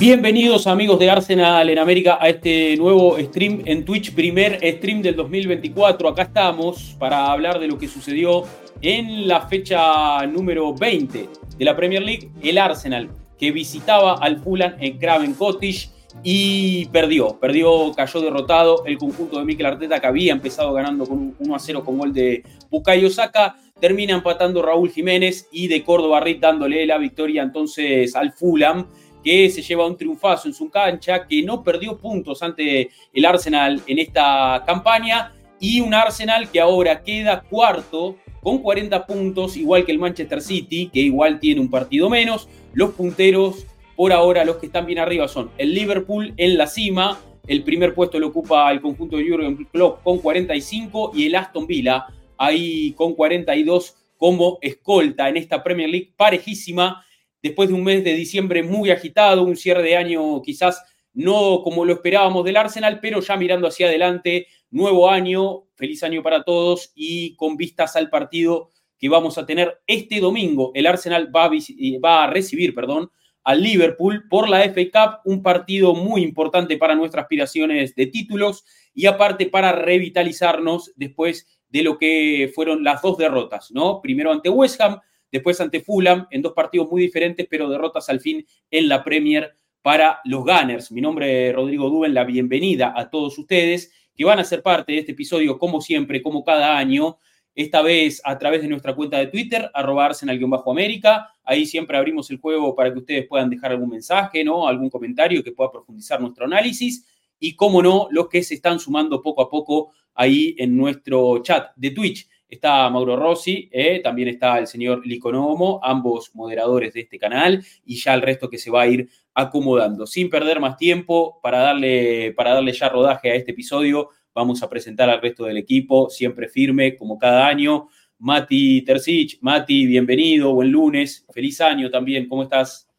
Bienvenidos amigos de Arsenal en América a este nuevo stream en Twitch, primer stream del 2024. Acá estamos para hablar de lo que sucedió en la fecha número 20 de la Premier League. El Arsenal que visitaba al Fulham en Craven Cottage y perdió, perdió, cayó derrotado el conjunto de Mikel Arteta que había empezado ganando con 1 a 0 con gol de Bukayo Saka. Termina empatando Raúl Jiménez y de Córdoba Rit dándole la victoria entonces al Fulham que se lleva un triunfazo en su cancha, que no perdió puntos ante el Arsenal en esta campaña, y un Arsenal que ahora queda cuarto con 40 puntos, igual que el Manchester City, que igual tiene un partido menos. Los punteros, por ahora, los que están bien arriba son el Liverpool en la cima, el primer puesto lo ocupa el conjunto de Jurgen Klopp con 45 y el Aston Villa ahí con 42 como escolta en esta Premier League parejísima después de un mes de diciembre muy agitado, un cierre de año quizás no como lo esperábamos del Arsenal, pero ya mirando hacia adelante, nuevo año, feliz año para todos y con vistas al partido que vamos a tener este domingo. El Arsenal va a, eh, a recibir, perdón, al Liverpool por la FA Cup, un partido muy importante para nuestras aspiraciones de títulos y aparte para revitalizarnos después de lo que fueron las dos derrotas, ¿no? Primero ante West Ham, después ante Fulham, en dos partidos muy diferentes, pero derrotas al fin en la Premier para los Gunners. Mi nombre es Rodrigo Duben, la bienvenida a todos ustedes que van a ser parte de este episodio, como siempre, como cada año, esta vez a través de nuestra cuenta de Twitter, arroba Arsenal-América. Ahí siempre abrimos el juego para que ustedes puedan dejar algún mensaje, ¿no? Algún comentario que pueda profundizar nuestro análisis. Y, como no, los que se están sumando poco a poco ahí en nuestro chat de Twitch está Mauro Rossi, eh, también está el señor Liconomo, ambos moderadores de este canal, y ya el resto que se va a ir acomodando. Sin perder más tiempo, para darle, para darle ya rodaje a este episodio, vamos a presentar al resto del equipo, siempre firme, como cada año. Mati Tercich, Mati, bienvenido, buen lunes, feliz año también, ¿cómo estás?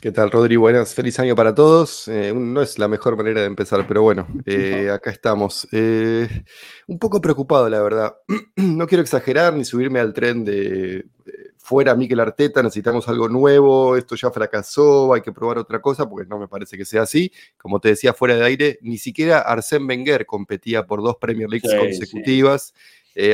¿Qué tal, Rodri? Buenas, feliz año para todos. Eh, no es la mejor manera de empezar, pero bueno, eh, acá estamos. Eh, un poco preocupado, la verdad. no quiero exagerar ni subirme al tren de fuera Miquel Arteta, necesitamos algo nuevo, esto ya fracasó, hay que probar otra cosa, porque no me parece que sea así. Como te decía fuera de aire, ni siquiera Arsène Wenger competía por dos Premier Leagues consecutivas,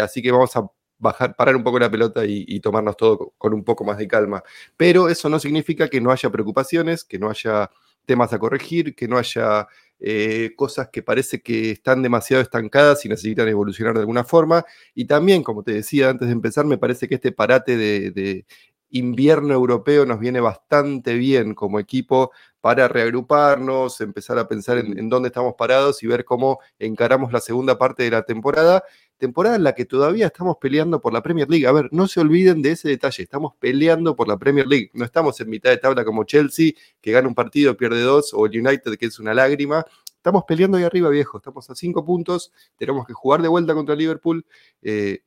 así que vamos a bajar, parar un poco la pelota y, tomarnos todo con un poco más de calma. Pero eso no significa que no haya preocupaciones, que no haya temas a corregir, que no haya eh, cosas que parece que están demasiado estancadas y necesitan evolucionar de alguna forma. Y también, como te decía antes de empezar, me parece que este parate de, invierno europeo nos viene bastante bien como equipo para reagruparnos, empezar a pensar en, en, dónde estamos parados y ver cómo encaramos la segunda parte de la temporada temporada en la que todavía estamos peleando por la Premier League. A ver, no se olviden de ese detalle, estamos peleando por la Premier League. No estamos en mitad de tabla como Chelsea, que gana un partido, pierde dos, o el United, que es una lágrima. Estamos peleando ahí arriba, viejo. Estamos a cinco puntos, tenemos que jugar de vuelta contra Liverpool. Eh,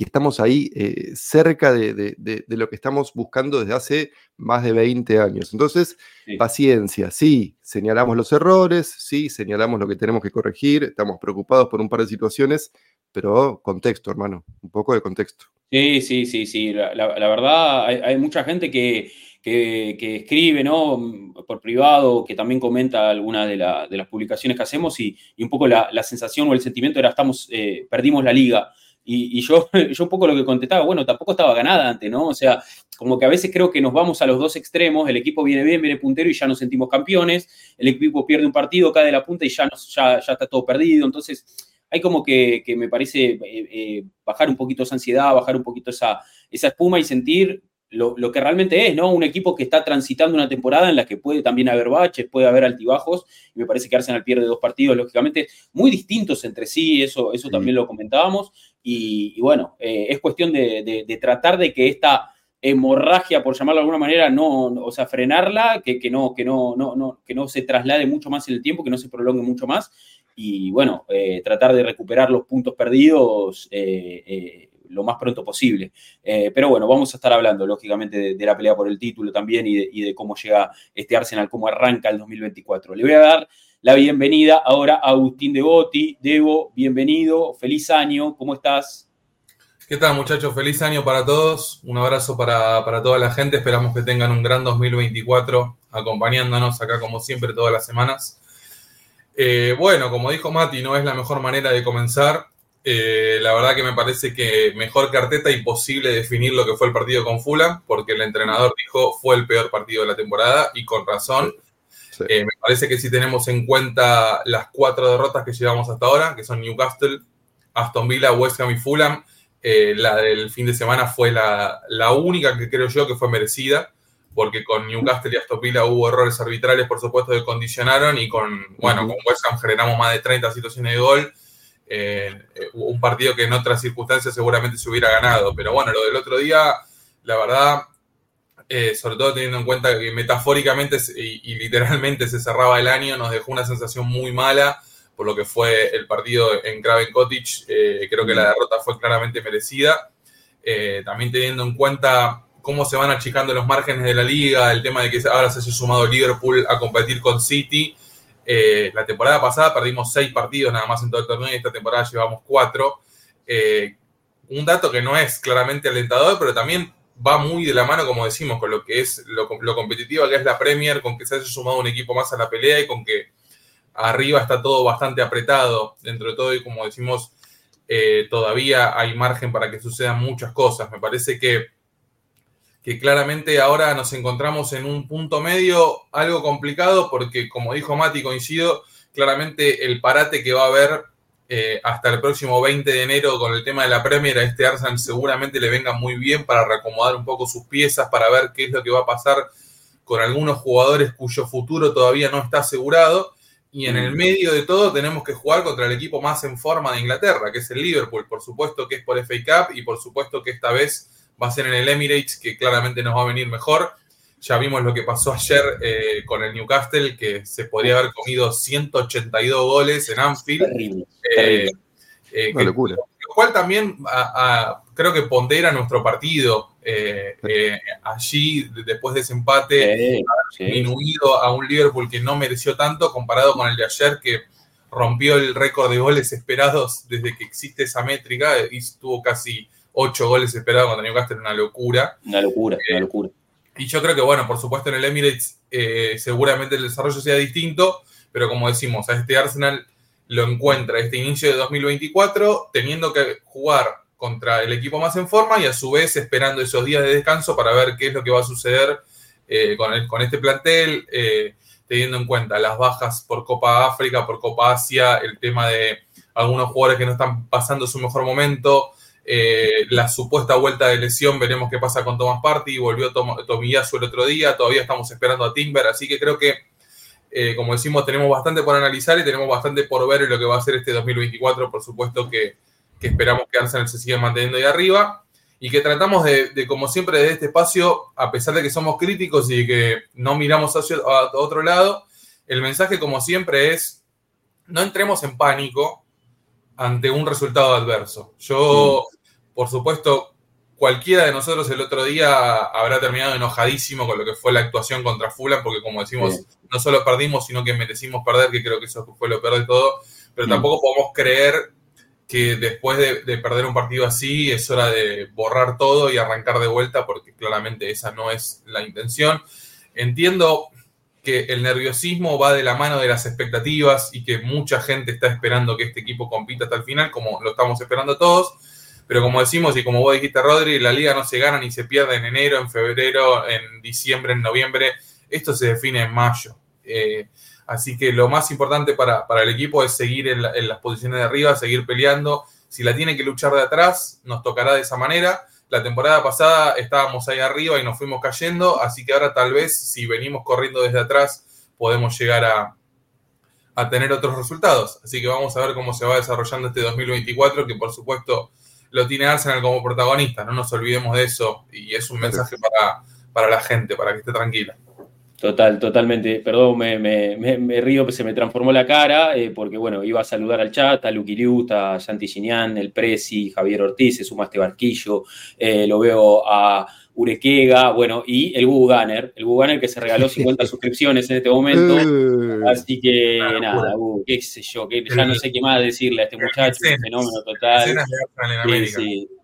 y estamos ahí eh, cerca de, lo que estamos buscando desde hace más de 20 años. Entonces, paciencia, sí, señalamos los errores, sí, señalamos lo que tenemos que corregir, estamos preocupados por un par de situaciones, pero contexto, hermano, un poco de contexto. Sí, sí, sí, sí. La, verdad, hay, mucha gente que, que, escribe, ¿no? Por privado, que también comenta algunas de, las publicaciones que hacemos y, un poco la, sensación o el sentimiento era, estamos, eh, perdimos la liga. Y, yo, yo un poco lo que contestaba, bueno, tampoco estaba ganada antes, ¿no? O sea, como que a veces creo que nos vamos a los dos extremos, el equipo viene bien, viene puntero y ya nos sentimos campeones, el equipo pierde un partido, cae de la punta y ya, ya, ya está todo perdido. Entonces, hay como que, me parece eh, eh, bajar un poquito esa ansiedad, bajar un poquito esa, esa espuma y sentir lo, que realmente es, ¿no? Un equipo que está transitando una temporada en la que puede también haber baches, puede haber altibajos, y me parece que Arsenal pierde dos partidos, lógicamente, muy distintos entre sí, eso, eso también lo comentábamos, y, bueno, eh, es cuestión de, tratar de que esta hemorragia, por llamarlo de alguna manera, no, o sea, frenarla, que, que no, que no, no, no, que no se traslade mucho más en el tiempo, que no se prolongue mucho más. Y bueno, eh, tratar de recuperar los puntos perdidos eh, lo más pronto posible. pero bueno, vamos a estar hablando, lógicamente, de, la pelea por el título también y de, cómo llega este Arsenal, cómo arranca el 2024. Le voy a dar la bienvenida ahora a Agustín Devoti. Debo, bienvenido, feliz año, ¿cómo estás? ¿Qué tal muchachos? Feliz año para todos. Un abrazo para, toda la gente. Esperamos que tengan un gran 2024 acompañándonos acá como siempre todas las semanas. Eh, bueno, como dijo Mati, no es la mejor manera de comenzar. Eh, la verdad que me parece que mejor carteta imposible definir lo que fue el partido con Fulham, porque el entrenador dijo fue el peor partido de la temporada y con razón. Eh, me parece que si tenemos en cuenta las cuatro derrotas que llevamos hasta ahora, que son Newcastle, Aston Villa, West Ham y Fulham, eh, la del fin de semana fue la, única que creo yo que fue merecida, porque con Newcastle y Aston Villa hubo errores arbitrales, por supuesto, que condicionaron, y con, bueno, con West Ham generamos más de 30 situaciones de gol. Eh, un partido que en otras circunstancias seguramente se hubiera ganado. Pero bueno, lo del otro día, la verdad, eh, sobre todo teniendo en cuenta que metafóricamente y, literalmente se cerraba el año, nos dejó una sensación muy mala por lo que fue el partido en Craven Cottage. Eh, creo que la derrota fue claramente merecida. También teniendo en cuenta cómo se van achicando los márgenes de la liga, el tema de que ahora se haya sumado Liverpool a competir con City. Eh, la temporada pasada perdimos seis partidos nada más en todo el torneo y esta temporada llevamos cuatro. un dato que no es claramente alentador, pero también va muy de la mano, como decimos, con lo que es lo, lo competitiva que es la Premier, con que se haya sumado un equipo más a la pelea y con que arriba está todo bastante apretado dentro de todo y como decimos, eh, todavía hay margen para que sucedan muchas cosas. Me parece que, que claramente ahora nos encontramos en un punto medio algo complicado porque, como dijo Mati, coincido, claramente el parate que va a haber eh, hasta el próximo 20 de enero con el tema de la Premier a este Arsenal seguramente le venga muy bien para reacomodar un poco sus piezas, para ver qué es lo que va a pasar con algunos jugadores cuyo futuro todavía no está asegurado y en el mm. medio de todo tenemos que jugar contra el equipo más en forma de Inglaterra, que es el Liverpool. Por supuesto que es por FA Cup y por supuesto que esta vez va a ser en el Emirates, que claramente nos va a venir mejor. Ya vimos lo que pasó ayer eh, con el Newcastle, que se podría haber comido 182 goles en Anfield. Terrible, eh, eh, locura. Lo cual también creo que pondera nuestro partido. Eh, eh, allí, después de ese empate, disminuido a un Liverpool que no mereció tanto comparado con el de ayer, que rompió el récord de goles esperados desde que existe esa métrica y tuvo casi ocho goles esperados cuando Newcastle, una locura. Una locura, una eh, locura. Y yo creo que, bueno, por supuesto en el Emirates seguramente el desarrollo sea distinto, pero como decimos, a este Arsenal lo encuentra este inicio de 2024 teniendo que jugar contra el equipo más en forma y a su vez esperando esos días de descanso para ver qué es lo que va a suceder eh, con, con, este plantel, eh, teniendo en cuenta las bajas por Copa África, por Copa Asia, el tema de algunos jugadores que no están pasando su mejor momento, eh, la supuesta vuelta de lesión, veremos qué pasa con Thomas Party, volvió Tom, Tomiyasu el otro día, todavía estamos esperando a Timber, así que creo que, como decimos, tenemos bastante por analizar y tenemos bastante por ver en lo que va a ser este 2024, por supuesto que esperamos que Arsenal se siga manteniendo ahí arriba. Y que tratamos de, como siempre, desde este espacio, a pesar de que somos críticos y que no miramos hacia otro lado, el mensaje, como siempre, es no entremos en pánico ante un resultado adverso. Yo, por supuesto, cualquiera de nosotros el otro día habrá terminado enojadísimo con lo que fue la actuación contra Fulham, porque como decimos, no solo perdimos, sino que merecimos perder, que creo que eso fue lo peor de todo, pero tampoco podemos creer que después de, perder un partido así es hora de borrar todo y arrancar de vuelta porque claramente esa no es la intención. Entiendo que el nerviosismo va de la mano de las expectativas y que mucha gente está esperando que este equipo compita hasta el final, como lo estamos esperando todos. Pero como decimos y como vos dijiste, Rodri, la liga no se gana ni se pierde en enero, en febrero, en diciembre, en noviembre. Esto se define en mayo. Eh, Así que lo más importante para, el equipo es seguir en, las posiciones de arriba, seguir peleando. Si la tiene que luchar de atrás, nos tocará de esa manera. La temporada pasada estábamos ahí arriba y nos fuimos cayendo, así que ahora tal vez si venimos corriendo desde atrás podemos llegar a, a tener otros resultados. Así que vamos a ver cómo se va desarrollando este 2024, que por supuesto lo tiene Arsenal como protagonista, no nos olvidemos de eso y es un mensaje para, para la gente, para que esté tranquila. Total, totalmente. Perdón, me, me, me, río, se me transformó la cara, eh, porque bueno, iba a saludar al chat, a Luqui Liuta, a Santi Ginian, el Presi, Javier Ortiz, se suma este barquillo, eh, lo veo a Urequega, bueno, y el Google Gunner, el Google Gunner que se regaló 50 suscripciones en este momento. Eh. Así que nada, qué sé yo, que ya no sé qué más decirle a este muchacho, un fenómeno total.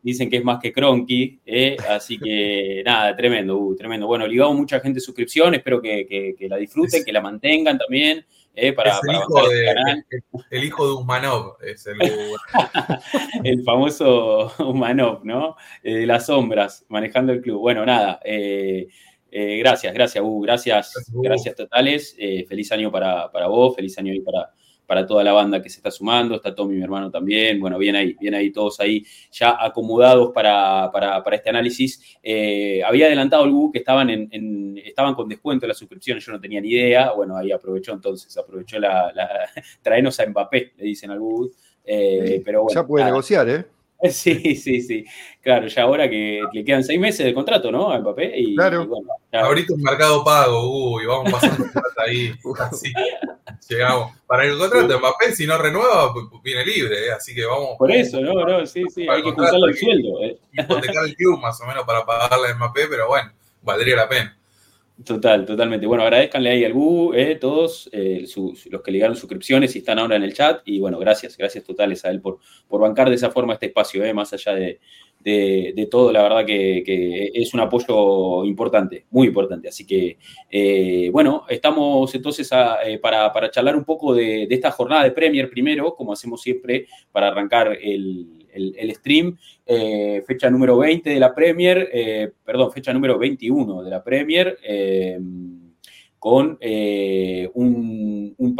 dicen que es más que Cronky, eh, así que nada, tremendo, tremendo. Bueno, ligamos mucha gente suscripción, espero que, que la disfruten, que la mantengan también. Eh, para, el, hijo de, El, hijo de Usmanov es el... el famoso Usmanov, ¿no? Eh, de las sombras, manejando el club. Bueno, nada. Eh, gracias, gracias, U. Gracias, gracias, totales. feliz año para, para vos, feliz año y para, para toda la banda que se está sumando, está Tommy, mi hermano también, bueno, bien ahí, bien ahí, todos ahí ya acomodados para, este análisis. Eh, había adelantado el que estaban, en, estaban con descuento en las suscripciones, yo no tenía ni idea, bueno, ahí aprovechó entonces, aprovechó la, traenos a Mbappé, le dicen al Google, eh, pero bueno. Ya puede negociar, ¿eh? Sí, sí, sí. Claro, ya ahora que le quedan seis meses de contrato, ¿no? A Mbappé. Y, claro. Ahorita un mercado pago, uy, vamos pasando plata ahí. Así llegamos. Para el contrato de Mbappé, si no renueva, viene libre, ¿eh? así que vamos. Por eso, no, no, sí, sí, hay que juntarle el sueldo. ¿eh? Hipotecar el club más o menos para pagarle a Mbappé, pero bueno, valdría la pena. Total, totalmente. Bueno, agradezcanle ahí al Gu, eh, todos eh, los que le dieron suscripciones y están ahora en el chat. Y bueno, gracias, gracias totales a él por, por bancar de esa forma este espacio, eh, más allá de, de, todo, la verdad que, es un apoyo importante, muy importante. Así que, eh, bueno, estamos entonces para, para, charlar un poco de, esta jornada de Premier primero, como hacemos siempre, para arrancar el, el, stream. Eh, fecha número 20 de la Premier, eh, perdón, fecha número 21 de la Premier, eh, con, un,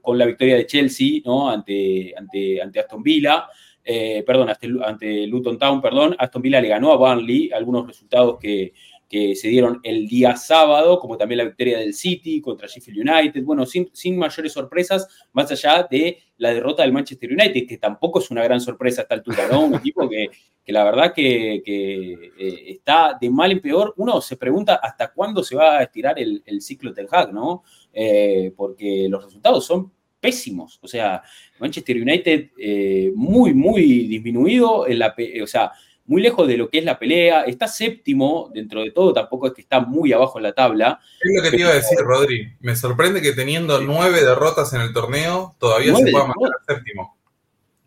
con la victoria de Chelsea ¿no? ante, ante, ante Aston Villa. perdón, ante, ante Luton Town, perdón, Aston Villa le ganó a Burnley, algunos resultados que, que se dieron el día sábado, como también la victoria del City contra Sheffield United, bueno, sin, sin, mayores sorpresas, más allá de la derrota del Manchester United, que tampoco es una gran sorpresa a esta altura. Un equipo que, que la verdad que, que eh, está de mal en peor. Uno se pregunta hasta cuándo se va a estirar el, el ciclo Ten Hag, ¿no? Eh, porque los resultados son pésimos. O sea, Manchester United eh, muy, muy disminuido en la, o sea, muy lejos de lo que es la pelea, está séptimo dentro de todo, tampoco es que está muy abajo en la tabla. Es lo que te iba a decir, Rodri. Me sorprende que teniendo nueve derrotas en el torneo, todavía se pueda mantener séptimo.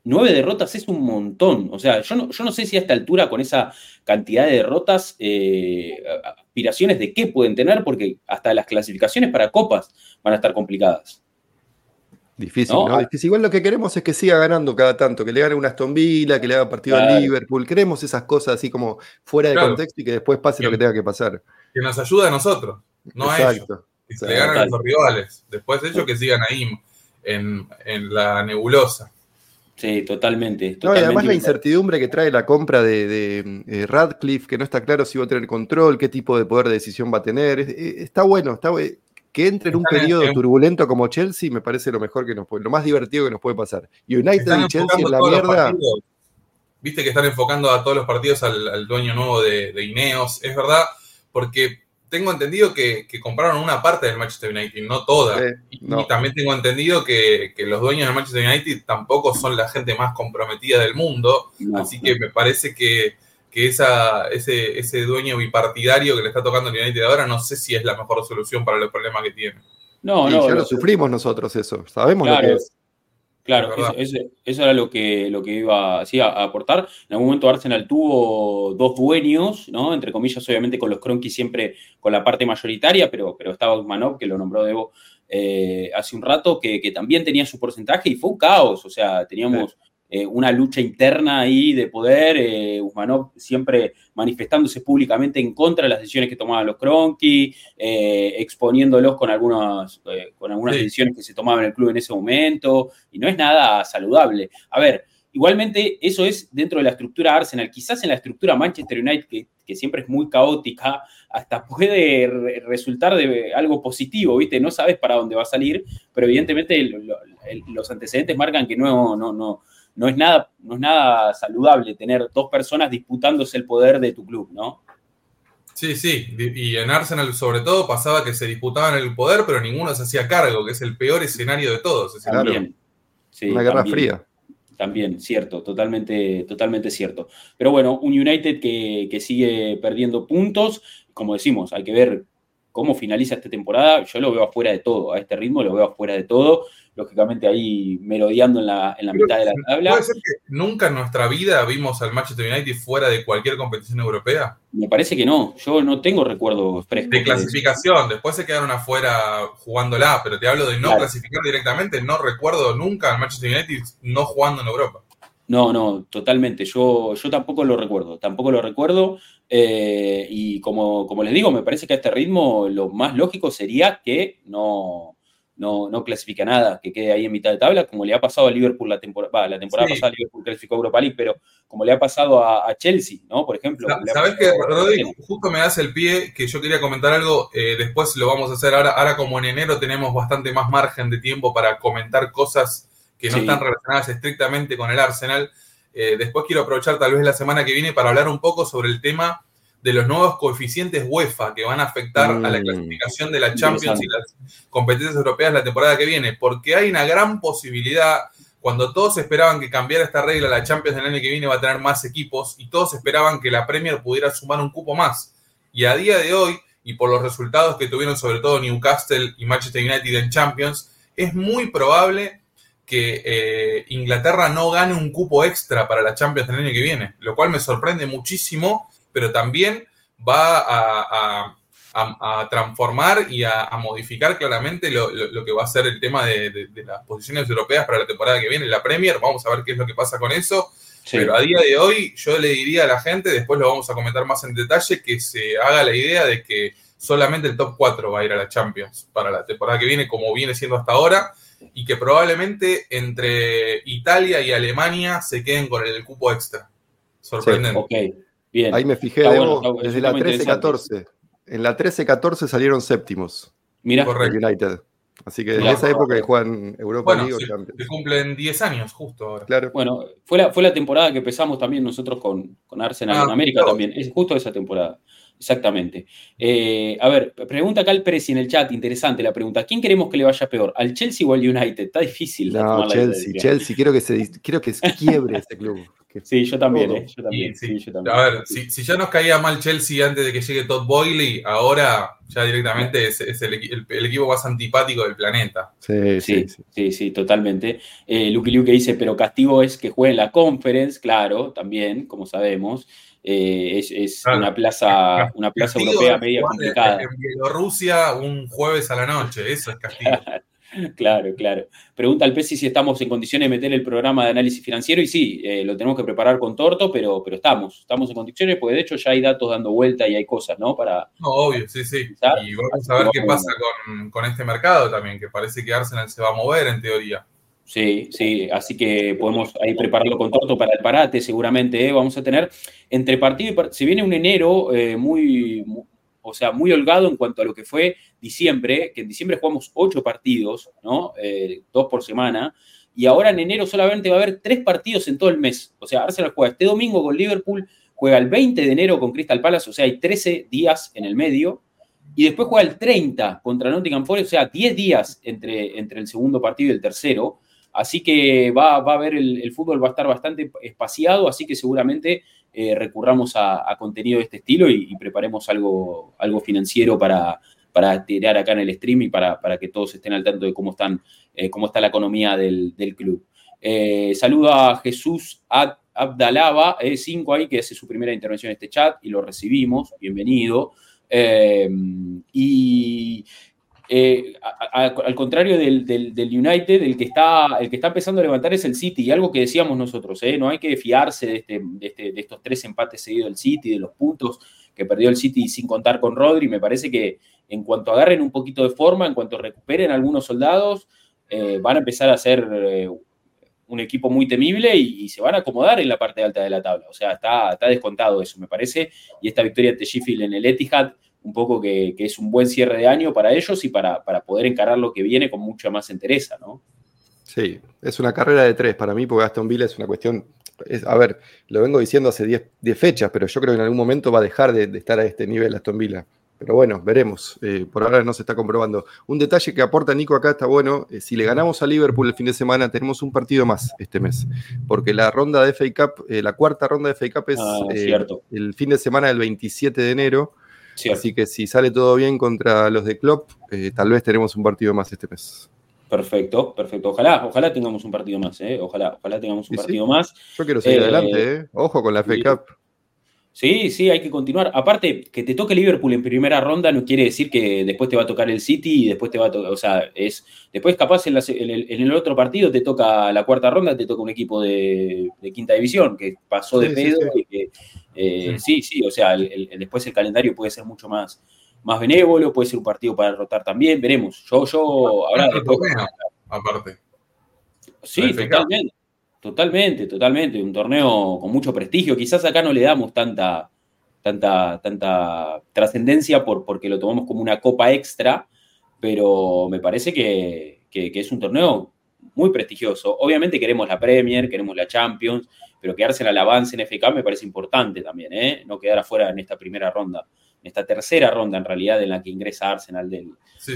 Nueve derrotas es un montón. O sea, yo no, yo no sé si a esta altura, con esa cantidad de derrotas, eh, aspiraciones de qué pueden tener, porque hasta las clasificaciones para copas van a estar complicadas. Difícil, ¿no? Ah. Igual lo que queremos es que siga ganando cada tanto, que le gane una Aston Villa, que le haga partido a Liverpool. Queremos esas cosas así como fuera de contexto y que después pase lo que tenga que pasar. Que nos ayude a nosotros, no a ellos. Que se le ganen a los rivales. Después de ellos que sigan ahí en, la nebulosa. Sí, totalmente. No, y además la incertidumbre que trae la compra de, eh, Radcliffe, que no está claro si va a tener control, qué tipo de poder de decisión va a tener. está bueno, está bueno que entre en un periodo turbulento como Chelsea me parece lo mejor que nos puede, lo más divertido que nos puede pasar. United y Chelsea en la mierda. Viste que están enfocando a todos los partidos al, dueño nuevo de, Ineos, es verdad, porque tengo entendido que, compraron una parte del Manchester United, no toda. y, también tengo entendido que, los dueños del Manchester United tampoco son la gente más comprometida del mundo, así que me parece que que esa, ese, ese dueño bipartidario que le está tocando el United ahora, no sé si es la mejor solución para los problemas que tiene. No, no. Ya lo sufrimos nosotros eso, sabemos lo que es. Claro, eso, era lo que, lo que iba a aportar. En algún momento Arsenal tuvo dos dueños, ¿no? Entre comillas, obviamente con los Kroenke siempre con la parte mayoritaria, pero, pero estaba Manov, que lo nombró Debo eh, hace un rato, que, que, también tenía su porcentaje y fue un caos. O sea, teníamos eh, una lucha interna ahí de poder, eh, Usmanov siempre manifestándose públicamente en contra de las decisiones que tomaban los Cronky, eh, exponiéndolos con algunas, eh, con algunas decisiones que se tomaban en el club en ese momento, y no es nada saludable. A ver, igualmente eso es dentro de la estructura Arsenal, quizás en la estructura Manchester United, que, que siempre es muy caótica, hasta puede resultar de algo positivo, ¿viste? No sabes para dónde va a salir, pero evidentemente los antecedentes marcan que no, no, no, no es nada, no es nada saludable tener dos personas disputándose el poder de tu club, ¿no? Sí, sí, y en Arsenal sobre todo pasaba que se disputaban el poder, pero ninguno se hacía cargo, que es el peor escenario de todos. También. Una guerra fría. También, cierto, totalmente, totalmente cierto. Pero bueno, un United que, que sigue perdiendo puntos, como decimos, hay que ver cómo finaliza esta temporada. Yo lo veo afuera de todo, a este ritmo lo veo afuera de todo lógicamente ahí merodeando en la, en la mitad de la tabla. ¿Puede ser que nunca en nuestra vida vimos al Manchester United fuera de cualquier competición europea? Me parece que no, yo no tengo recuerdos frescos. De clasificación, después se quedaron afuera jugándola, pero te hablo de no clasificar directamente, no recuerdo nunca al Manchester United no jugando en Europa. No, no, totalmente. Yo, yo tampoco lo recuerdo, tampoco lo recuerdo. Eh, y como, como les digo, me parece que a este ritmo lo más lógico sería que no, no, no clasifica nada, que quede ahí en mitad de tabla, como le ha pasado a Liverpool la temporada, la temporada pasada Liverpool clasificó a Europa League, pero como le ha pasado a, Chelsea, ¿no? Por ejemplo. ¿Sabes qué, Rodri? Justo me das el pie que yo quería comentar algo, eh, después lo vamos a hacer ahora, ahora como en enero tenemos bastante más margen de tiempo para comentar cosas que no están relacionadas estrictamente con el Arsenal. Eh, después quiero aprovechar tal vez la semana que viene para hablar un poco sobre el tema de los nuevos coeficientes UEFA que van a afectar a la mm. clasificación de la Champions y las competencias europeas la temporada que viene, porque hay una gran posibilidad, cuando todos esperaban que cambiara esta regla, la Champions del año que viene va a tener más equipos y todos esperaban que la Premier pudiera sumar un cupo más. Y a día de hoy, y por los resultados que tuvieron sobre todo Newcastle y Manchester United en Champions, es muy probable que eh, Inglaterra no gane un cupo extra para la Champions del año que viene, lo cual me sorprende muchísimo pero también va a, transformar y a, modificar claramente lo, que va a ser el tema de, las posiciones europeas para la temporada que viene, la Premier. Vamos a ver qué es lo que pasa con eso. Pero a día de hoy yo le diría a la gente, después lo vamos a comentar más en detalle, que se haga la idea de que solamente el top 4 va a ir a la Champions para la temporada que viene, como viene siendo hasta ahora, y que probablemente entre Italia y Alemania se queden con el cupo extra. Sorprendente. Ahí me fijé, desde la 13-14. En la 13-14 salieron séptimos. Mira. United. Así que en esa época que juegan Europa League se, cumplen 10 años justo ahora. Claro. Bueno, fue la, fue la temporada que empezamos también nosotros con, con Arsenal ah, en América también. Es justo esa temporada. Exactamente. Eh, a ver, pregunta acá el Presi en el chat, interesante la pregunta. ¿Quién queremos que le vaya peor? ¿Al Chelsea o al United? Está difícil. No, Chelsea, Chelsea, quiero que se quiero que quiebre ese club. Sí, yo también, eh, yo también, A ver, si, ya nos caía mal Chelsea antes de que llegue Todd Boyley, ahora ya directamente es, el, equipo más antipático del planeta. Sí, sí, sí, sí, totalmente. Eh, Luke Luke dice, pero castigo es que juegue en la conference, claro, también, como sabemos. Eh, es, una plaza, una plaza europea media complicada. En Bielorrusia un jueves a la noche, eso es castigo. Claro, claro. Pregunta al Pesi si estamos en condiciones de meter el programa de análisis financiero y sí, eh, lo tenemos que preparar con torto, pero, pero estamos, estamos en condiciones porque de hecho ya hay datos dando vuelta y hay cosas, ¿no? Para, no, obvio, sí, sí. Y vamos a ver qué pasa con, este mercado también, que parece que Arsenal se va a mover en teoría. Sí, sí, así que podemos ahí prepararlo con torto para el parate, seguramente ¿eh? vamos a tener entre partido y partido. Se viene un enero eh, muy, o sea, muy holgado en cuanto a lo que fue diciembre, que en diciembre jugamos ocho partidos, ¿no? Eh, dos por semana, y ahora en enero solamente va a haber tres partidos en todo el mes. O sea, Arsenal juega este domingo con Liverpool, juega el 20 de enero con Crystal Palace, o sea, hay 13 días en el medio, y después juega el 30 contra Nottingham Forest, o sea, 10 días entre, entre el segundo partido y el tercero. Así que va, a haber el, fútbol va a estar bastante espaciado, así que seguramente eh, recurramos a, contenido de este estilo y, preparemos algo, algo financiero para, para, tirar acá en el stream y para, que todos estén al tanto de cómo, están, eh, cómo está la economía del, club. Eh, saludo a Jesús Abdalaba, 5 ahí, que hace su primera intervención en este chat y lo recibimos. Bienvenido. y eh, al contrario del, United, el que, está, el que está empezando a levantar es el City, y algo que decíamos nosotros, ¿eh? no hay que fiarse este, este, de, estos tres empates seguidos del City, de los puntos que perdió el City sin contar con Rodri, me parece que en cuanto agarren un poquito de forma, en cuanto recuperen algunos soldados, eh, van a empezar a ser un equipo muy temible y, se van a acomodar en la parte alta de la tabla, o sea, está, está descontado eso, me parece, y esta victoria ante Sheffield en el Etihad un poco que, es un buen cierre de año para ellos y para, poder encarar lo que viene con mucha más entereza, ¿no? Sí, es una carrera de tres para mí, porque Aston Villa es una cuestión. a ver, lo vengo diciendo hace 10 fechas, pero yo creo que en algún momento va a dejar de, estar a este nivel Aston Villa. Pero bueno, veremos. Eh, por ahora no se está comprobando. Un detalle que aporta Nico acá está bueno. Eh, si le ganamos a Liverpool el fin de semana, tenemos un partido más este mes. Porque la ronda de FA Cup, eh, la cuarta ronda de FA Cup es ah, el fin de semana del 27 de enero. Así que si sale todo bien contra los de Klopp, tal vez tenemos un partido más este mes. Perfecto, perfecto. Ojalá, ojalá tengamos un partido más, ¿eh? Ojalá, ojalá tengamos un partido más. Yo quiero seguir adelante, ¿eh? Ojo con la FA Cup. Sí, sí, hay que continuar. Aparte, que te toque Liverpool en primera ronda no quiere decir que después te va a tocar el City y después te va a tocar, o sea, es, después capaz en, el, otro partido te toca la cuarta ronda, te toca un equipo de, quinta división que pasó de pedo y que, eh, sí. sí, o sea, después el calendario puede ser mucho más, más benévolo, puede ser un partido para derrotar también, veremos. Yo, yo, ahora aparte. Sí, totalmente. Totalmente, totalmente. Un torneo con mucho prestigio. Quizás acá no le damos tanta, tanta, tanta trascendencia por, porque lo tomamos como una copa extra, pero me parece que, es un torneo muy prestigioso. Obviamente queremos la Premier, queremos la Champions, pero quedarse en el avance en FK me parece importante también, ¿eh? No quedar afuera en esta primera ronda, en esta tercera ronda en realidad en la que ingresa Arsenal del,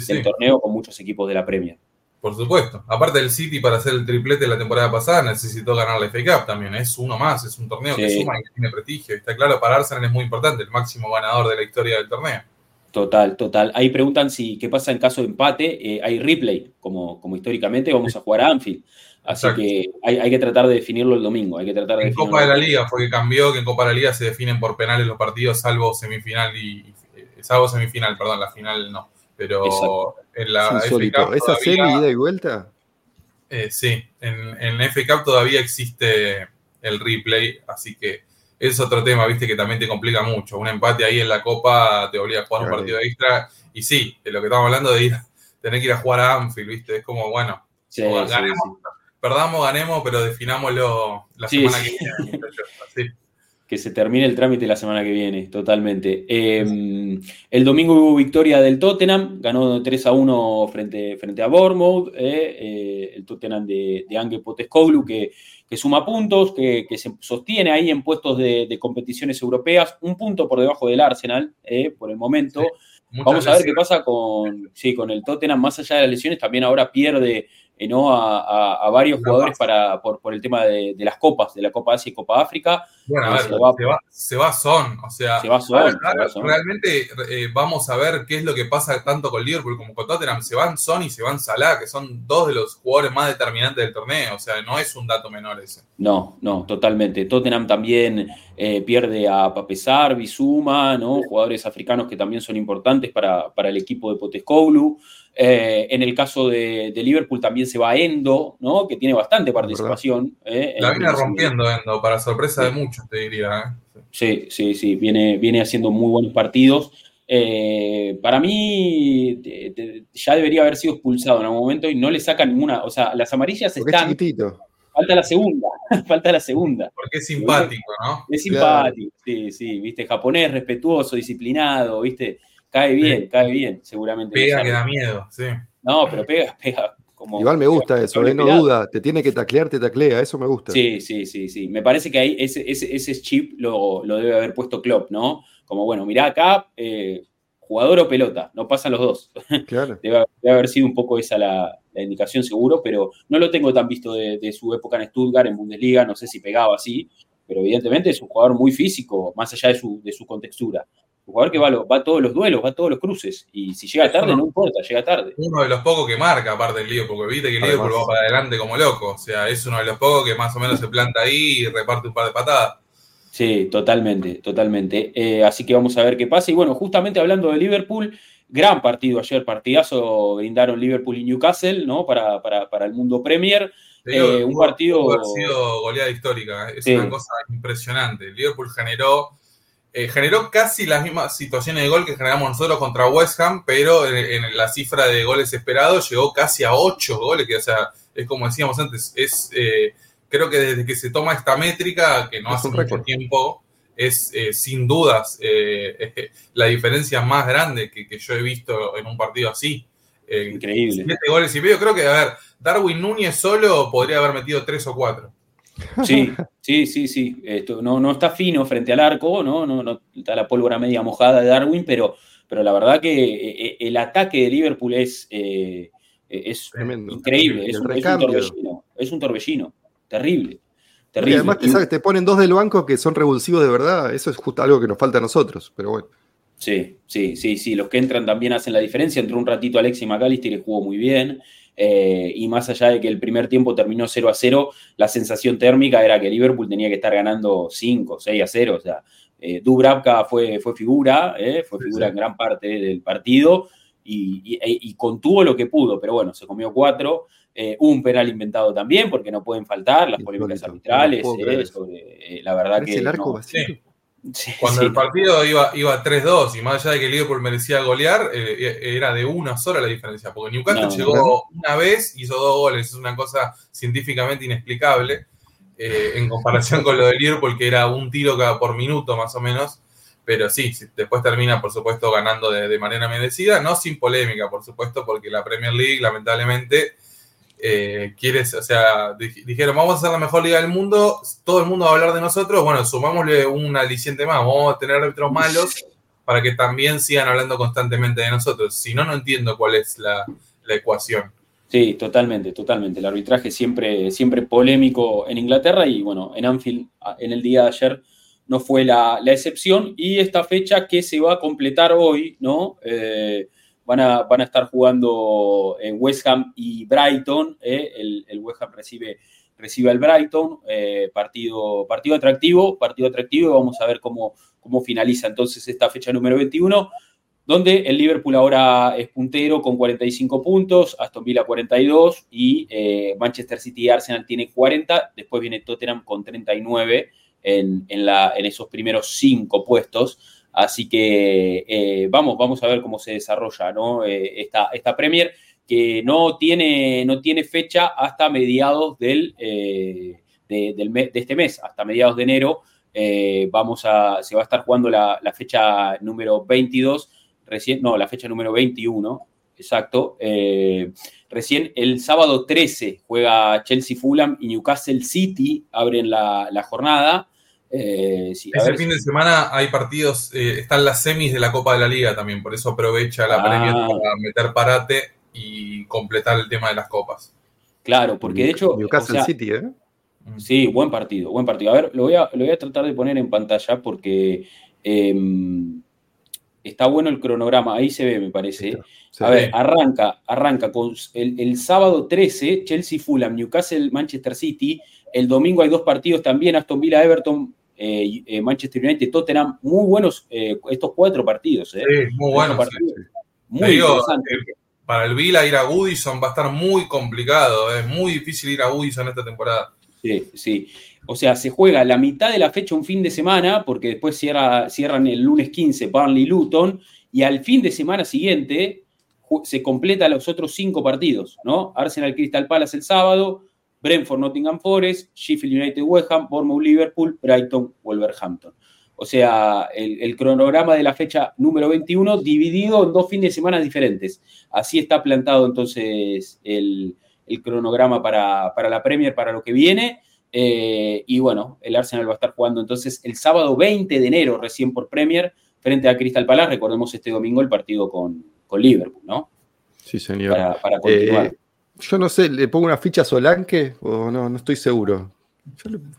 del torneo con muchos equipos de la Premier. Por supuesto. Aparte del City para hacer el triplete la temporada pasada necesitó ganar la FA Cup también. Es uno más, es un torneo que suma y que tiene prestigio. Está claro, para Arsenal es muy importante, el máximo ganador de la historia del torneo. Total, total. Ahí preguntan si qué pasa en caso de empate. Eh, hay replay, como, como históricamente vamos a jugar a Anfield. Así que hay, que tratar de definirlo el domingo. Hay que tratar de en Copa de la Liga fue que cambió, que en Copa de la Liga se definen por penales los partidos, salvo semifinal y, eh, salvo semifinal, perdón, la final no. Pero en la ¿Esa serie ida y vuelta? Eh, sí, en, en FA todavía existe el replay, así que es otro tema, viste, que también te complica mucho. Un empate ahí en la Copa te obliga a jugar un partido extra. Y sí, de lo que estamos hablando de ir, tener que ir a jugar a Anfield, viste, es como, bueno, perdamos, ganemos, pero definámoslo la semana que viene. Que se termine el trámite la semana que viene, totalmente. Em, el domingo hubo victoria del Tottenham, ganó 3 a 1 frente, frente a Bournemouth, eh, eh, el Tottenham de, de Ange Potescoglu, que, que suma puntos, que, se sostiene ahí en puestos de, competiciones europeas, un punto por debajo del Arsenal, eh, por el momento. Vamos a ver qué pasa con, sí, con el Tottenham, más allá de las lesiones, también ahora pierde eh, ¿no? a, varios jugadores para, por, el tema de, las copas, de la Copa Asia y Copa África. Bueno, a ver, se, va, Son, o sea, realmente eh, vamos a ver qué es lo que pasa tanto con Liverpool como con Tottenham. Se van Son y se van Salah, que son dos de los jugadores más determinantes del torneo, o sea, no es un dato menor ese. No, no, totalmente. Tottenham también eh, pierde a Papesar, Bizuma, ¿no? jugadores africanos que también son importantes para, para el equipo de Potescoglu. Eh, en el caso de, Liverpool también se va Endo, ¿no? que tiene bastante participación. ¿eh? La viene rompiendo Endo, para sorpresa de muchos, te diría. ¿eh? Sí, sí, sí, viene, viene haciendo muy buenos partidos. para mí ya debería haber sido expulsado en algún momento y no le saca ninguna, o sea, las amarillas están... Falta la segunda, falta la segunda. Porque es simpático, ¿no? Es simpático, sí, sí, viste, japonés, respetuoso, disciplinado, viste Cae bien, cae bien, seguramente. Pega que da miedo, sí. No, pero pega, pega. Como, Igual me gusta eso, ¿eh? no duda, te tiene que taclear, te taclea, eso me gusta. Sí, sí, sí, sí. Me parece que ahí ese, ese, chip lo, debe haber puesto Klopp, ¿no? Como, bueno, mirá acá, eh, jugador o pelota, no pasan los dos. Claro. debe, haber sido un poco esa la, indicación seguro, pero no lo tengo tan visto de, su época en Stuttgart, en Bundesliga, no sé si pegaba así, pero evidentemente es un jugador muy físico, más allá de su, de su contextura. Un jugador que va, va, a todos los duelos, va a todos los cruces. Y si llega tarde, no importa, llega tarde. Uno de los pocos que marca, aparte del lío, porque viste que el lío va para adelante como loco. O sea, es uno de los pocos que más o menos se planta ahí y reparte un par de patadas. Sí, totalmente, totalmente. Eh, así que vamos a ver qué pasa. Y bueno, justamente hablando de Liverpool, gran partido ayer, partidazo brindaron Liverpool y Newcastle, ¿no? Para, para, el mundo Premier. Eh, un partido. Ha sido goleada histórica, es una cosa impresionante. Liverpool generó eh, generó casi las mismas situaciones de gol que generamos nosotros contra West Ham, pero en, la cifra de goles esperados llegó casi a 8 goles, que o sea, es como decíamos antes, es eh, creo que desde que se toma esta métrica, que no hace mucho tiempo, es eh, sin dudas la diferencia más grande que, yo he visto en un partido así. Increíble. Siete goles y medio. Creo que, a ver, Darwin Núñez solo podría haber metido tres o cuatro. Sí, sí, sí, sí. Esto, no, no está fino frente al arco, ¿no? No, no está la pólvora media mojada de Darwin, pero, pero la verdad que eh, eh, el ataque de Liverpool es, eh, es increíble. Es un, torbellino, es un torbellino. Terrible. Terrible. Y además te, te ponen dos del banco que son revulsivos de verdad. Eso es justo algo que nos falta a nosotros, pero bueno. Sí, sí, sí, sí. Los que entran también hacen la diferencia. Entró un ratito Alexi McAllister y jugó muy bien. Eh, y más allá de que el primer tiempo terminó 0 a 0, la sensación térmica era que Liverpool tenía que estar ganando 5, 6 a 0. O sea, eh, Dubravka fue, fue figura, eh, fue figura en gran parte del partido y, y, contuvo lo que pudo, pero bueno, se comió 4. un penal inventado también, porque no pueden faltar las polémicas arbitrales. la verdad que. El arco cuando el partido iba, iba 3-2 y más allá de que Liverpool merecía golear, eh, eh, era de una sola la diferencia, porque Newcastle llegó una vez y hizo dos goles, es una cosa científicamente inexplicable eh, en comparación con lo de Liverpool, que era un tiro cada por minuto más o menos, pero sí, después termina por supuesto ganando de, de manera merecida, no sin polémica por supuesto, porque la Premier League lamentablemente eh, quieres, o sea, dijeron, vamos a ser la mejor liga del mundo, todo el mundo va a hablar de nosotros, bueno, sumámosle un aliciente más, vamos a tener árbitros malos para que también sigan hablando constantemente de nosotros. Si no, no entiendo cuál es la, ecuación. Sí, totalmente, totalmente. El arbitraje siempre, siempre polémico en Inglaterra y bueno, en Anfield en el día de ayer no fue la, excepción y esta fecha que se va a completar hoy, ¿no? Eh, Van a, van a estar jugando en West Ham y Brighton. Eh, el, West Ham recibe, recibe al Brighton. Eh, partido, partido atractivo, partido atractivo. Vamos a ver cómo, cómo finaliza entonces esta fecha número 21 donde el Liverpool ahora es puntero con 45 puntos, Aston Villa 42 y eh, Manchester City y Arsenal tiene 40, después viene Tottenham con 39 en, en, la, en esos primeros cinco puestos. Así que eh, vamos, vamos a ver cómo se desarrolla ¿no? Eh, esta, esta, Premier, que no tiene, no tiene fecha hasta mediados del, eh, de, este mes, hasta mediados de enero. vamos a, se va a estar jugando la, fecha número 22, recién, no, la fecha número 21, exacto. recién el sábado 13 juega Chelsea Fulham y Newcastle City abren la jornada. Eh, Ese fin de semana hay partidos, eh, están las semis de la Copa de la Liga también, por eso aprovecha la Premier ah. para meter parate y completar el tema de las copas. Claro, porque de hecho. Newcastle City, ¿eh? Mm. Sí, buen partido, buen partido. A ver, lo voy a, lo voy a tratar de poner en pantalla porque em, está bueno el cronograma, ahí se ve, me parece. a ver, arranca, arranca con el, el sábado 13, Chelsea Fulham, Newcastle, Manchester City. El domingo hay dos partidos también, Aston Villa, Everton, eh, eh, Manchester United, Tottenham, muy buenos eh, estos cuatro partidos. Sí, muy buenos. Muy para el Vila ir a Woodison va a estar muy complicado, es muy difícil ir a Woodison esta temporada. Sí, sí. O sea, se juega la mitad de la fecha un fin de semana, porque después cierran el lunes 15 Burnley Luton, y al fin de semana siguiente se completa los otros cinco partidos, ¿no? Arsenal Crystal Palace el sábado, Brentford, Nottingham Forest, Sheffield United, West Ham, Bournemouth, Liverpool, Brighton, Wolverhampton. O sea, el, cronograma de la fecha número 21 dividido en dos fines de semana diferentes. Así está plantado entonces el, cronograma para, la Premier para lo que viene. Eh, y bueno, el Arsenal va a estar jugando entonces el sábado 20 de enero recién por Premier frente a Crystal Palace. Recordemos este domingo el partido con, Liverpool, ¿no? Sí, señor. Para, continuar. Eh, yo no sé, ¿le pongo una ficha a Solanke o no? No estoy seguro.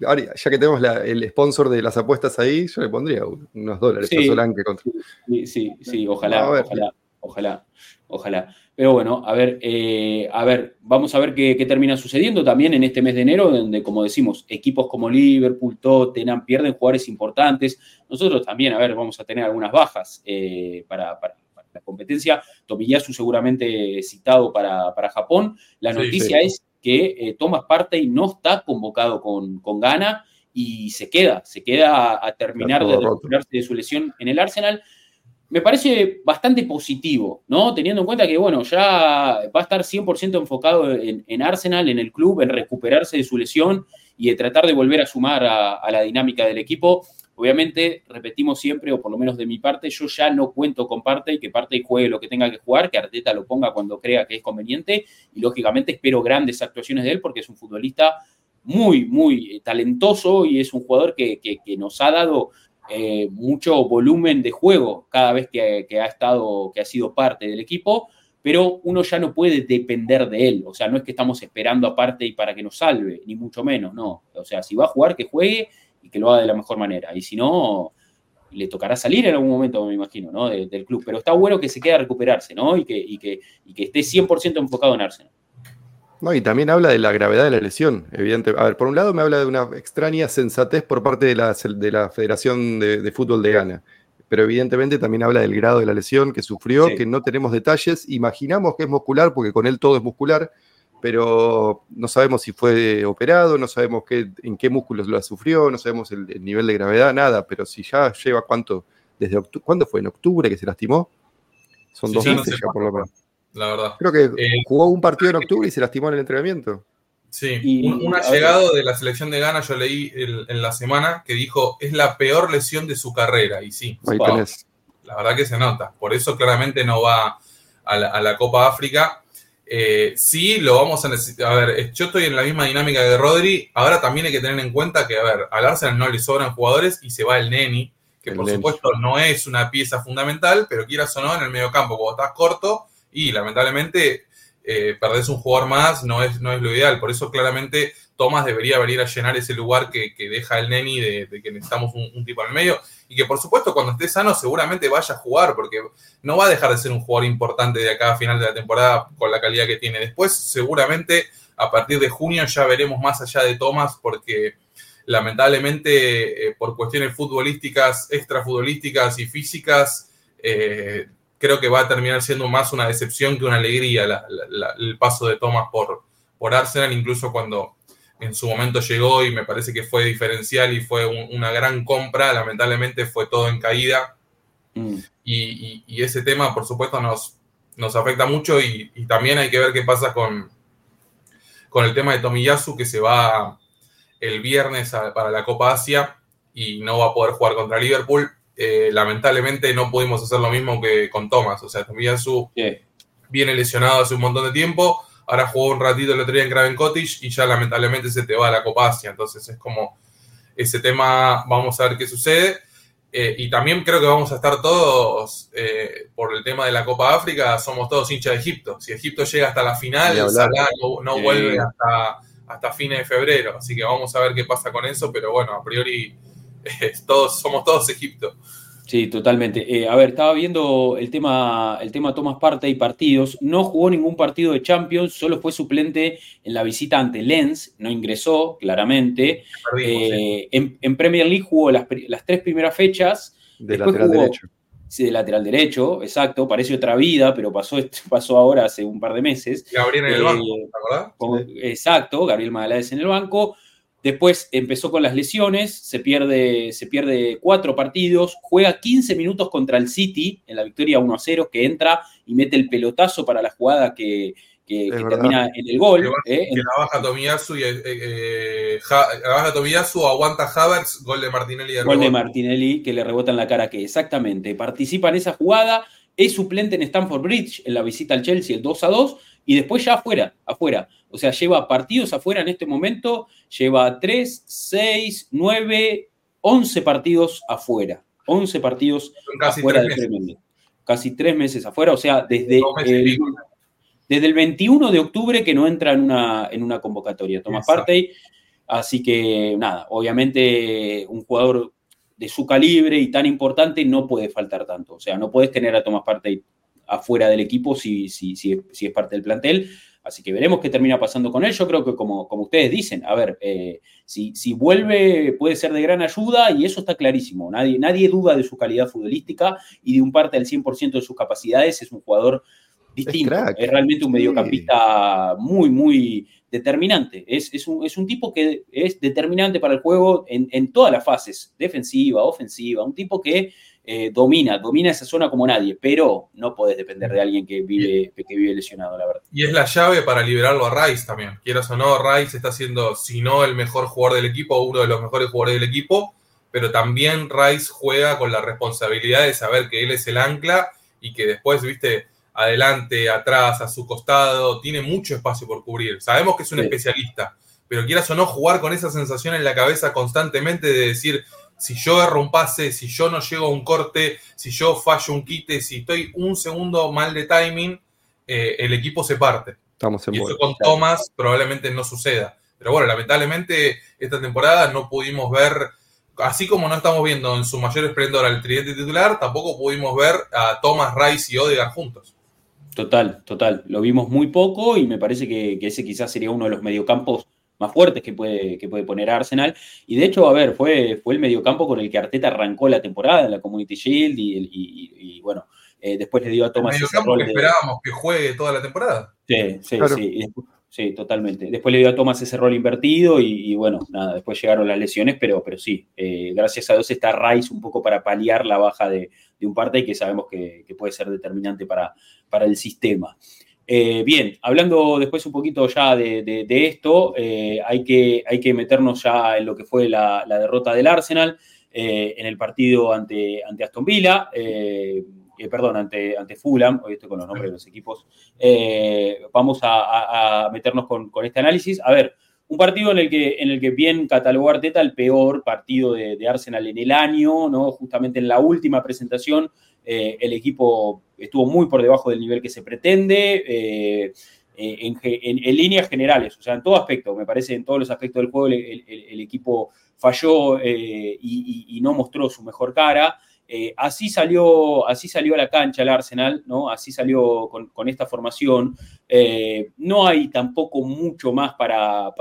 ya que tenemos el sponsor de las apuestas ahí, yo le pondría unos dólares a Solanke contra. Sí, sí, sí ojalá, ojalá, ojalá, ojalá. Pero bueno, a ver, eh, a ver, vamos a ver qué, termina sucediendo también en este mes de enero, donde, como decimos, equipos como Liverpool, Tottenham pierden jugadores importantes. Nosotros también, a ver, vamos a tener algunas bajas eh, para la competencia. Tomiyasu seguramente citado para, Japón. La noticia es que eh, toma parte y no está convocado con, con Ghana y se queda, se queda a, terminar de recuperarse de su lesión en el Arsenal. Me parece bastante positivo, ¿no? Teniendo en cuenta que, bueno, ya va a estar 100% enfocado en, Arsenal, en el club, en recuperarse de su lesión y de tratar de volver a sumar a, a la dinámica del equipo Obviamente, repetimos siempre, o por lo menos de mi parte, yo ya no cuento con parte y que parte juegue lo que tenga que jugar, que Arteta lo ponga cuando crea que es conveniente y lógicamente espero grandes actuaciones de él porque es un futbolista muy, muy talentoso y es un jugador que, nos ha dado eh, mucho volumen de juego cada vez que, ha estado, que ha sido parte del equipo, pero uno ya no puede depender de él. O sea, no es que estamos esperando aparte y para que nos salve, ni mucho menos, no. O sea, si va a jugar, que juegue y que lo haga de la mejor manera. Y si no, le tocará salir en algún momento, me imagino, ¿no? del club. Pero está bueno que se quede a recuperarse, ¿no? Y que, y que, y que esté 100% enfocado en Arsenal. No, y también habla de la gravedad de la lesión, evidente. A ver, por un lado me habla de una extraña sensatez por parte de la, de la Federación de, Fútbol de Ghana, pero evidentemente también habla del grado de la lesión que sufrió, que no tenemos detalles, imaginamos que es muscular, porque con él todo es muscular, pero no sabemos si fue operado, no sabemos qué, en qué músculos lo sufrió, no sabemos el, nivel de gravedad, nada, pero si ya lleva cuánto, desde ¿cuándo fue? ¿En octubre que se lastimó? Son dos meses ya por lo menos. La verdad. Creo que eh, jugó un partido en octubre y se lastimó en el entrenamiento. Sí, un, allegado de la selección de Ghana, yo leí en la semana que dijo, es la peor lesión de su carrera, y sí. La verdad que se nota. Por eso claramente no va a la Copa África eh, sí, lo vamos a necesitar. A ver, yo estoy en la misma dinámica de Rodri. Ahora también hay que tener en cuenta que, a ver, al Arsenal no le sobran jugadores y se va el Neni, que por supuesto no es una pieza fundamental, pero quieras o no, en el medio campo, cuando estás corto y lamentablemente eh, perdés un jugador más, no es, no es lo ideal. Por eso claramente Thomas debería venir a llenar ese lugar que, deja el Neni de, que necesitamos un, tipo en el medio. Y que por supuesto cuando esté sano seguramente vaya a jugar, porque no va a dejar de ser un jugador importante de acá a final de la temporada con la calidad que tiene. Después seguramente a partir de junio ya veremos más allá de Thomas, porque lamentablemente eh, por cuestiones futbolísticas, extrafutbolísticas y físicas, eh, creo que va a terminar siendo más una decepción que una alegría el paso de Thomas por, por Arsenal, incluso cuando en su momento llegó y me parece que fue diferencial y fue una gran compra, lamentablemente fue todo en caída. Mm. Y, ese tema, por supuesto, nos, nos afecta mucho y, también hay que ver qué pasa con, con el tema de Tomiyasu, que se va el viernes para la Copa Asia y no va a poder jugar contra Liverpool. Eh, lamentablemente no pudimos hacer lo mismo que con Thomas. O sea, Tomiyasu viene lesionado hace un montón de tiempo ahora jugó un ratito el otro día en Craven Cottage y ya lamentablemente se te va a la Copa Asia. Entonces es como ese tema, vamos a ver qué sucede. Eh, y también creo que vamos a estar todos, eh, por el tema de la Copa África, somos todos hinchas de Egipto. Si Egipto llega hasta la final, no, vuelve hasta, hasta fines de febrero. Así que vamos a ver qué pasa con eso, pero bueno, a priori todos, somos todos Egipto. Sí, totalmente. Eh, a ver, estaba viendo el tema, el tema Thomas Parte y partidos. No jugó ningún partido de Champions, solo fue suplente en la visita ante Lens, no ingresó, claramente. Eh, en, Premier League jugó las, tres primeras fechas. De lateral derecho. Sí, de lateral derecho, exacto. Parece otra vida, pero pasó, pasó ahora hace un par de meses. Gabriel en el banco, ¿verdad? Eh, exacto, Gabriel Magaláes en el banco. Después empezó con las lesiones, se pierde, se pierde cuatro partidos, juega 15 minutos contra el City en la victoria 1 0, que entra y mete el pelotazo para la jugada que, termina en el gol. Que, eh, la baja Tomiyasu y eh, eh, la baja Tomiyasu, aguanta Havertz, gol de Martinelli. De gol de Martinelli que le rebota en la cara que exactamente participa en esa jugada, es suplente en Stamford Bridge en la visita al Chelsea el 2 a 2 y después ya afuera, afuera. O sea, lleva partidos afuera en este momento, lleva 3, 6, 9, 11 partidos afuera. 11 partidos casi afuera del Premier Casi tres meses afuera, o sea, desde el, desde el 21 de octubre que no entra en una, en una convocatoria. Toma parte. Así que, nada, obviamente un jugador de su calibre y tan importante no puede faltar tanto. O sea, no puedes tener a Tomás Partey afuera del equipo si, si, si, si es parte del plantel. Así que veremos qué termina pasando con él. Yo creo que como, como ustedes dicen, a ver, eh, si, si, vuelve puede ser de gran ayuda y eso está clarísimo. Nadie, nadie duda de su calidad futbolística y de un parte del 100% de sus capacidades. Es un jugador distinto. Es, realmente un mediocampista muy, muy determinante. Es, es, un, es, un, tipo que es determinante para el juego en, en todas las fases, defensiva, ofensiva. Un tipo que eh, domina, domina esa zona como nadie, pero no podés depender de alguien que vive, que vive lesionado, la verdad. Y es la llave para liberarlo a Rice también. Quieras o no, Rice está siendo, si no el mejor jugador del equipo, uno de los mejores jugadores del equipo, pero también Rice juega con la responsabilidad de saber que él es el ancla y que después, viste, adelante, atrás, a su costado, tiene mucho espacio por cubrir. Sabemos que es un especialista, pero quieras o no jugar con esa sensación en la cabeza constantemente de decir, si yo erro un pase, si yo no llego a un corte, si yo fallo un quite, si estoy un segundo mal de timing, eh, el equipo se parte. Estamos en y eso con Thomas probablemente no suceda. Pero bueno, lamentablemente esta temporada no pudimos ver, así como no estamos viendo en su mayor esplendor al tridente titular, tampoco pudimos ver a Thomas, Rice y Odegaard juntos. Total, total. Lo vimos muy poco y me parece que, ese quizás sería uno de los mediocampos más fuertes que puede, que puede poner Arsenal. Y de hecho, a ver, fue, fue el mediocampo con el que Arteta arrancó la temporada en la Community Shield y, bueno, eh, después le dio a Thomas. El mediocampo que esperábamos que juegue toda la temporada. Sí, sí, sí. Sí, totalmente. Después le dio a Thomas ese rol invertido y, bueno, nada, después llegaron las lesiones, pero, pero sí, eh, gracias a Dios está Rice un poco para paliar la baja de, un parte y que sabemos que, puede ser determinante para, para el sistema. Eh, bien, hablando después un poquito ya de, esto, eh, hay, que, hay que meternos ya en lo que fue la, derrota del Arsenal en el partido ante, ante Aston Villa. Eh, perdón, ante, ante Fulham, hoy estoy con los nombres de los equipos, eh, vamos a, meternos con, este análisis. A ver, un partido en el que, en el que bien catalogó Arteta el peor partido de, Arsenal en el año, ¿no? Justamente en la última presentación, eh, el equipo estuvo muy por debajo del nivel que se pretende. En, líneas generales, o sea, en todo aspecto, me parece, en todos los aspectos del juego, el, equipo falló y, no mostró su mejor cara. Eh, así, salió, así salió a la cancha el Arsenal, ¿no? Así salió con, esta formación. Eh, no hay tampoco mucho más para,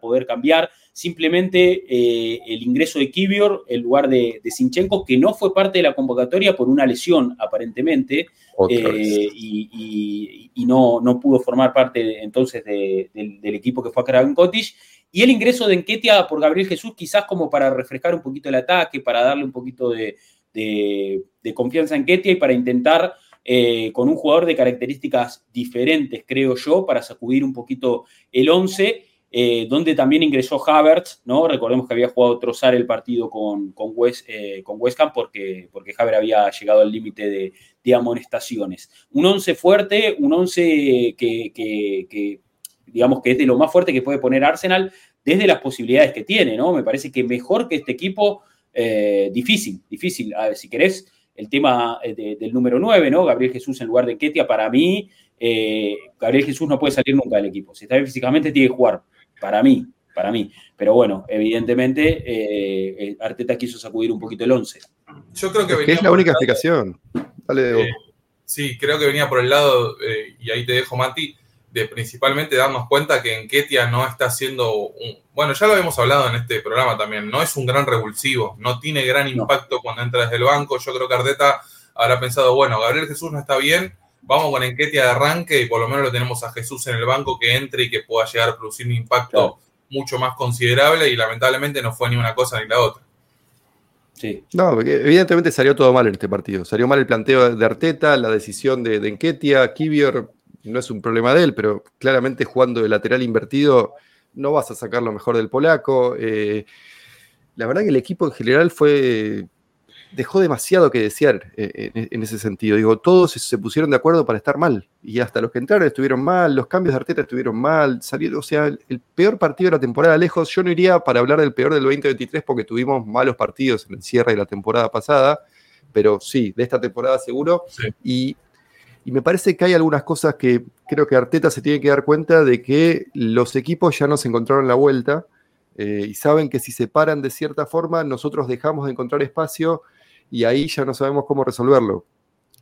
poder cambiar. Simplemente eh, el ingreso de Kivior en lugar de, Sinchenko, que no fue parte de la convocatoria por una lesión, aparentemente, y, no, no, pudo formar parte entonces del equipo que fue a Cottage. Y el ingreso de Enquetia por Gabriel Jesús, quizás como para refrescar un poquito el ataque, para darle un poquito de, de, confianza en Ketia y para intentar eh, con un jugador de características diferentes, creo yo, para sacudir un poquito el 11, eh, donde también ingresó Havertz, ¿no? Recordemos que había jugado trozar el partido con, con, West, eh, con Ham porque, porque Havertz había llegado al límite de, amonestaciones. Un 11 fuerte, un 11 que, digamos que es de lo más fuerte que puede poner Arsenal desde las posibilidades que tiene, ¿no? Me parece que mejor que este equipo eh, difícil, difícil. si querés, el tema del número 9, ¿no? Gabriel Jesús en lugar de Ketia, para mí, Gabriel Jesús no puede salir nunca del equipo. Si está bien físicamente, tiene que jugar. Para mí, para mí. Pero bueno, evidentemente, Arteta quiso sacudir un poquito el 11. Yo creo que, es la única explicación. Dale, sí, creo que venía por el lado, y ahí te dejo, Mati, de principalmente darnos cuenta que Enquetia no está haciendo un, bueno, ya lo habíamos hablado en este programa también, no es un gran revulsivo, no tiene gran impacto cuando entra desde el banco. Yo creo que Ardeta habrá pensado, bueno, Gabriel Jesús no está bien, vamos con Enquetia de arranque y por lo menos lo tenemos a Jesús en el banco que entre y que pueda llegar a producir un impacto mucho más considerable y lamentablemente no fue ni una cosa ni la otra. Sí. No, evidentemente salió todo mal en este partido. Salió mal el planteo de Arteta, la decisión de, de Enquetia, Kivior, no es un problema de él, pero claramente jugando de lateral invertido no vas a sacar lo mejor del polaco. Eh, la verdad que el equipo en general fue dejó demasiado que desear eh, en, ese sentido. Digo, todos se pusieron de acuerdo para estar mal. Y hasta los que entraron estuvieron mal, los cambios de Arteta estuvieron mal, salieron, o sea, el, peor partido de la temporada lejos. Yo no iría para hablar del peor del 2023 porque tuvimos malos partidos en el cierre de la temporada pasada, pero sí, de esta temporada seguro. Y y me parece que hay algunas cosas que creo que Arteta se tiene que dar cuenta de que los equipos ya no se encontraron la vuelta eh, y saben que si se paran de cierta forma, nosotros dejamos de encontrar espacio y ahí ya no sabemos cómo resolverlo.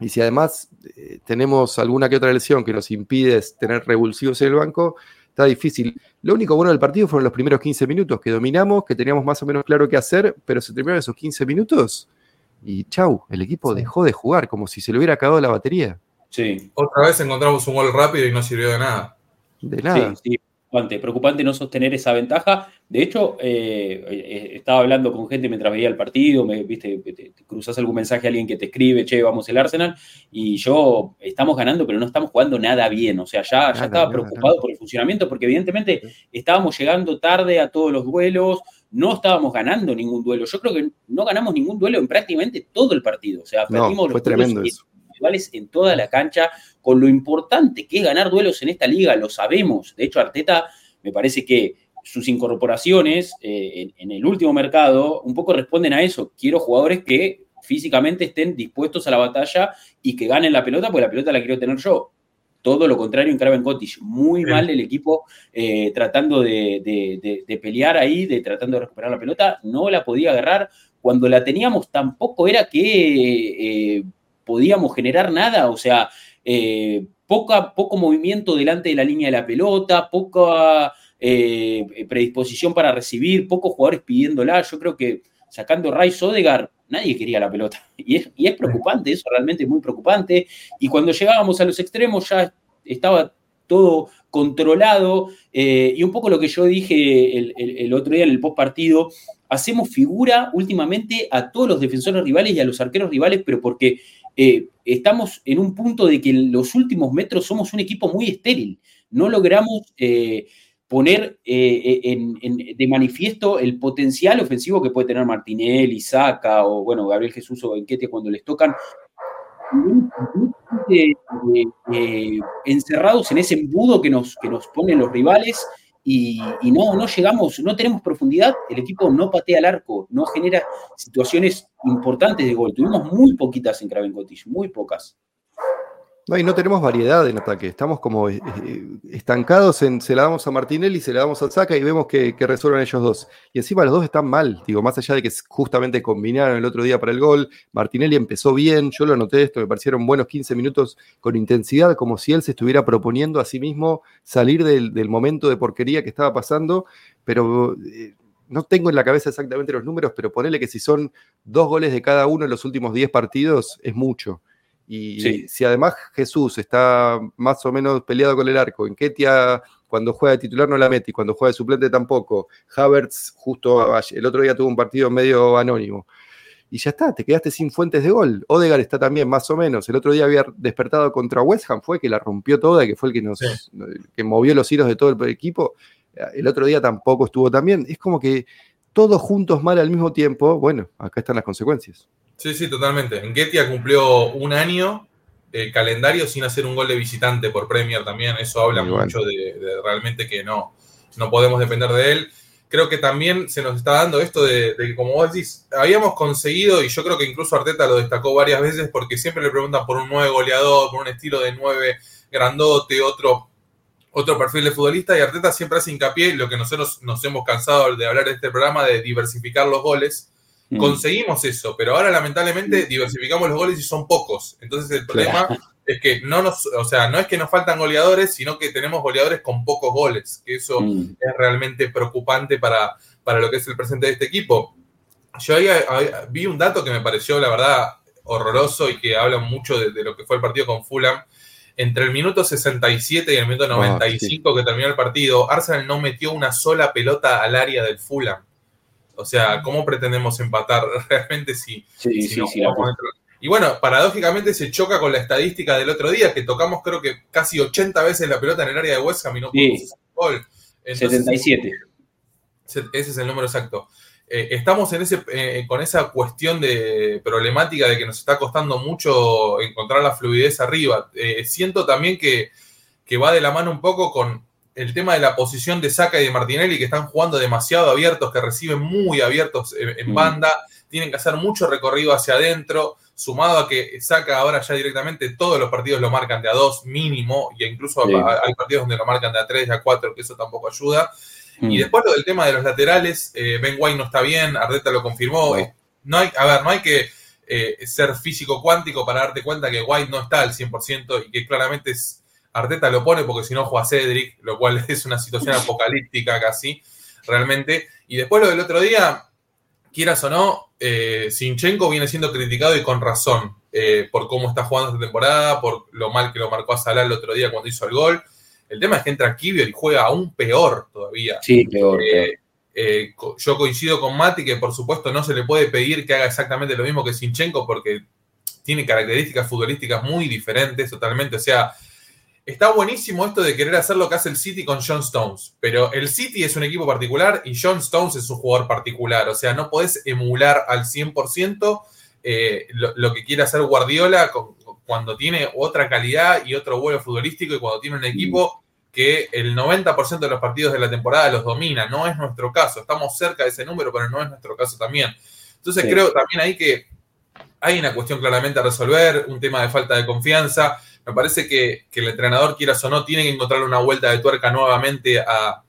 Y si además eh, tenemos alguna que otra lesión que nos impide tener revulsivos en el banco, está difícil. Lo único bueno del partido fueron los primeros 15 minutos, que dominamos, que teníamos más o menos claro qué hacer, pero se terminaron esos 15 minutos y chau, el equipo dejó de jugar como si se le hubiera acabado la batería. Sí. Otra vez encontramos un gol rápido y no sirvió de nada. De nada. Sí, preocupante. Preocupante no sostener esa ventaja. De hecho, eh, eh, estaba hablando con gente mientras veía el partido, me, viste, te, cruzas algún mensaje a alguien que te escribe, che, vamos el Arsenal, y yo, estamos ganando, pero no estamos jugando nada bien. O sea, ya, ya estaba preocupado por el funcionamiento, porque evidentemente estábamos llegando tarde a todos los duelos, no estábamos ganando ningún duelo. Yo creo que no ganamos ningún duelo en prácticamente todo el partido. O sea, perdimos fue tremendo eso. En toda la cancha, con lo importante que es ganar duelos en esta liga, lo sabemos. De hecho, Arteta me parece que sus incorporaciones eh, en, el último mercado un poco responden a eso. Quiero jugadores que físicamente estén dispuestos a la batalla y que ganen la pelota, porque la pelota la quiero tener yo. Todo lo contrario en Craven Cottage. Muy mal el equipo eh, tratando de, pelear ahí, de tratando de recuperar la pelota. No la podía agarrar. Cuando la teníamos tampoco era que eh, podíamos generar nada. O sea, poca, poco movimiento delante de la línea de la pelota, poca eh, predisposición para recibir, pocos jugadores pidiéndola. Yo creo que sacando Rice Odegar, nadie quería la pelota. Y es, es preocupante, eso realmente muy preocupante. Y cuando llegábamos a los extremos ya estaba todo controlado. Eh, y un poco lo que yo dije el, otro día en el post partido, hacemos figura últimamente a todos los defensores rivales y a los arqueros rivales, pero porque eh, estamos en un punto de que en los últimos metros somos un equipo muy estéril. No logramos poner eh, eh, de manifiesto el potencial ofensivo que puede tener Martinelli, Saca o bueno, Gabriel Jesús o Benquete cuando les tocan. Eh, encerrados en ese embudo que nos, que nos ponen los rivales y, no, no llegamos, no tenemos profundidad, el equipo no patea el arco, no genera situaciones importantes de gol. Tuvimos muy poquitas en Craven Cottage, muy pocas. No, y no tenemos variedad en ataque. Estamos como eh, eh, estancados en se la damos a Martinelli, se la damos al Saca y vemos que, resuelven ellos dos. Y encima los dos están mal. Digo, más allá de que justamente combinaron el otro día para el gol, Martinelli empezó bien, yo lo noté esto, me parecieron buenos 15 minutos con intensidad, como si él se estuviera proponiendo a sí mismo salir del, momento de porquería que estaba pasando, pero eh, no tengo en la cabeza exactamente los números, pero ponele que si son dos goles de cada uno en los últimos 10 partidos, es mucho. Y si además Jesús está más o menos peleado con el arco, en Ketia cuando juega de titular no la mete y cuando juega de suplente tampoco, Havertz justo el otro día tuvo un partido medio anónimo. Y ya está, te quedaste sin fuentes de gol. Odegar está también más o menos. El otro día había despertado contra West Ham, fue que la rompió toda, que fue el que nos que movió los hilos de todo el equipo. El otro día tampoco estuvo tan bien. Es como que todos juntos mal al mismo tiempo. Bueno, acá están las consecuencias. Sí, sí, totalmente. En Getia cumplió un año el calendario sin hacer un gol de visitante por Premier también. Eso habla mucho de, realmente que no, no podemos depender de él. Creo que también se nos está dando esto de, que, como vos decís, habíamos conseguido, y yo creo que incluso Arteta lo destacó varias veces, porque siempre le preguntan por un nuevo goleador, por un estilo de nueve grandote, otro, otro perfil de futbolista, y Arteta siempre hace hincapié, lo que nosotros nos hemos cansado de hablar de este programa, de diversificar los goles Mm. Conseguimos eso, pero ahora lamentablemente diversificamos los goles y son pocos. Entonces el problema es que no nos, o sea, no es que nos faltan goleadores, sino que tenemos goleadores con pocos goles, que eso mm. es realmente preocupante para, para lo que es el presente de este equipo. Yo ahí, vi un dato que me pareció, la verdad, horroroso y que habla mucho de, lo que fue el partido con Fulham. Entre el minuto 67 y el minuto 95 ah, que terminó el partido, Arsenal no metió una sola pelota al área del Fulham. O sea, ¿cómo pretendemos empatar realmente si, no jugamos Y bueno, paradójicamente se choca con la estadística del otro día, que tocamos creo que casi 80 veces la pelota en el área de West Ham y no pudimos hacer gol. 77. Ese es el número exacto. Eh, estamos en ese, eh, con esa cuestión de problemática de que nos está costando mucho encontrar la fluidez arriba. Eh, siento también que, que va de la mano un poco con el tema de la posición de Saca y de Martinelli, que están jugando demasiado abiertos, que reciben muy abiertos en, mm. banda, tienen que hacer mucho recorrido hacia adentro, sumado a que Saca ahora ya directamente todos los partidos lo marcan de a dos mínimo, y incluso hay partidos donde lo marcan de a tres, de a cuatro, que eso tampoco ayuda. Mm. Y después lo del tema de los laterales, eh, Ben White no está bien, Ardeta lo confirmó. No. hay, a ver, no hay que eh, ser físico cuántico para darte cuenta que White no está al 100% y que claramente es Arteta lo pone porque si no juega Cedric, lo cual es una situación apocalíptica casi, realmente. Y después lo del otro día, quieras o no, eh, Sinchenko viene siendo criticado y con razón eh, por cómo está jugando esta temporada, por lo mal que lo marcó a Salah el otro día cuando hizo el gol. El tema es que entra Kibio y juega aún peor todavía. Sí, peor. Eh, eh, yo coincido con Mati que por supuesto no se le puede pedir que haga exactamente lo mismo que Sinchenko porque tiene características futbolísticas muy diferentes totalmente. O sea, está buenísimo esto de querer hacer lo que hace el City con John Stones, pero el City es un equipo particular y John Stones es un jugador particular, o sea, no podés emular al 100% eh, lo, que quiere hacer Guardiola cuando tiene otra calidad y otro vuelo futbolístico y cuando tiene un equipo que el 90% de los partidos de la temporada los domina. No es nuestro caso, estamos cerca de ese número, pero no es nuestro caso también. Entonces creo también ahí que hay una cuestión claramente a resolver, un tema de falta de confianza. Me parece que, el entrenador, quieras o no, tiene que encontrar una vuelta de tuerca nuevamente a,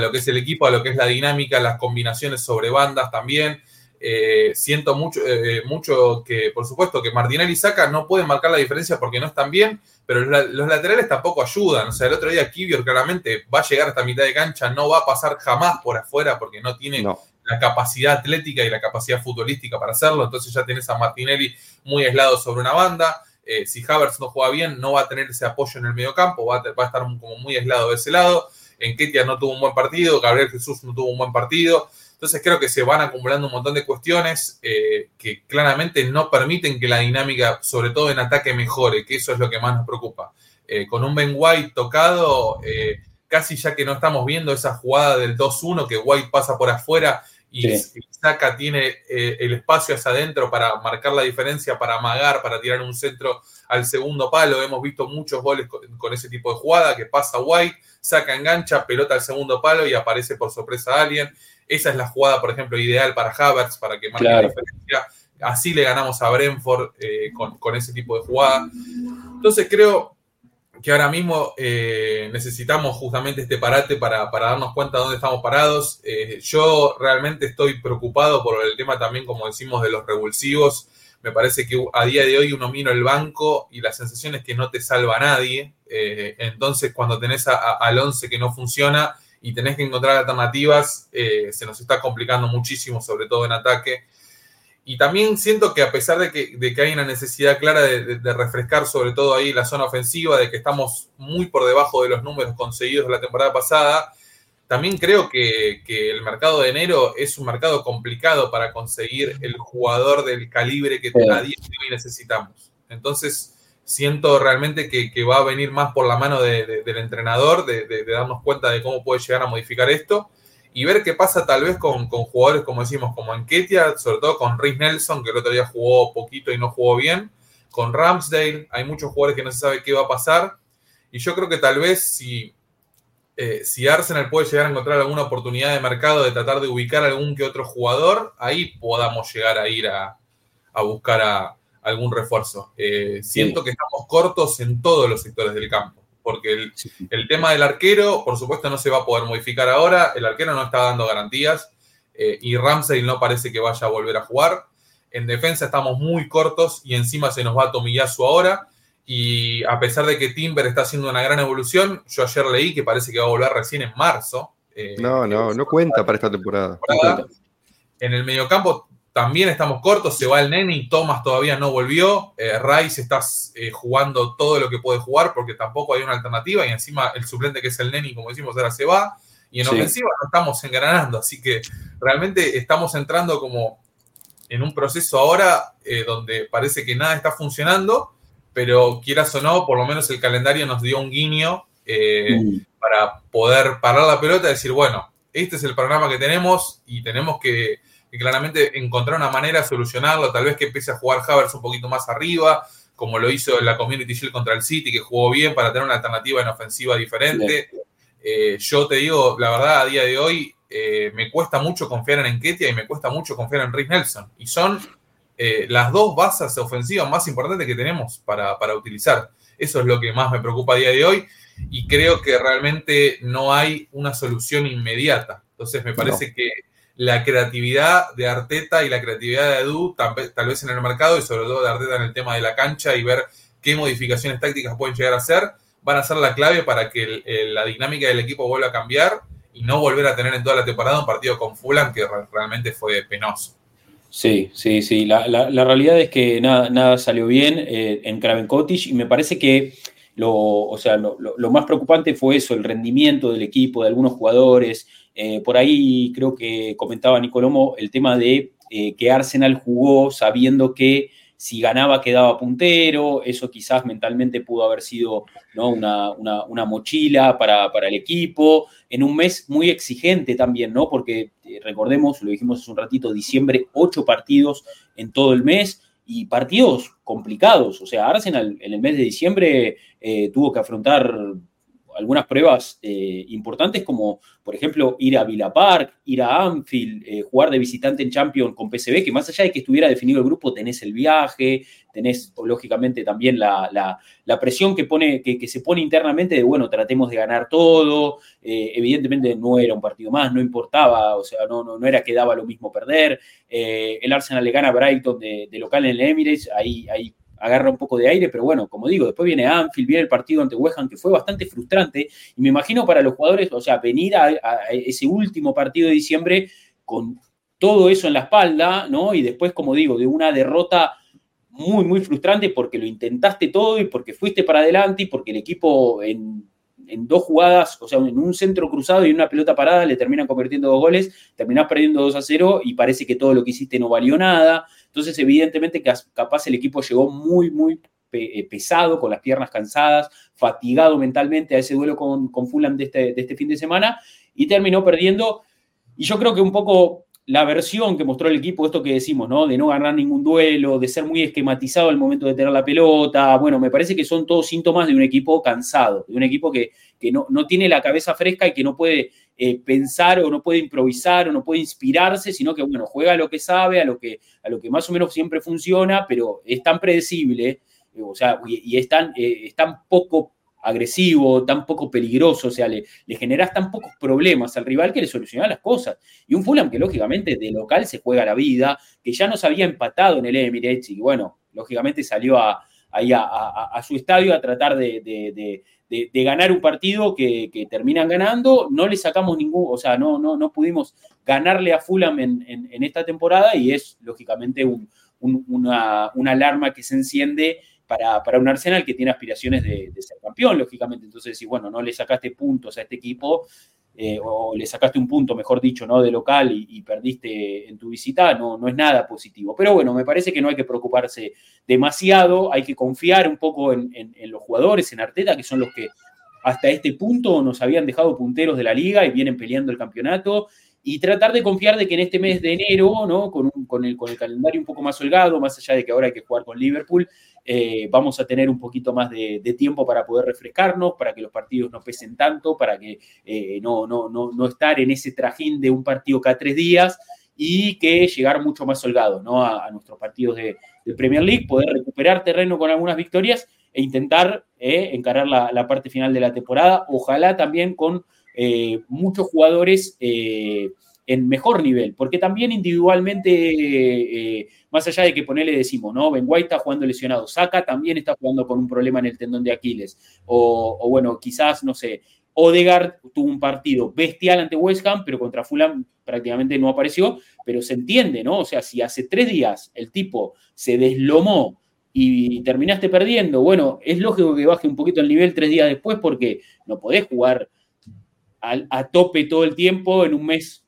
lo que es el equipo, a lo que es la dinámica, las combinaciones sobre bandas también. Eh, siento mucho, eh, mucho que, por supuesto, que Martinelli y Saca no pueden marcar la diferencia porque no están bien, pero los, laterales tampoco ayudan. O sea, el otro día Kivior claramente va a llegar hasta mitad de cancha, no va a pasar jamás por afuera porque no tiene la capacidad atlética y la capacidad futbolística para hacerlo. Entonces ya tenés a Martinelli muy aislado sobre una banda. Eh, si Havertz no juega bien, no va a tener ese apoyo en el medio campo, va a, va a estar como muy aislado de ese lado. En Ketia no tuvo un buen partido, Gabriel Jesús no tuvo un buen partido. Entonces creo que se van acumulando un montón de cuestiones eh, que claramente no permiten que la dinámica, sobre todo en ataque, mejore, que eso es lo que más nos preocupa. Eh, con un Ben White tocado, casi ya que no estamos viendo esa jugada del 2-1, que White pasa por afuera y, Saca tiene eh, el espacio hacia adentro para marcar la diferencia, para amagar, para tirar un centro al segundo palo. Hemos visto muchos goles con, ese tipo de jugada que pasa White, saca engancha, pelota al segundo palo y aparece por sorpresa alguien. Esa es la jugada, por ejemplo, ideal para Havertz, para que marque la diferencia. Así le ganamos a Brentford eh, con, con ese tipo de jugada. Entonces creo, que ahora mismo eh, necesitamos justamente este parate para, darnos cuenta de dónde estamos parados. Eh, yo realmente estoy preocupado por el tema también, como decimos, de los revulsivos. Me parece que a día de hoy uno mira el banco y la sensación es que no te salva nadie. Eh, entonces, cuando tenés al 11 que no funciona y tenés que encontrar alternativas, se nos está complicando muchísimo, sobre todo en ataque. Y también siento que a pesar de que, hay una necesidad clara de, refrescar sobre todo ahí la zona ofensiva, de que estamos muy por debajo de los números conseguidos de la temporada pasada, también creo que, el mercado de enero es un mercado complicado para conseguir el jugador del calibre que a día de hoy necesitamos. Entonces, siento realmente que, va a venir más por la mano del entrenador, de darnos cuenta de cómo puede llegar a modificar esto y ver qué pasa tal vez con, jugadores, como decimos, como Enketia, sobre todo con Rhys Nelson, que el otro día jugó poquito y no jugó bien, con Ramsdale, hay muchos jugadores que no se sabe qué va a pasar, y yo creo que tal vez si, eh, si Arsenal puede llegar a encontrar alguna oportunidad de mercado de tratar de ubicar algún que otro jugador, ahí podamos llegar a ir a, buscar a algún refuerzo. Eh, siento que estamos cortos en todos los sectores del campo porque el, tema del arquero, por supuesto, no se va a poder modificar ahora. El arquero no está dando garantías eh, y Ramsey no parece que vaya a volver a jugar. En defensa estamos muy cortos y encima se nos va a Tomiyasu ahora. Y a pesar de que Timber está haciendo una gran evolución, yo ayer leí que parece que va a volver recién en marzo. Eh, no, no, no cuenta para esta temporada. En el mediocampo también estamos cortos, se va el Neni, Thomas todavía no volvió, eh, Rice está eh, jugando todo lo que puede jugar porque tampoco hay una alternativa y encima el suplente que es el Neni, como decimos, ahora se va. Y en ofensiva no estamos engranando, así que realmente estamos entrando como en un proceso ahora eh, donde parece que nada está funcionando, pero quieras o no, por lo menos el calendario nos dio un guiño mm. para poder parar la pelota y decir, bueno, este es el programa que tenemos y tenemos que y claramente encontrar una manera de solucionarlo, tal vez que empiece a jugar Havertz un poquito más arriba, como lo hizo en la Community Shield contra el City, que jugó bien para tener una alternativa en ofensiva diferente. Eh, yo te digo, la verdad, a día de hoy eh, me cuesta mucho confiar en Enketia y me cuesta mucho confiar en Rick Nelson. Y son eh, las dos bases ofensivas más importantes que tenemos para, utilizar. Eso es lo que más me preocupa a día de hoy y creo que realmente no hay una solución inmediata. Entonces me parece que la creatividad de Arteta y la creatividad de Edu, tal, vez en el mercado y sobre todo de Arteta en el tema de la cancha y ver qué modificaciones tácticas pueden llegar a hacer, van a ser la clave para que la dinámica del equipo vuelva a cambiar y no volver a tener en toda la temporada un partido con Fulham que realmente fue penoso. Sí, sí, sí. La, realidad es que nada, nada salió bien eh, en Craven Cottage y me parece que lo, o sea, lo, más preocupante fue eso, el rendimiento del equipo, de algunos jugadores, eh, por ahí creo que comentaba Nicolomo el tema de eh, que Arsenal jugó sabiendo que si ganaba quedaba puntero, eso quizás mentalmente pudo haber sido ¿no? una, una, mochila para, para, el equipo, en un mes muy exigente también, ¿no? Porque eh, recordemos, lo dijimos hace un ratito, diciembre, ocho partidos en todo el mes y partidos complicados. O sea, Arsenal en el mes de diciembre tuvo que afrontar algunas pruebas eh, importantes como, por ejemplo, ir a Villa Park, ir a Anfield, eh, jugar de visitante en Champions con PSV, que más allá de que estuviera definido el grupo, tenés el viaje, tenés lógicamente también la, presión que, pone, que, se pone internamente de, bueno, tratemos de ganar todo, eh, evidentemente no era un partido más, no importaba, o sea, no, no, no era que daba lo mismo perder, el Arsenal le gana a Brighton de, local en el Emirates, ahí, ahí agarra un poco de aire, pero bueno, como digo, después viene Anfield, viene el partido ante West Ham, que fue bastante frustrante, y me imagino para los jugadores, o sea, venir a, ese último partido de diciembre con todo eso en la espalda, ¿no? Y después, como digo, de una derrota muy, muy frustrante porque lo intentaste todo y porque fuiste para adelante y porque el equipo en en dos jugadas, o sea, en un centro cruzado y una pelota parada, le terminan convirtiendo dos goles, terminás perdiendo 2 a 0 y parece que todo lo que hiciste no valió nada. Entonces, evidentemente, capaz el equipo llegó muy, muy eh, pesado, con las piernas cansadas, fatigado mentalmente a ese duelo con, con Fulham de este, de este fin de semana y terminó perdiendo. Y yo creo que un poco la versión que mostró el equipo, esto que decimos, ¿no? De no ganar ningún duelo, de ser muy esquematizado al momento de tener la pelota. Bueno, me parece que son todos síntomas de un equipo cansado, de un equipo que, que no, no, tiene la cabeza fresca y que no puede eh, pensar o no puede improvisar o no puede inspirarse, sino que, bueno, juega a lo que sabe, a lo que, a lo que más o menos siempre funciona, pero es tan predecible, eh, o sea, y, es, tan, eh, es tan poco agresivo, tan poco peligroso, o sea, le, le generas tan pocos problemas al rival que le soluciona las cosas. Y un Fulham que lógicamente de local se juega la vida, que ya nos había empatado en el Emirates y bueno, lógicamente salió a, a, su estadio a tratar de, ganar un partido que, terminan ganando. No le sacamos ningún, o sea, no, no, no pudimos ganarle a Fulham en, esta temporada y es lógicamente una, una alarma que se enciende para, un Arsenal que tiene aspiraciones de, ser campeón, lógicamente. Entonces, si bueno, no le sacaste puntos a este equipo, eh, o le sacaste un punto, mejor dicho, ¿no? de local y, perdiste en tu visita, no, no es nada positivo. Pero bueno, me parece que no hay que preocuparse demasiado, hay que confiar un poco en, los jugadores, en Arteta, que son los que hasta este punto nos habían dejado punteros de la liga y vienen peleando el campeonato y tratar de confiar de que en este mes de enero, ¿no? con, el, con el calendario un poco más holgado, más allá de que ahora hay que jugar con Liverpool, eh, vamos a tener un poquito más de, tiempo para poder refrescarnos, para que los partidos no pesen tanto, para que eh, no, no, no, no, estar en ese trajín de un partido cada tres días y que llegar mucho más holgado ¿no? a, nuestros partidos de, Premier League, poder recuperar terreno con algunas victorias e intentar eh, encarar la, parte final de la temporada, ojalá también con muchos jugadores en mejor nivel, porque también individualmente, eh, más allá de que ponerle decimos, ¿no? Ben White está jugando lesionado, Saka también está jugando con un problema en el tendón de Aquiles, o, bueno, quizás, no sé, Odegaard tuvo un partido bestial ante West Ham, pero contra Fulham prácticamente no apareció, pero se entiende, ¿no? O sea, si hace tres días el tipo se deslomó y terminaste perdiendo, bueno, es lógico que baje un poquito el nivel tres días después porque no podés jugar a tope todo el tiempo en un mes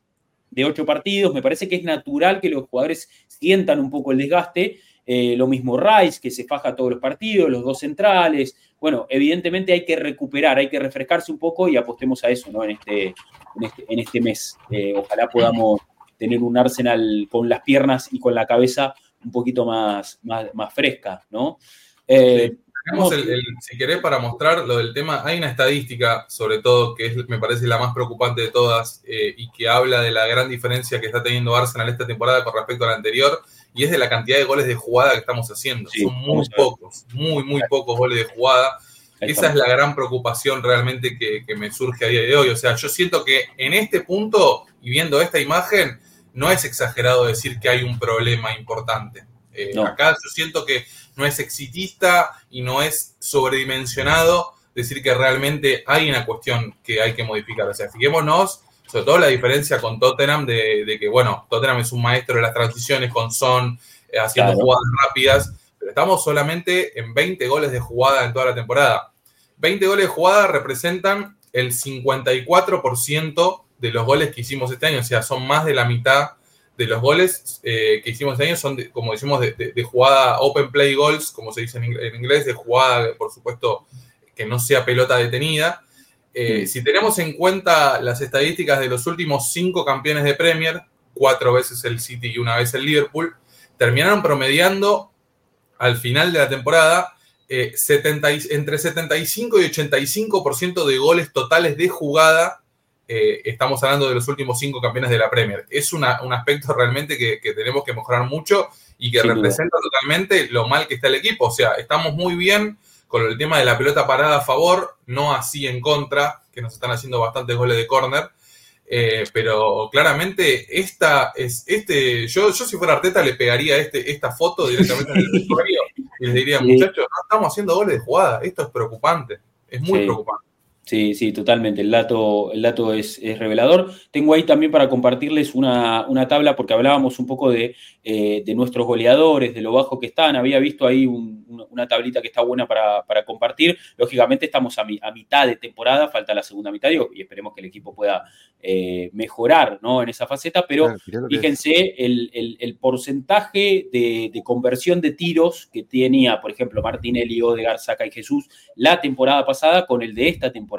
de ocho partidos. Me parece que es natural que los jugadores sientan un poco el desgaste. Eh, lo mismo Rice, que se faja todos los partidos, los dos centrales. Bueno, evidentemente hay que recuperar, hay que refrescarse un poco y apostemos a eso ¿no? en, este, en, este, este mes. Eh, ojalá podamos tener un Arsenal con las piernas y con la cabeza un poquito más, más, fresca, ¿no? Eh, si querés, para mostrar lo del tema, hay una estadística, sobre todo, que es, me parece la más preocupante de todas eh, y que habla de la gran diferencia que está teniendo Arsenal esta temporada con respecto a la anterior, y es de la cantidad de goles de jugada que estamos haciendo. Son muy pocos, muy, muy pocos goles de jugada. Esa es la gran preocupación realmente que, me surge a día de hoy. O sea, yo siento que en este punto, y viendo esta imagen, no es exagerado decir que hay un problema importante. Eh, acá yo siento que no es exitista y no es sobredimensionado decir que realmente hay una cuestión que hay que modificar. O sea, fijémonos, sobre todo la diferencia con Tottenham, de, que, bueno, Tottenham es un maestro de las transiciones con Son, eh, haciendo jugadas rápidas, pero estamos solamente en 20 goles de jugada en toda la temporada. 20 goles de jugada representan el 54% de los goles que hicimos este año, o sea, son más de la mitad de los goles que hicimos este año son, como decimos, de, jugada open play goals, como se dice en inglés, de jugada, por supuesto, que no sea pelota detenida. Si tenemos en cuenta las estadísticas de los últimos cinco campeones de Premier, cuatro veces el City y una vez el Liverpool, terminaron promediando al final de la temporada eh, entre 75 y 85% de goles totales de jugada. Eh, estamos hablando de los últimos cinco campeones de la Premier. Es un aspecto realmente que, tenemos que mejorar mucho y que representa totalmente lo mal que está el equipo. O sea, estamos muy bien con el tema de la pelota parada a favor, no así en contra, que nos están haciendo bastantes goles de córner. Eh, pero claramente esta es este yo, yo si fuera Arteta le pegaría este, esta foto directamente en el usuario y les diría, muchachos, no estamos haciendo goles de jugada, esto es preocupante, es muy preocupante. Sí, sí, totalmente. El dato, el dato es, revelador. Tengo ahí también para compartirles una, tabla, porque hablábamos un poco de, eh, nuestros goleadores, de lo bajo que están. Había visto ahí una tablita que está buena para, compartir. Lógicamente estamos a, a, mitad de temporada, falta la segunda mitad y, esperemos que el equipo pueda eh, mejorar ¿no? en esa faceta, pero fíjense el, porcentaje de, de, conversión de tiros que tenía, por ejemplo, Martinelli, Odegaard, Saca y Jesús la temporada pasada con el de esta temporada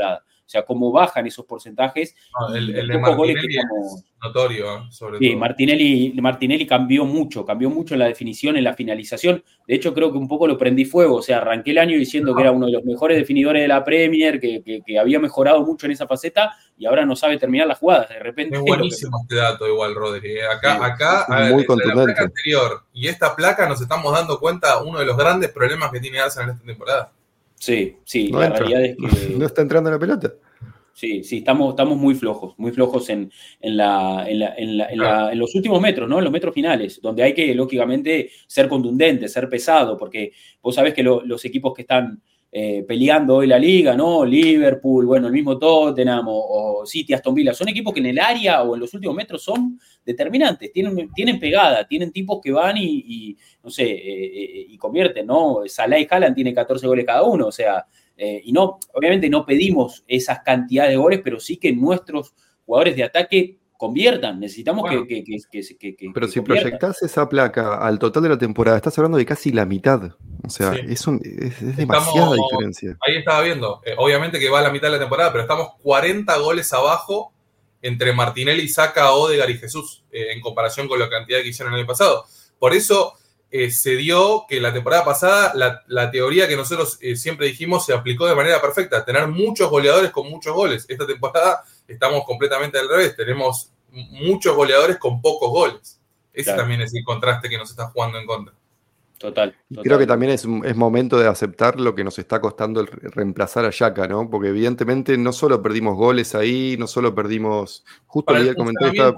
o sea, cómo bajan esos porcentajes. el, de Martinelli es notorio, ¿eh? sobre sí, Martinelli, Martinelli cambió mucho, cambió mucho en la definición, en la finalización. De hecho, creo que un poco lo prendí fuego. O sea, arranqué el año diciendo que era uno de los mejores definidores de la Premier, que, había mejorado mucho en esa faceta y ahora no sabe terminar las jugadas. De repente. Es buenísimo este dato, igual, Rodri. ¿eh? Acá, acá muy la placa anterior y esta placa nos estamos dando cuenta uno de los grandes problemas que tiene Arsenal en esta temporada. Sí, sí, la realidad es que. No está entrando la pelota. Sí, sí, estamos, estamos muy flojos, muy flojos en, en, la, en, la, en, la, en, los últimos metros, ¿no? En los metros finales, donde hay que, lógicamente, ser contundente, ser pesado, porque vos sabés que los equipos que están eh, peleando hoy la liga, ¿no? Liverpool, bueno, el mismo Tottenham o, City, Aston Villa, son equipos que en el área o en los últimos metros son determinantes, tienen, tienen pegada, tienen tipos que van y, no sé, eh, eh, y convierten, ¿no? Salah y Haaland tienen 14 goles cada uno, o sea, y no, obviamente no pedimos esas cantidades de goles, pero sí que nuestros jugadores de ataque conviertan, necesitamos que, que, Pero si proyectas esa placa al total de la temporada, estás hablando de casi la mitad. O sea, es, demasiada diferencia. Ahí estaba viendo, eh, obviamente que va a la mitad de la temporada, pero estamos 40 goles abajo entre Martinelli, Saca, Odegar y Jesús, eh, en comparación con la cantidad que hicieron el año pasado. Por eso eh, se dio que la temporada pasada la, la teoría que nosotros siempre dijimos se aplicó de manera perfecta, tener muchos goleadores con muchos goles. Esta temporada estamos completamente al revés, tenemos muchos goleadores con pocos goles. Ese también es el contraste que nos está jugando en contra. Total. creo que también es, es, momento de aceptar lo que nos está costando el reemplazar a Yaka, ¿no? Porque evidentemente no solo perdimos goles ahí, no solo perdimos. Justo para el comentario.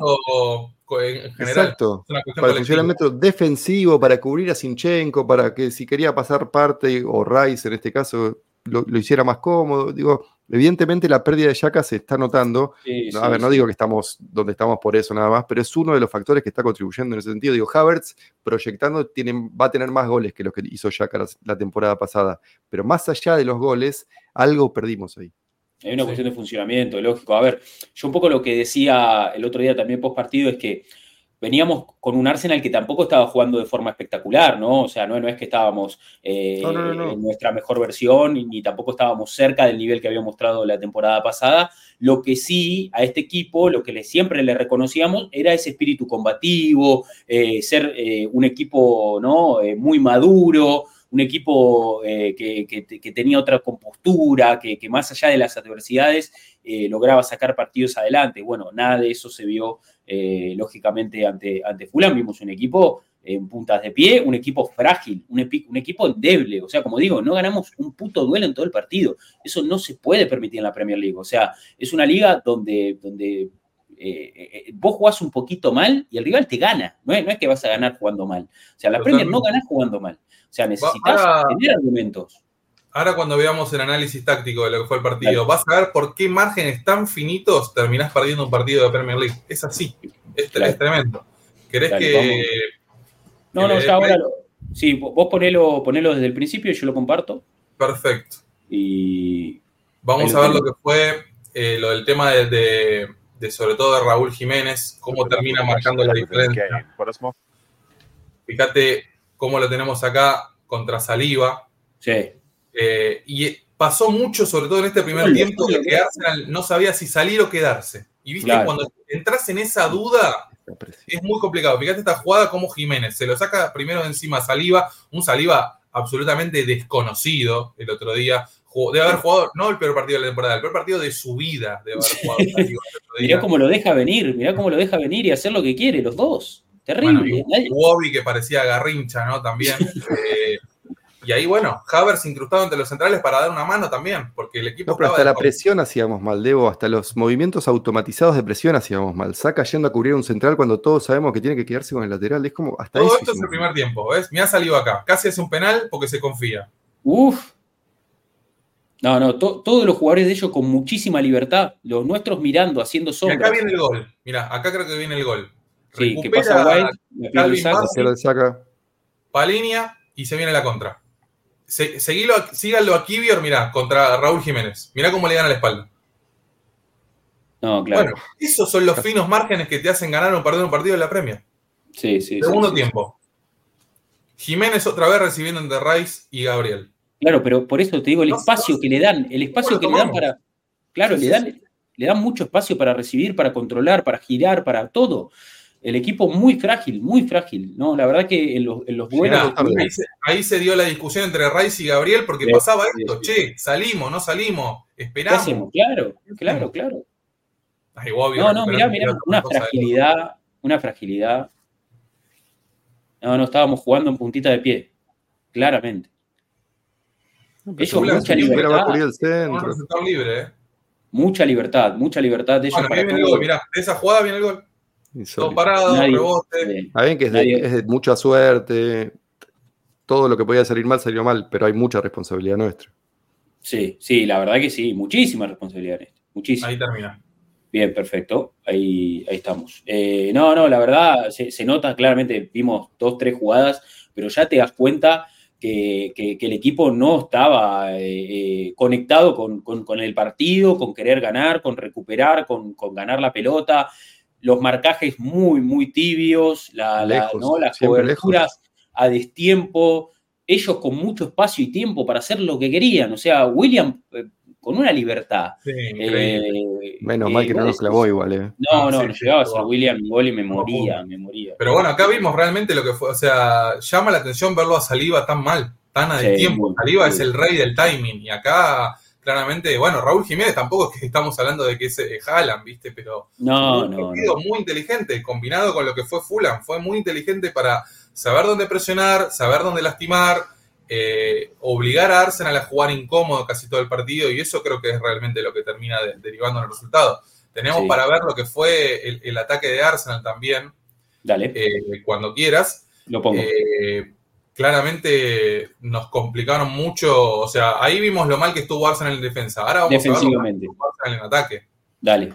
En general, Exacto. Para el funcionamiento defensivo, para cubrir a Sinchenko, para que si quería pasar parte, o Rice en este caso, lo, hiciera más cómodo. Digo, evidentemente la pérdida de Yaka se está notando. a ver, no digo que estamos donde estamos por eso nada más, pero es uno de los factores que está contribuyendo en ese sentido. Digo, Havertz proyectando tiene, va a tener más goles que los que hizo Yaka la, temporada pasada. Pero más allá de los goles, algo perdimos ahí. Hay una cuestión de funcionamiento, lógico. A ver, yo un poco lo que decía el otro día también post partido es que veníamos con un Arsenal que tampoco estaba jugando de forma espectacular, ¿no? O sea, no, no es que estábamos eh, en nuestra mejor versión ni tampoco estábamos cerca del nivel que había mostrado la temporada pasada. Lo que sí, a este equipo, lo que le, siempre le reconocíamos era ese espíritu combativo, eh, ser eh, un equipo, ¿no? muy maduro, un equipo que, tenía otra compostura, que, más allá de las adversidades lograba sacar partidos adelante. Bueno, nada de eso se vio eh, lógicamente ante, ante Fulham vimos un equipo en puntas de pie, un equipo frágil, un, un, equipo endeble. O sea, como digo, no ganamos un puto duelo en todo el partido. Eso no se puede permitir en la Premier League. O sea, es una liga donde, donde eh, eh, vos jugás un poquito mal y el rival te gana. No es, no es que vas a ganar jugando mal. O sea, la Premier no ganas jugando mal. O sea, necesitas tener argumentos. Ahora cuando veamos el análisis táctico de lo que fue el partido, vas a ver por qué márgenes tan finitos terminás perdiendo un partido de Premier League. Es así, es, tremendo. ¿Querés que... No, no, ya ahora... Lo... Sí, vos ponelo, ponelo desde el principio y yo lo comparto. Perfecto. Y... Vamos a ver lo que fue eh, lo del tema de, de sobre todo de Raúl Jiménez, cómo termina marcando la diferencia. Fíjate cómo lo tenemos acá contra Saliva. Sí. Eh, y pasó mucho, sobre todo en este primer tiempo, de que Arsenal no sabía si salir o quedarse. Y viste, cuando entras en esa duda, es muy complicado. Fíjate esta jugada como Jiménez se lo saca primero de encima Saliva, un Saliva absolutamente desconocido el otro día. de haber jugado, no el peor partido de la temporada, el peor partido de su vida de haber jugado Mirá cómo lo deja venir, mirá cómo lo deja venir y hacer lo que quiere, los dos. Terrible. Bueno, y que parecía garrincha, ¿no? También. Eh, y ahí, bueno, Havers incrustado entre los centrales para dar una mano también, porque el equipo. No, pero hasta la presión hacíamos mal, Debo, hasta los movimientos automatizados de presión hacíamos mal. Saca yendo a cubrir un central cuando todos sabemos que tiene que quedarse con el lateral. Es como hasta Todo esto es el primer tiempo, ¿ves? Me ha salido acá. Casi hace un penal porque se confía. Uf. No, no, todos los jugadores de ellos con muchísima libertad, los nuestros mirando, haciendo sombra. Y acá viene el gol. Mira, acá creo que viene el gol. Sí, que pasa White, Calvin saca. Palinia y se viene la contra seguilo, síganlo a Kivior, mirá, contra Raúl Jiménez. Mirá cómo le gana la espalda. No, claro. Bueno, esos son los finos márgenes que te hacen ganar o perder un partido de la Premier. Sí, sí. Segundo tiempo. Jiménez otra vez recibiendo entre Rice y Gabriel. Claro, pero por eso te digo el espacio que le dan, el espacio que le dan para. Claro, le, dan, le dan mucho espacio para recibir, para controlar, para girar, para todo el equipo muy frágil, muy frágil, ¿no? La verdad que en los, en los buenos... ahí, se, dio la discusión entre Rice y Gabriel porque pasaba esto, che, salimos, no salimos, esperamos. Claro, claro, claro. no, no, mirá, mirá, una fragilidad, una fragilidad. No, no, estábamos jugando en puntita de pie, claramente. Ellos mucha libertad. Libre, ¿eh? Mucha libertad, mucha libertad de ellos. Bueno, viene el gol, mirá, de esa jugada viene el gol. Todo parado, rebote. Está bien que es de, mucha suerte. Todo lo que podía salir mal salió mal, pero hay mucha responsabilidad nuestra. Sí, sí, la verdad que sí, muchísima responsabilidad Muchísima. Ahí termina. Bien, perfecto. Ahí, ahí estamos. Eh, no, no, la verdad se, nota claramente, vimos dos, tres jugadas, pero ya te das cuenta que, el equipo no estaba eh, eh, conectado con, con, el partido, con querer ganar, con recuperar, con, ganar la pelota los marcajes muy, muy tibios, la, las coberturas a destiempo, ellos con mucho espacio y tiempo para hacer lo que querían. O sea, William eh, con una libertad. Eh, Menos mal que no nos clavó igual. Eh. No, no, no llegaba a William gol y me moría, me moría. Pero bueno, acá vimos realmente lo que fue. O sea, llama la atención verlo a Saliva tan mal, tan a destiempo. Saliva es el rey del timing y acá claramente, bueno, Raúl Jiménez tampoco es que estamos hablando de que es eh, Haaland, ¿viste? Pero no, no, muy inteligente, combinado con lo que fue Fulham, fue muy inteligente para saber dónde presionar, saber dónde lastimar, eh, obligar a Arsenal a jugar incómodo casi todo el partido y eso creo que es realmente lo que termina derivando en el resultado. Tenemos para ver lo que fue el, ataque de Arsenal también. Dale. Eh, cuando quieras. Lo pongo claramente nos complicaron mucho. O sea, ahí vimos lo mal que estuvo Arsenal en defensa. Ahora vamos a ver Arsenal en ataque. Dale.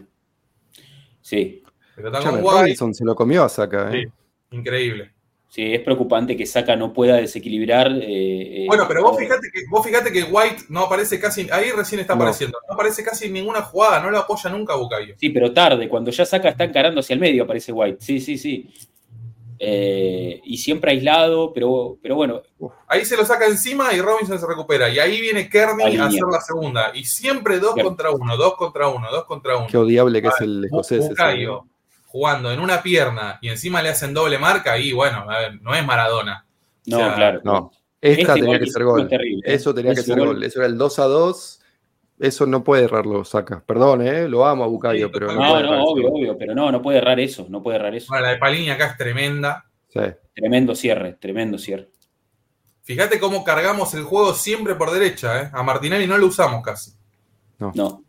Sí. Pero Robinson se lo comió a Saka. ¿eh? Sí, increíble. Sí, es preocupante que Saka no pueda desequilibrar. Eh, eh, bueno, pero vos fíjate, que, vos fíjate que White no aparece casi, ahí recién está apareciendo, no aparece casi en ninguna jugada, no lo apoya nunca a Bucayo. Sí, pero tarde, cuando ya Saka está encarando hacia el medio aparece White. Sí, sí, sí. Eh, y siempre aislado, pero, pero bueno. Ahí se lo saca encima y Robinson se recupera. Y ahí viene Kearney a hacer la segunda. Y siempre dos contra uno, dos contra uno, dos contra uno. Qué odiable que es el escocés. jugando en una pierna y encima le hacen doble marca, y bueno, no es Maradona. No, claro. No. Esta tenía que ser gol. Eso tenía que ser gol. Eso era el 2 a 2 eso no puede errarlo, saca. Perdón, ¿eh? lo amo a Bucayo, pero no. No, no, obvio, obvio, pero no, no puede errar eso, no puede errar eso. Bueno, la de Palini acá es tremenda. Sí. Tremendo cierre, tremendo cierre. Fíjate cómo cargamos el juego siempre por derecha, ¿eh? A Martinelli no lo usamos casi. No. No.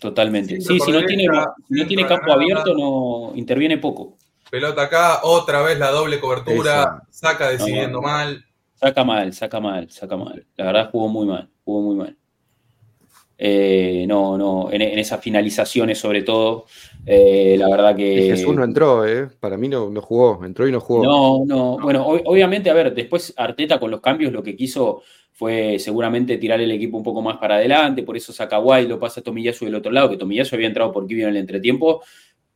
Totalmente. sí, si no, tiene, no tiene campo abierto, no interviene poco. Pelota acá, otra vez la doble cobertura, saca decidiendo mal. Saca mal, saca mal, saca mal. La verdad jugó muy mal, jugó muy mal. Eh, no, no, en, esas finalizaciones sobre todo. Eh, la verdad que. Jesús no entró, ¿eh? Para mí no, no jugó, entró y no jugó. No, no. Bueno, obviamente, a ver, después Arteta con los cambios lo que quiso fue seguramente tirar el equipo un poco más para adelante, por eso saca Guay, lo pasa a Tomillazo del otro lado, que Tomillazo había entrado por Kivior en el entretiempo,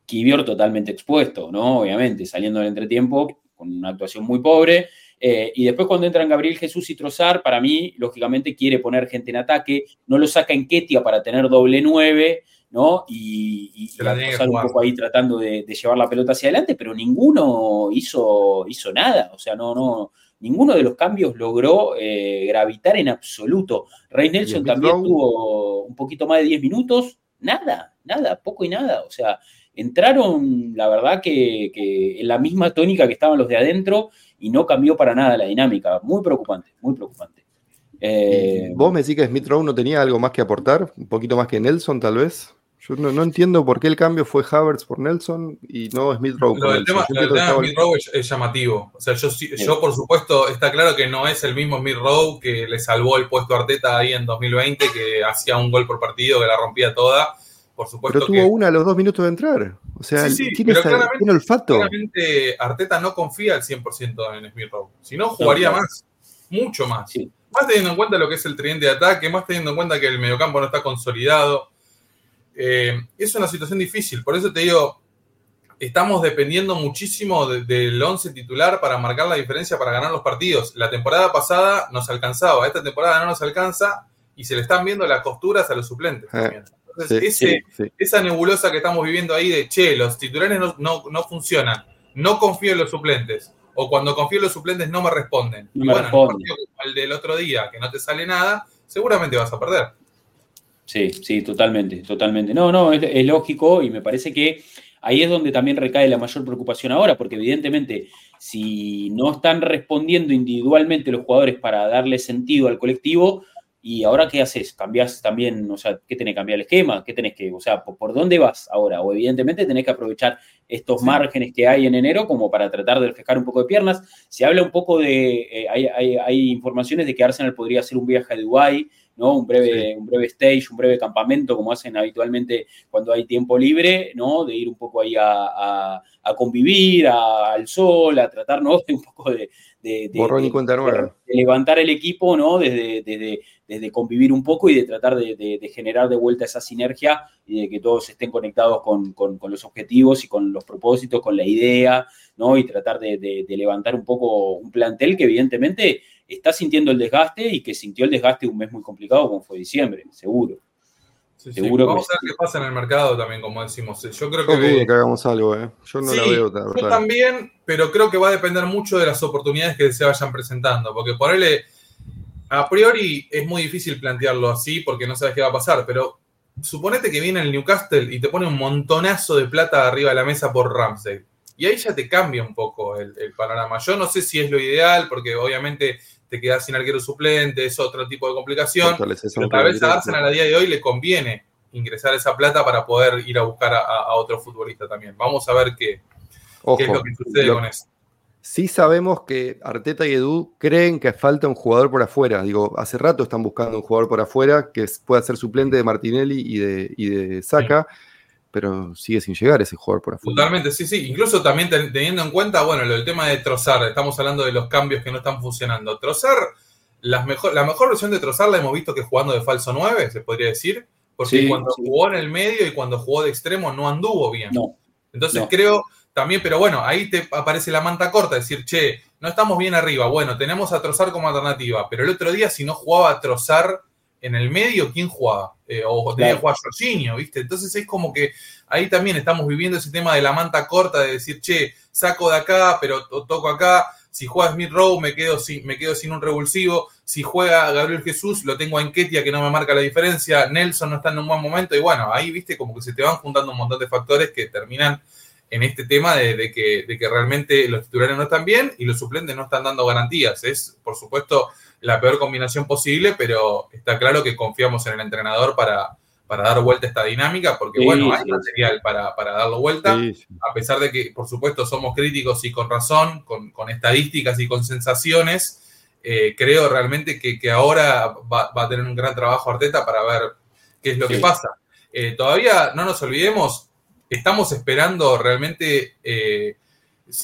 Kivior totalmente expuesto, ¿no? Obviamente, saliendo del entretiempo con una actuación muy pobre. Eh, y después cuando entran Gabriel Jesús y Trozar, para mí, lógicamente, quiere poner gente en ataque, no lo saca en Ketia para tener doble nueve, ¿no? Y, y, un poco ahí tratando de, llevar la pelota hacia adelante, pero ninguno hizo, hizo nada, o sea, no, no, ninguno de los cambios logró eh, gravitar en absoluto. Rey Nelson también tuvo un poquito más de 10 minutos, nada, nada, poco y nada. O sea, entraron, la verdad, que, en la misma tónica que estaban los de adentro y no cambió para nada la dinámica. Muy preocupante, muy preocupante. Eh, ¿Vos me decís que Smith Rowe no tenía algo más que aportar? ¿Un poquito más que Nelson, tal vez? Yo no, entiendo por qué el cambio fue Havertz por Nelson y no Smith Rowe. Lo del tema, de Smith Rowe es, llamativo. O sea, yo, yo, por supuesto, está claro que no es el mismo Smith Rowe que le salvó el puesto a Arteta ahí en 2020, que hacía un gol por partido, que la rompía toda. Por supuesto pero tuvo una a los dos minutos de entrar. O sea, ¿tiene, olfato? Claramente Arteta no confía al 100% en Smith Rowe. Si no, jugaría más. Mucho más. Más teniendo en cuenta lo que es el tridente de ataque, más teniendo en cuenta que el mediocampo no está consolidado eh, es una situación difícil. Por eso te digo, estamos dependiendo muchísimo del 11 titular para marcar la diferencia para ganar los partidos. La temporada pasada nos alcanzaba, esta temporada no nos alcanza y se le están viendo las costuras a los suplentes eh, también. Entonces, esa nebulosa que estamos viviendo ahí de, che, los titulares no, funcionan, no confío en los suplentes, o cuando confío en los suplentes no me responden. y bueno, el del otro día, que no te sale nada, seguramente vas a perder. Sí, sí, totalmente, totalmente. No, no, es, lógico y me parece que ahí es donde también recae la mayor preocupación ahora, porque evidentemente si no están respondiendo individualmente los jugadores para darle sentido al colectivo, ¿y ahora qué haces? ¿Cambiás también, o sea, qué tenés que cambiar el esquema? ¿Qué tenés que, o sea, por, dónde vas ahora? O evidentemente tenés que aprovechar estos márgenes que hay en enero como para tratar de reflejar un poco de piernas. Se habla un poco de, eh, hay, hay, hay, informaciones de que Arsenal podría hacer un viaje a Dubái ¿no? Un breve, un breve stage, un breve campamento, como hacen habitualmente cuando hay tiempo libre, ¿no? De ir un poco ahí a, convivir, al sol, a tratar, ¿no? un poco de, de, levantar el equipo, ¿no? Desde, desde, convivir un poco y de tratar de, generar de vuelta esa sinergia y de que todos estén conectados con, los objetivos y con los propósitos, con la idea, ¿no? Y tratar de, levantar un poco un plantel que evidentemente está sintiendo el desgaste y que sintió el desgaste un mes muy complicado como fue diciembre, seguro. seguro Vamos a ver qué pasa en el mercado también, como decimos. Yo creo que, que hagamos algo, ¿eh? Yo no la veo. Yo también, pero creo que va a depender mucho de las oportunidades que se vayan presentando, porque ponerle a priori es muy difícil plantearlo así porque no sabes qué va a pasar, pero suponete que viene el Newcastle y te pone un montonazo de plata arriba de la mesa por Ramsey. Y ahí ya te cambia un poco el, el, panorama. Yo no sé si es lo ideal, porque obviamente te quedas sin arquero suplente, es otro tipo de complicación. Pero tal vez a Arsenal a día de hoy le conviene ingresar esa plata para poder ir a buscar a, otro futbolista también. Vamos a ver qué, es lo que sucede con eso. Sí sabemos que Arteta y Edu creen que falta un jugador por afuera. Digo, hace rato están buscando un jugador por afuera que pueda ser suplente de Martinelli y de, y de Saka pero sigue sin llegar ese jugador por afuera. Totalmente, sí, sí. Incluso también teniendo en cuenta, bueno, lo del tema de Trozar, estamos hablando de los cambios que no están funcionando. Trozar, la mejor, la mejor versión de Trozar la hemos visto que jugando de falso 9, se podría decir, porque cuando jugó en el medio y cuando jugó de extremo no anduvo bien. Entonces creo también, pero bueno, ahí te aparece la manta corta, decir, che, no estamos bien arriba, bueno, tenemos a Trozar como alternativa, pero el otro día si no jugaba a Trozar en el medio, ¿quién jugaba? Eh, o tenía que jugar Jorginho, ¿viste? Entonces es como que ahí también estamos viviendo ese tema de la manta corta, de decir, che, saco de acá, pero toco acá. Si juega Smith Rowe, me quedo, sin, me quedo sin un revulsivo. Si juega Gabriel Jesús, lo tengo en Ketia, que no me marca la diferencia. Nelson no está en un buen momento. Y bueno, ahí, viste, como que se te van juntando un montón de factores que terminan en este tema de, que, de que realmente los titulares no están bien y los suplentes no están dando garantías. Es, por supuesto, la peor combinación posible, pero está claro que confiamos en el entrenador para, para dar vuelta a esta dinámica, porque bueno, hay material para, para darlo vuelta, a pesar de que, por supuesto, somos críticos y con razón, con, estadísticas y con sensaciones, eh, creo realmente que, ahora va, a tener un gran trabajo Arteta para ver ¿Qué es lo que pasa? Eh, todavía no nos olvidemos, estamos esperando realmente, eh,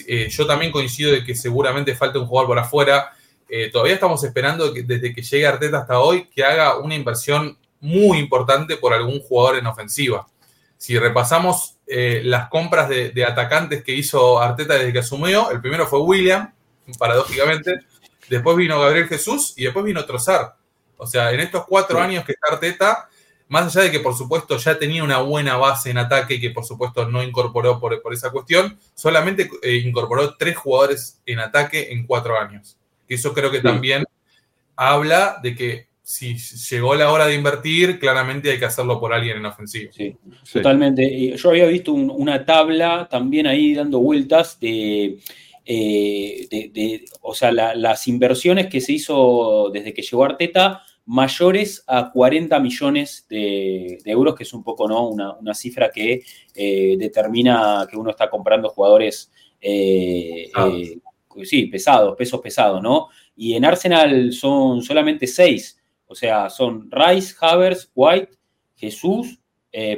eh, yo también coincido de que seguramente falta un jugador por afuera, todavía estamos esperando que, desde que llegue Arteta hasta hoy que haga una inversión muy importante por algún jugador en ofensiva. Si repasamos las compras de, de, atacantes que hizo Arteta desde que asumió, el primero fue William, paradójicamente, después vino Gabriel Jesús y después vino Trozar. O sea, en estos cuatro años que está Arteta, más allá de que por supuesto ya tenía una buena base en ataque y que por supuesto no incorporó por, esa cuestión, solamente eh, incorporó tres jugadores en ataque en cuatro años. Eso creo que también habla de que si llegó la hora de invertir, claramente hay que hacerlo por alguien en ofensivo. Sí, totalmente. Yo había visto una tabla también ahí dando vueltas de, eh, o sea, las inversiones que se hizo desde que llegó Arteta mayores a 40 millones de, euros, que es un poco ¿no? una, cifra que eh, determina que uno está comprando jugadores eh, eh, sí, pesados, pesos pesados, ¿no? Y en Arsenal son solamente seis, o sea, son Rice, Havers, White, Jesús,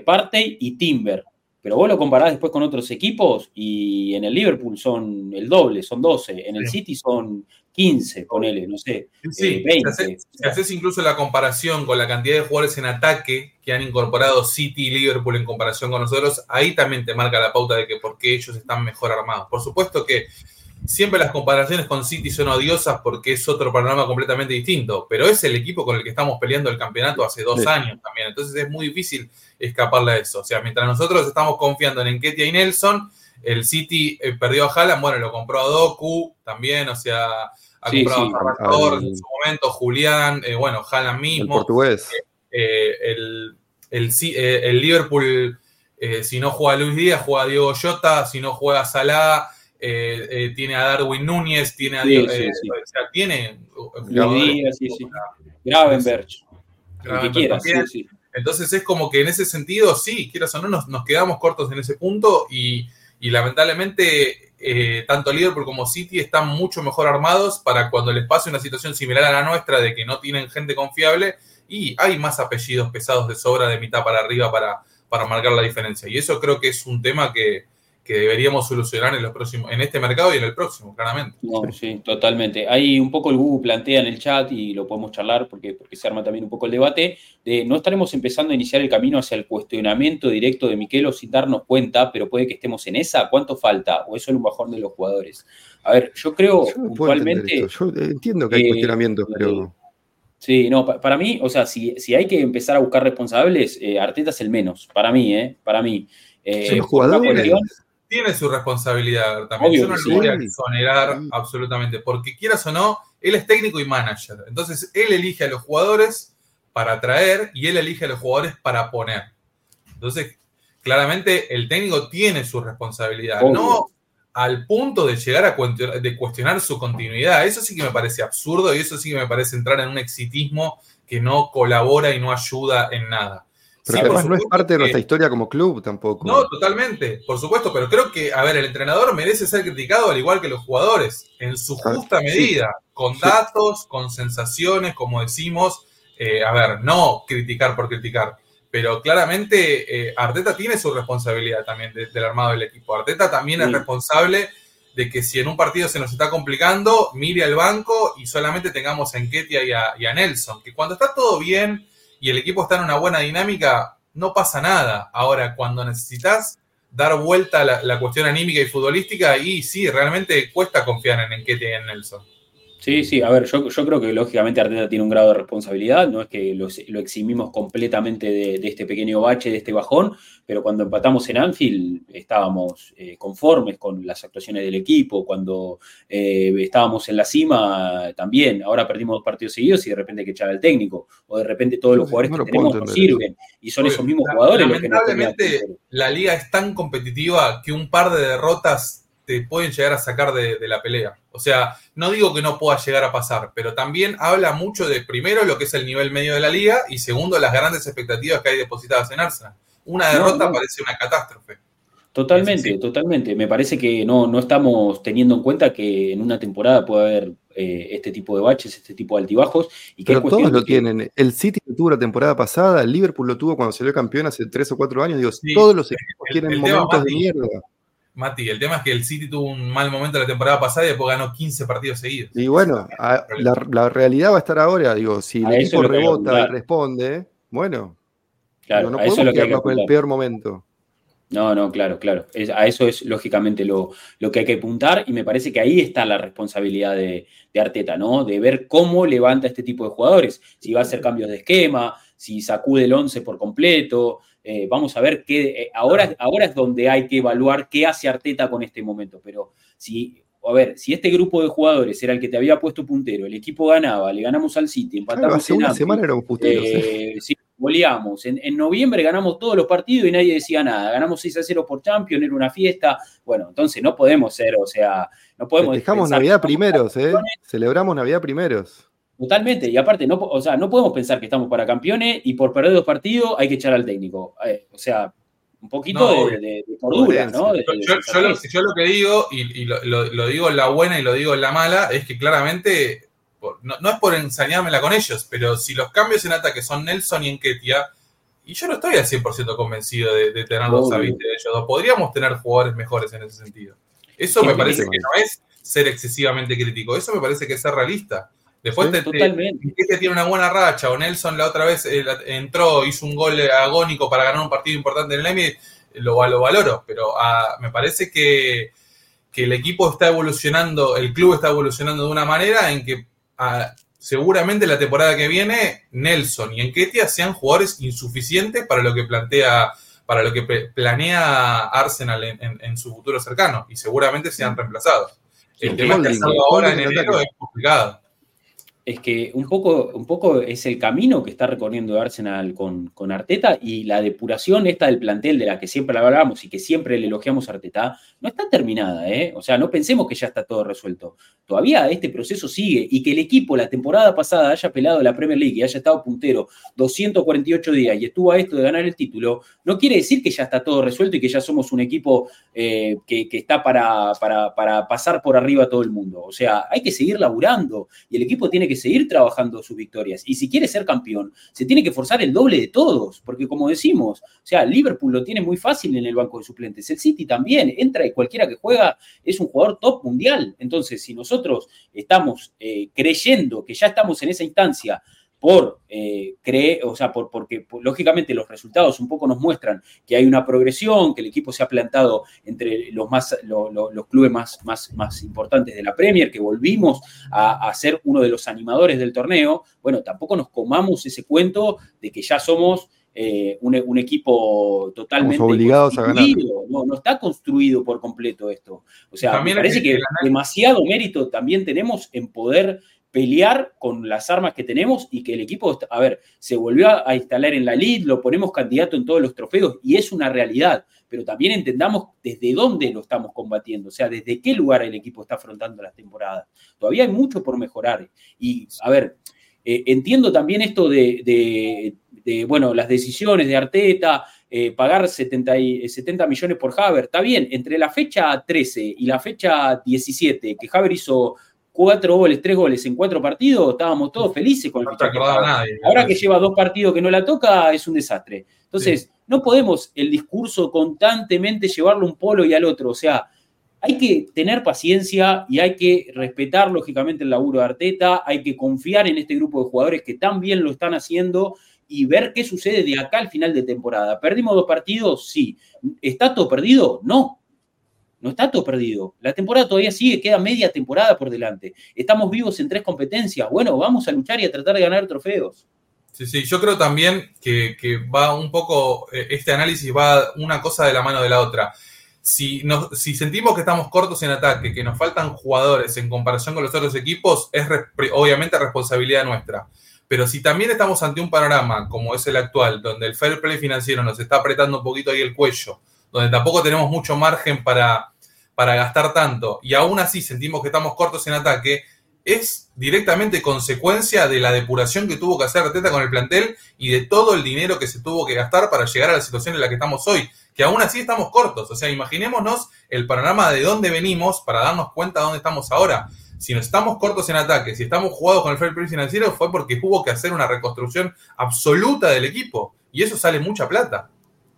Partey y Timber. Pero vos lo comparás después con otros equipos y en el Liverpool son el doble, son 12. En el City son 15, ponele, no sé, sí, 20. Eh, si haces, incluso la comparación con la cantidad de jugadores en ataque que han incorporado City y Liverpool en comparación con nosotros, ahí también te marca la pauta de que por qué ellos están mejor armados. Por supuesto que siempre las comparaciones con City son odiosas porque es otro panorama completamente distinto, pero es el equipo con el que estamos peleando el campeonato hace dos años también, entonces es muy difícil escaparle a eso. O sea, mientras nosotros estamos confiando en Enketia y Nelson, el City eh, perdió a Haaland, bueno, lo compró a Doku también, o sea, ha comprado a Salvador en su momento, Julián, eh, bueno, Haaland mismo. El portugués. Eh, el, el, Liverpool, si no juega Luis Díaz, juega Diego Jota, si no juega Salah, tiene a Darwin Núñez, tiene a Diego, o sea, tiene... Díaz, sí, sí. Gravenberg. que quieras, sí, sí. Entonces es como que en ese sentido, sí, quieras o no, nos, nos quedamos cortos en ese punto y, lamentablemente eh, tanto Liverpool como City están mucho mejor armados para cuando les pase una situación similar a la nuestra de que no tienen gente confiable y hay más apellidos pesados de sobra de mitad para arriba para, para marcar la diferencia. Y eso creo que es un tema que, que deberíamos solucionar en, los próximos, en este mercado y en el próximo, claramente. sí, totalmente. Hay un poco el Google plantea en el chat y lo podemos charlar porque, porque se arma también un poco el debate, de no estaremos empezando a iniciar el camino hacia el cuestionamiento directo de Miquelo sin darnos cuenta, pero puede que estemos en esa. ¿Cuánto falta? ¿O eso es un bajón de los jugadores? A ver, yo creo puntualmente... Yo entiendo que hay cuestionamientos, pero... Sí, no, para mí, o sea, si, si hay que empezar a buscar responsables, eh, Arteta es el menos, para mí, ¿eh? Para mí. Eh, los jugadores tiene su responsabilidad también. Yo no lo voy a exonerar absolutamente, porque quieras o no, él es técnico y manager. Entonces, él elige a los jugadores para traer y él elige a los jugadores para poner. Entonces, claramente el técnico tiene su responsabilidad, no al punto de llegar a de cuestionar su continuidad. Eso sí que me parece absurdo y eso sí que me parece entrar en un exitismo que no colabora y no ayuda en nada. Pero además no es parte de nuestra historia como club tampoco. No, totalmente, por supuesto, pero creo que, a ver, el entrenador merece ser criticado al igual que los jugadores, en su justa medida, con datos, con sensaciones, como decimos, eh, a ver, no criticar por criticar, pero claramente eh, Arteta tiene su responsabilidad también del armado del equipo. Arteta también es responsable de que si en un partido se nos está complicando, mire al banco y solamente tengamos a Enketia y a, y a Nelson, que cuando está todo bien y el equipo está en una buena dinámica, no pasa nada. Ahora, cuando necesitas dar vuelta la, la cuestión anímica y futbolística, y sí, realmente cuesta confiar en Enquete y en Nelson. Sí, sí, a ver, yo, creo que lógicamente Arteta tiene un grado de responsabilidad, no es que lo, eximimos completamente de, este pequeño bache, de este bajón, pero cuando empatamos en Anfield estábamos eh, conformes con las actuaciones del equipo, cuando eh, estábamos en la cima también, ahora perdimos dos partidos seguidos y de repente hay que echar al técnico, o de repente todos los jugadores que tenemos no sirven, y son esos mismos jugadores los que Lamentablemente la liga es tan competitiva que un par de derrotas te pueden llegar a sacar de, la pelea. O sea, no digo que no pueda llegar a pasar, pero también habla mucho de, primero, lo que es el nivel medio de la liga y segundo, las grandes expectativas que hay depositadas en Arsenal. Una derrota parece una catástrofe. Totalmente, totalmente. Me parece que no, no estamos teniendo en cuenta que en una temporada puede haber eh, este tipo de baches, este tipo de altibajos. Y que Pero todos lo tienen. El City lo tuvo la temporada pasada, el Liverpool lo tuvo cuando salió campeón hace tres o cuatro años. Digo, todos los equipos tienen momentos de mierda. Mati, el tema es que el City tuvo un mal momento la temporada pasada y después ganó 15 partidos seguidos. Y bueno, la, realidad va a estar ahora. Digo, si el equipo rebota y responde, bueno, claro, no, podemos quedarnos con el peor momento. No, no, claro, claro. a eso es lógicamente lo, que hay que apuntar y me parece que ahí está la responsabilidad de, Arteta, ¿no? De ver cómo levanta este tipo de jugadores, si va a hacer cambios de esquema, si sacude el 11 por completo. Eh, vamos a ver qué. Eh, ahora, ahora es donde hay que evaluar qué hace Arteta con este momento, pero si. A ver, si este grupo de jugadores era el que te había puesto puntero, el equipo ganaba, le ganamos al City, empatamos. hace una semana éramos puteros. ¿eh? sí, goleamos. En, noviembre ganamos todos los partidos y nadie decía nada. Ganamos 6 a 0 por Champions, era una fiesta. Bueno, entonces no podemos ser, o sea, no podemos. Dejamos Navidad primeros, ¿eh? Celebramos Navidad primeros. Totalmente, y aparte, no, o sea, no podemos pensar que estamos para campeones y por perder dos partidos hay que echar al técnico. Eh, o sea, un poquito de, cordura, ¿no? yo, lo, que digo, y, lo, lo, digo en la buena y lo digo en la mala, es que claramente no, es por ensañármela con ellos, pero si los cambios en ataque son Nelson y Enketia, y yo no estoy al 100% convencido de, de tenerlos a 20 de ellos dos, podríamos tener jugadores mejores en ese sentido. Eso me parece que no es ser excesivamente crítico, eso me parece que es ser realista. Después te, tiene una buena racha, o Nelson la otra vez eh, entró, hizo un gol agónico para ganar un partido importante en el EMI, lo, lo valoro, pero ah, me parece que, que el equipo está evolucionando, el club está evolucionando de una manera en que seguramente la temporada que viene Nelson y Enquetia sean jugadores insuficientes para lo que plantea, para lo que planea Arsenal en, su futuro cercano y seguramente sean reemplazados. El tema es que hacerlo ahora en enero es complicado es que un poco, un poco es el camino que está recorriendo Arsenal con, con, Arteta y la depuración esta del plantel de la que siempre hablábamos y que siempre le elogiamos a Arteta, no está terminada, ¿eh? O sea, no pensemos que ya está todo resuelto. Todavía este proceso sigue y que el equipo la temporada pasada haya pelado la Premier League y haya estado puntero 248 días y estuvo a esto de ganar el título, no quiere decir que ya está todo resuelto y que ya somos un equipo eh, que, está para, para, para pasar por arriba a todo el mundo. O sea, hay que seguir laburando y el equipo tiene que seguir trabajando sus victorias. Y si quiere ser campeón, se tiene que forzar el doble de todos, porque como decimos, o sea, Liverpool lo tiene muy fácil en el banco de suplentes, el City también, entra y cualquiera que juega es un jugador top mundial. Entonces, si nosotros estamos eh, creyendo que ya estamos en esa instancia, por eh, creer, o sea, por, porque lógicamente los resultados un poco nos muestran que hay una progresión, que el equipo se ha plantado entre los, más, los clubes más, más, más importantes de la Premier, que volvimos a, ser uno de los animadores del torneo, bueno, tampoco nos comamos ese cuento de que ya somos eh, un, equipo totalmente obligados a ganar. No, no está construido por completo esto. O sea, me parece que demasiado mérito también tenemos en poder pelear con las armas que tenemos y que el equipo, a ver, se volvió a instalar en la lead, lo ponemos candidato en todos los trofeos y es una realidad, pero también entendamos desde dónde lo estamos combatiendo, o sea, desde qué lugar el equipo está afrontando las temporadas. Todavía hay mucho por mejorar. Y, a ver, eh, entiendo también esto de, bueno, las decisiones de Arteta, eh, pagar 70, 70, millones por Haber, está bien, entre la fecha 13 y la fecha 17, que Haber hizo cuatro goles, tres goles en cuatro partidos, estábamos todos felices con el no Ahora que lleva dos partidos que no la toca, es un desastre. Entonces, no podemos el discurso constantemente llevarlo un polo y al otro. O sea, hay que tener paciencia y hay que respetar lógicamente el laburo de Arteta, hay que confiar en este grupo de jugadores que tan bien lo están haciendo y ver qué sucede de acá al final de temporada. ¿Perdimos dos partidos? Sí. ¿Está todo perdido? No no está todo perdido. La temporada todavía sigue, queda media temporada por delante. Estamos vivos en tres competencias. Bueno, vamos a luchar y a tratar de ganar trofeos. Sí, sí, yo creo también que, va un poco, eh, este análisis va una cosa de la mano de la otra. Si, si sentimos que estamos cortos en ataque, que nos faltan jugadores en comparación con los otros equipos, es obviamente responsabilidad nuestra. Pero si también estamos ante un panorama como es el actual, donde el fair play financiero nos está apretando un poquito ahí el cuello, donde tampoco tenemos mucho margen para, para gastar tanto, y aún así sentimos que estamos cortos en ataque, es directamente consecuencia de la depuración que tuvo que hacer Arteta con el plantel y de todo el dinero que se tuvo que gastar para llegar a la situación en la que estamos hoy, que aún así estamos cortos. O sea, imaginémonos el panorama de dónde venimos para darnos cuenta de dónde estamos ahora. Si nos estamos cortos en ataque, si estamos jugados con el fair play financiero, fue porque hubo que hacer una reconstrucción absoluta del equipo. Y eso sale mucha plata.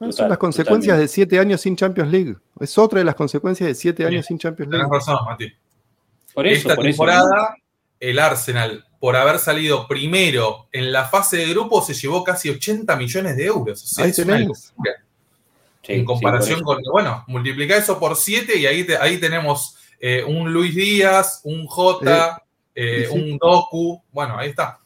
Son las consecuencias de siete años sin Champions League. Es otra de las consecuencias de siete años sin Champions League. Tienes razón, Mati. Por eso, Esta temporada, el Arsenal, por haber salido primero en la fase de grupo, se llevó casi 80 millones de euros. ahí tenemos. en comparación con, bueno, multiplica eso por 7 y ahí, ahí tenemos eh, un Luis Díaz, un J, eh, un Doku, bueno, ahí está.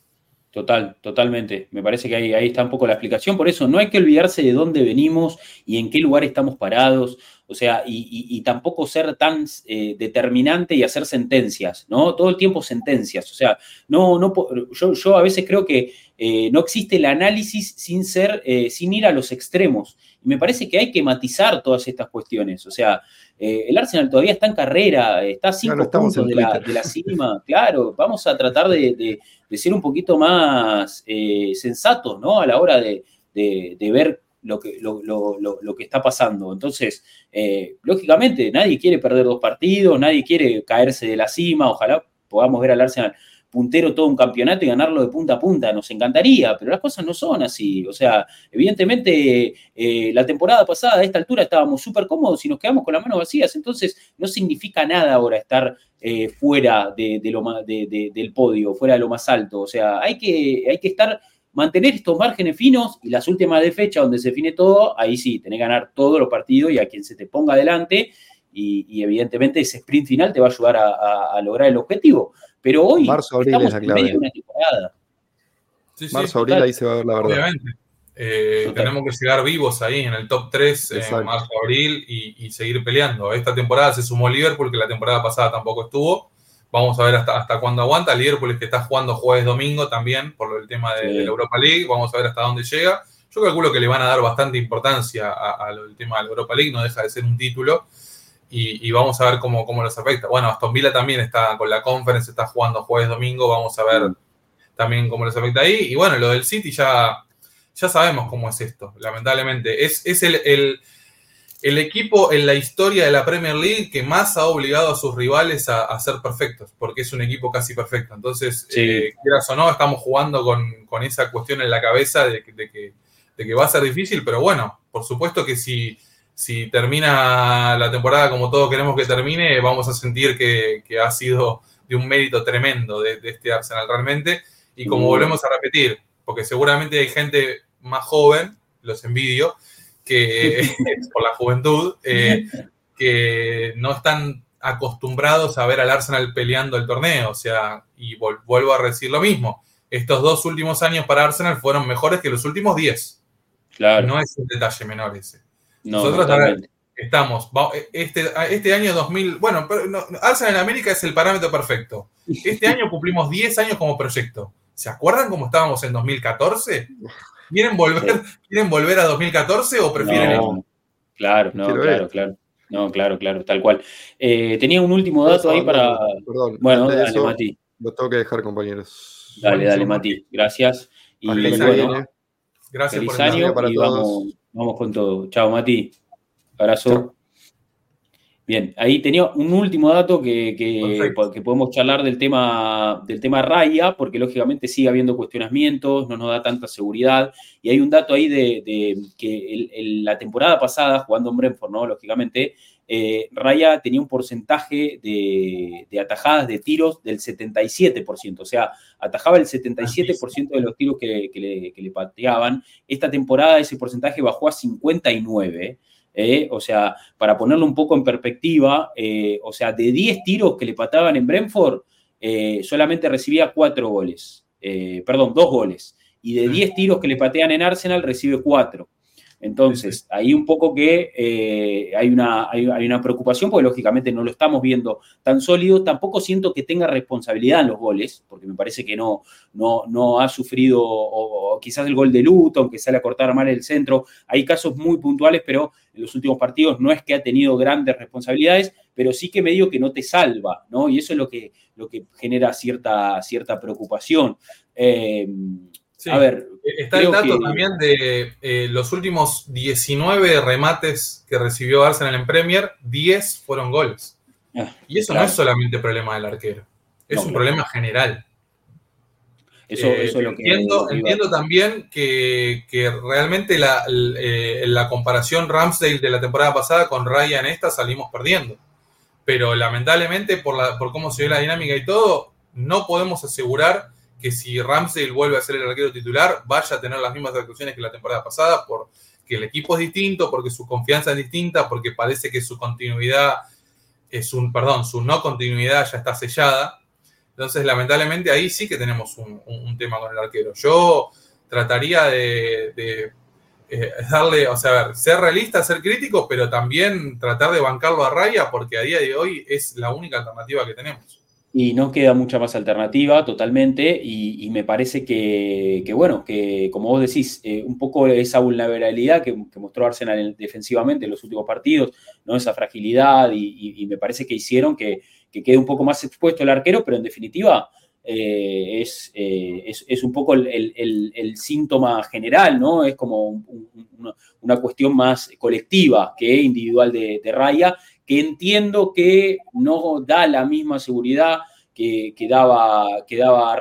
Total, totalmente. Me parece que ahí, ahí está un poco la explicación. Por eso no hay que olvidarse de dónde venimos y en qué lugar estamos parados. O sea, y, tampoco ser tan eh, determinante y hacer sentencias, ¿no? Todo el tiempo sentencias. O sea, no, no, yo, yo a veces creo que eh, no existe el análisis sin ser, eh, sin ir a los extremos. Y me parece que hay que matizar todas estas cuestiones. O sea, el Arsenal todavía está en carrera, está a cinco puntos de la, de la, cima. Claro, vamos a tratar de, ser un poquito más sensatos, ¿no? A la hora de, de ver lo que, lo, lo, lo, que está pasando. Entonces, eh, lógicamente, nadie quiere perder dos partidos, nadie quiere caerse de la cima, ojalá podamos ver al Arsenal puntero todo un campeonato y ganarlo de punta a punta, nos encantaría, pero las cosas no son así. O sea, evidentemente eh, la temporada pasada a esta altura estábamos súper cómodos y nos quedamos con las manos vacías, entonces no significa nada ahora estar eh, fuera de, lo, del podio, fuera de lo más alto. O sea, hay que, hay que estar mantener estos márgenes finos y las últimas de fecha donde se define todo, ahí sí, tenés que ganar todos los partidos y a quien se te ponga adelante y, evidentemente ese sprint final te va a ayudar a, lograr el objetivo. Pero hoy Marzo, abril estamos en medio de una temporada. Sí, Marzo, abril, ahí se va a ver la verdad. Obviamente. Eh, tenemos que llegar vivos ahí en el top 3 en marzo, abril y, y, seguir peleando. Esta temporada se sumó Liverpool, que la temporada pasada tampoco estuvo. Vamos a ver hasta, hasta cuándo aguanta. Liverpool es que está jugando jueves domingo también por el tema de, la Europa League. Vamos a ver hasta dónde llega. Yo calculo que le van a dar bastante importancia al tema de la Europa League, no deja de ser un título. Y, vamos a ver cómo, cómo los afecta. Bueno, Aston Villa también está con la conference, está jugando jueves domingo. Vamos a ver también cómo les afecta ahí. Y bueno, lo del City ya, ya sabemos cómo es esto, lamentablemente. Es, es el el equipo en la historia de la Premier League que más ha obligado a sus rivales a, ser perfectos, porque es un equipo casi perfecto. Entonces, eh, quieras o no, estamos jugando con, esa cuestión en la cabeza de, que, va a ser difícil, pero bueno, por supuesto que si, si termina la temporada como todos queremos que termine, vamos a sentir que, ha sido de un mérito tremendo de, este Arsenal realmente. Y como volvemos a repetir, porque seguramente hay gente más joven, los envidio, que por la juventud, eh, que no están acostumbrados a ver al Arsenal peleando el torneo. O sea, y vuelvo a decir lo mismo. Estos dos últimos años para Arsenal fueron mejores que los últimos 10. Claro. No es un detalle menor ese. Nosotros estamos, este, este año 2000, bueno, Arsenal en América es el parámetro perfecto. Este año cumplimos 10 años como proyecto. ¿Se acuerdan cómo estábamos en 2014? ¿Quieren volver, ¿quieren volver a 2014 o prefieren no, Claro, no, claro, claro. No, claro, claro, tal cual. Eh, tenía un último dato ahí para. Perdón, bueno, dale, Mati. Lo tengo que dejar, compañeros. Dale, dale, Mati. Gracias. Y bueno, Gracias feliz por año para y Vamos, vamos con todo. Chao, Mati. Abrazo. Bien, ahí tenía un último dato que, que, podemos charlar del tema, del tema Raya, porque lógicamente sigue habiendo cuestionamientos, no nos da tanta seguridad. Y hay un dato ahí de, que la temporada pasada, jugando en Brentford, ¿no? Lógicamente, eh, Raya tenía un porcentaje de, atajadas de tiros del 77%, o sea, atajaba el 77% de los tiros que, le, que le pateaban. Esta temporada ese porcentaje bajó a 59%. ¿Eh? o sea, para ponerlo un poco en perspectiva, eh, o sea, de 10 tiros que le pataban en Brentford, eh, solamente recibía 4 goles, perdón, 2 goles, y de 10 tiros que le patean en Arsenal recibe 4. Entonces, ahí un poco que hay, una, hay, una preocupación, porque lógicamente no lo estamos viendo tan sólido. Tampoco siento que tenga responsabilidad en los goles, porque me parece que no, no, no ha sufrido, o, quizás el gol de Luto, aunque sale a cortar mal el centro. Hay casos muy puntuales, pero en los últimos partidos no es que ha tenido grandes responsabilidades, pero sí que medio que no te salva, ¿no? Y eso es lo que, lo que genera cierta, cierta preocupación. Eh, a ver. Está el dato también de eh, los últimos 19 remates que recibió Arsenal en Premier, 10 fueron goles. Ah, y eso no es solamente problema del arquero, es un problema general. Eso, eh, es lo que entiendo, entiendo también que, realmente la, eh, la, comparación Ramsdale de la temporada pasada con Raya en esta salimos perdiendo. Pero lamentablemente, por, la, por cómo se ve la dinámica y todo, no podemos asegurar que si Ramsdale vuelve a ser el arquero titular, vaya a tener las mismas actuaciones que la temporada pasada, porque el equipo es distinto, porque su confianza es distinta, porque parece que su continuidad es un, perdón, su no continuidad ya está sellada. Entonces, lamentablemente, ahí sí que tenemos un, tema con el arquero. Yo trataría de, eh, darle, o sea, ser realista, ser crítico, pero también tratar de bancarlo a raya, porque a día de hoy es la única alternativa que tenemos y no queda mucha más alternativa totalmente y, me parece que, bueno, que como vos decís, eh, un poco esa vulnerabilidad que, mostró Arsenal defensivamente en los últimos partidos, ¿no? esa fragilidad y, me parece que hicieron que, quede un poco más expuesto el arquero, pero en definitiva eh, eh, es, es, un poco el, síntoma general, ¿no? Es como una, cuestión más colectiva que individual de, de Raya que entiendo que no da la misma seguridad que, daba, que daba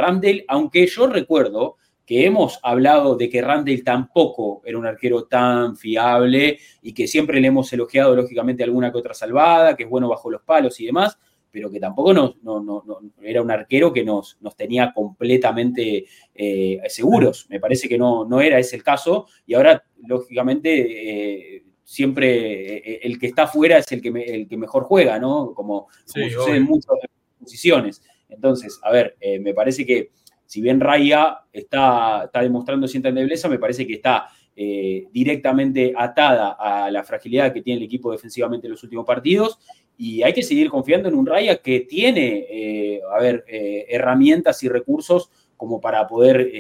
aunque yo recuerdo que hemos hablado de que Randall tampoco era un arquero tan fiable y que siempre le hemos elogiado lógicamente alguna que otra salvada, que es bueno bajo los palos y demás, pero que tampoco no, era un arquero que nos, nos tenía completamente eh, seguros. Me parece que no, no era ese el caso y ahora lógicamente... Eh, siempre eh, el que está afuera es el que, el que mejor juega, ¿no? Como, sucede en muchas posiciones. Entonces, a ver, eh, me parece que si bien Raya está, está demostrando cierta endebleza, me parece que está eh, directamente atada a la fragilidad que tiene el equipo defensivamente en los últimos partidos. Y hay que seguir confiando en un Raya que tiene, a ver, herramientas y recursos como para poder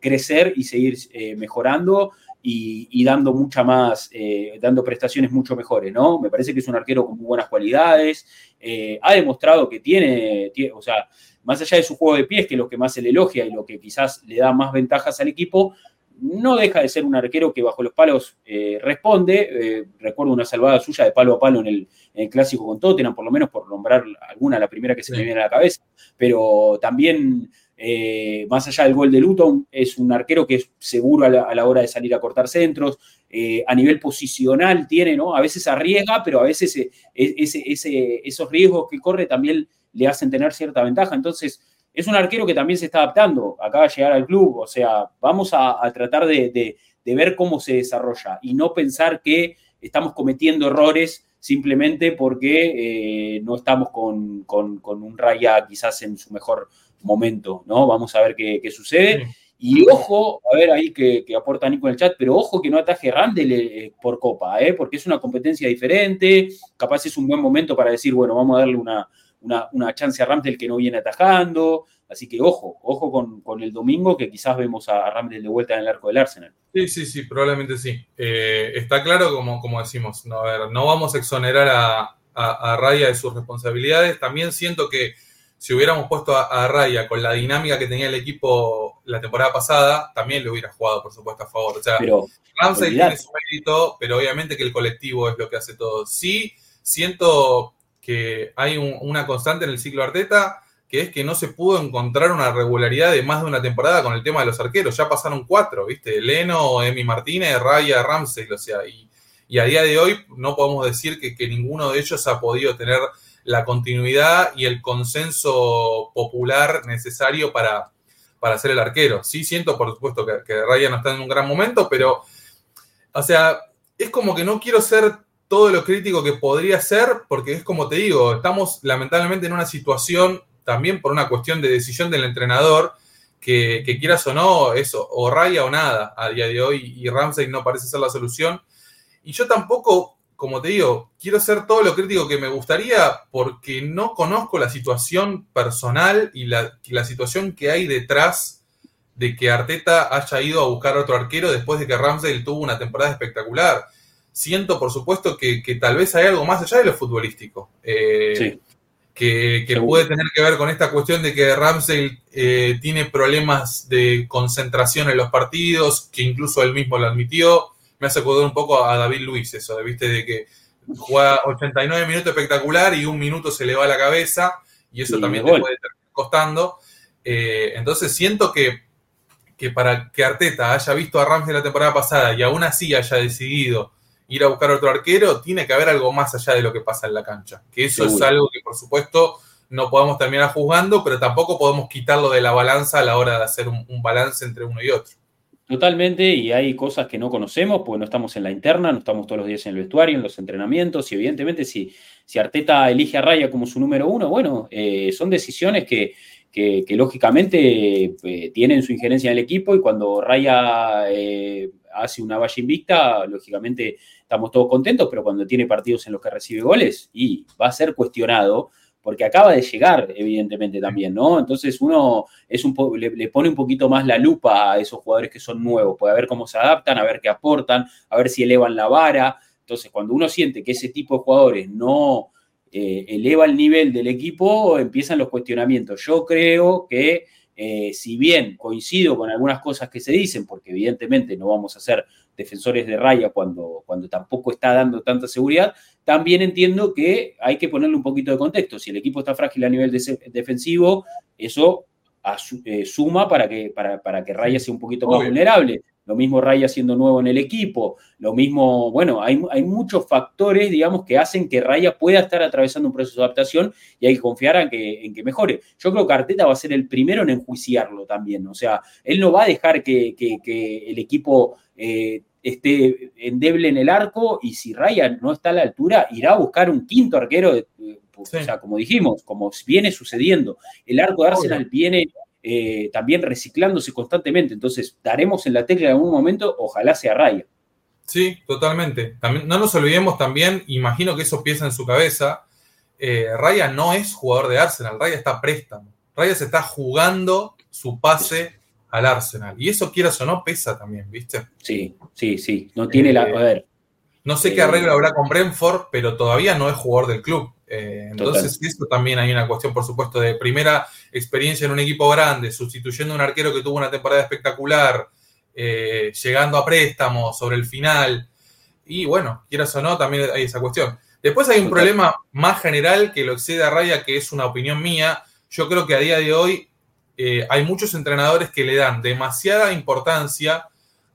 crecer y seguir mejorando y, dando mucha más, eh, dando prestaciones mucho mejores, ¿no? Me parece que es un arquero con muy buenas cualidades, eh, ha demostrado que tiene, o sea, más allá de su juego de pies, que es lo que más se le elogia y lo que quizás le da más ventajas al equipo, no deja de ser un arquero que bajo los palos eh, responde. recuerdo una salvada suya de palo a palo en el, en el, clásico con Tottenham, por lo menos por nombrar alguna, la primera que se me viene a la cabeza, pero también eh, más allá del gol de Luton, es un arquero que es seguro a la, hora de salir a cortar centros. Eh, a nivel posicional tiene, ¿no? A veces arriesga, pero a veces eh, esos riesgos que corre también le hacen tener cierta ventaja. Entonces, es un arquero que también se está adaptando. Acaba de llegar al club. O sea, vamos a, tratar de, ver cómo se desarrolla y no pensar que estamos cometiendo errores simplemente porque no estamos con, con, un Raya quizás en su mejor momento, ¿no? Vamos a ver qué, sucede. Y ojo, a ver ahí que, aporta Nico en el chat, pero ojo que no ataje Randall eh, por Copa, ¿eh? porque es una competencia diferente, capaz es un buen momento para decir, bueno, vamos a darle una, una, chance a Randall que no viene atajando, así que ojo, ojo con, el domingo que quizás vemos a Randall de vuelta en el arco del Arsenal. Sí, sí, sí, probablemente sí. Eh, está claro, como, como decimos, no, a ver, no vamos a exonerar a, a Raya de sus responsabilidades, también siento que si hubiéramos puesto a, Raya con la dinámica que tenía el equipo la temporada pasada, también le hubiera jugado, por supuesto, a favor. O sea, Ramsey tiene su mérito, pero obviamente que el colectivo es lo que hace todo. Sí, siento que hay una constante en el ciclo Arteta, que es que no se pudo encontrar una regularidad de más de una temporada con el tema de los arqueros. Ya pasaron cuatro, ¿viste? Leno, Emi Martínez, Raya, Ramsey, o sea, y, a día de hoy no podemos decir que, que ninguno de ellos ha podido tener la continuidad y el consenso popular necesario para, para ser el arquero. Sí siento, por supuesto, que, que Ryan no está en un gran momento, pero, o sea, es como que no quiero ser todo lo crítico que podría ser, porque es como te digo, estamos lamentablemente en una situación también por una cuestión de decisión del entrenador, que, que quieras o no, eso, o raya o nada a día de hoy, y Ramsey no parece ser la solución. Y yo tampoco como te digo, quiero ser todo lo crítico que me gustaría porque no conozco la situación personal y la, situación que hay detrás de que Arteta haya ido a buscar otro arquero después de que Ramsdale tuvo una temporada espectacular. Siento, por supuesto, que, tal vez hay algo más allá de lo futbolístico. Eh, que, puede tener que ver con esta cuestión de que Ramsey eh, tiene problemas de concentración en los partidos, que incluso él mismo lo admitió. Me hace acordar un poco a David Luis eso, ¿viste? De que juega 89 minutos espectacular y un minuto se le va a la cabeza y eso también te puede estar costando. Eh, entonces siento que, que, para que Arteta haya visto a Ramsey la temporada pasada y aún así haya decidido ir a buscar otro arquero, tiene que haber algo más allá de lo que pasa en la cancha. Que eso es algo que por supuesto no podemos terminar juzgando, pero tampoco podemos quitarlo de la balanza a la hora de hacer un balance entre uno y otro. Totalmente, y hay cosas que no conocemos porque no estamos en la interna, no estamos todos los días en el vestuario, en los entrenamientos, y evidentemente si, si Arteta elige a Raya como su número uno, bueno, eh, son decisiones que, lógicamente eh, tienen su injerencia en el equipo y cuando Raya eh, hace una valla invicta, lógicamente estamos todos contentos, pero cuando tiene partidos en los que recibe goles y va a ser cuestionado porque acaba de llegar, evidentemente, también, ¿no? Entonces uno es un le, pone un poquito más la lupa a esos jugadores que son nuevos, puede ver cómo se adaptan, a ver qué aportan, a ver si elevan la vara. Entonces, cuando uno siente que ese tipo de jugadores no eh, eleva el nivel del equipo, empiezan los cuestionamientos. Yo creo que eh, si bien coincido con algunas cosas que se dicen, porque evidentemente no vamos a ser defensores de raya cuando, cuando tampoco está dando tanta seguridad, también entiendo que hay que ponerle un poquito de contexto. Si el equipo está frágil a nivel defensivo, eso eh, suma para que, para, para que Raya sea un poquito más vulnerable lo mismo Raya siendo nuevo en el equipo, lo mismo, bueno, hay, hay, muchos factores, digamos, que hacen que Raya pueda estar atravesando un proceso de adaptación y hay que confiar en que, en que mejore. Yo creo que Arteta va a ser el primero en enjuiciarlo también, o sea, él no va a dejar que, el equipo eh, esté endeble en el arco y si Raya no está a la altura, irá a buscar un quinto arquero, o sea, como dijimos, como viene sucediendo, el arco de Arsenal viene eh, también reciclándose constantemente. Entonces, daremos en la tecla en algún momento, ojalá sea Raya. Sí, totalmente. También, no nos olvidemos también, imagino que eso piensa en su cabeza, eh, Raya no es jugador de Arsenal, Raya está préstamo. Raya se está jugando su pase al Arsenal. Y eso, quieras o no, pesa también, ¿viste? Sí, sí, sí. No tiene la. A ver. No sé qué arreglo habrá con Brentford, pero todavía no es jugador del club. Eh, entonces, esto también hay una cuestión, por supuesto, de primera experiencia en un equipo grande, sustituyendo a un arquero que tuvo una temporada espectacular, eh, llegando a préstamo sobre el final. Y bueno, quieras o no, también hay esa cuestión. Después hay un problema más general que lo excede a Raya, que es una opinión mía. Yo creo que a día de hoy eh, hay muchos entrenadores que le dan demasiada importancia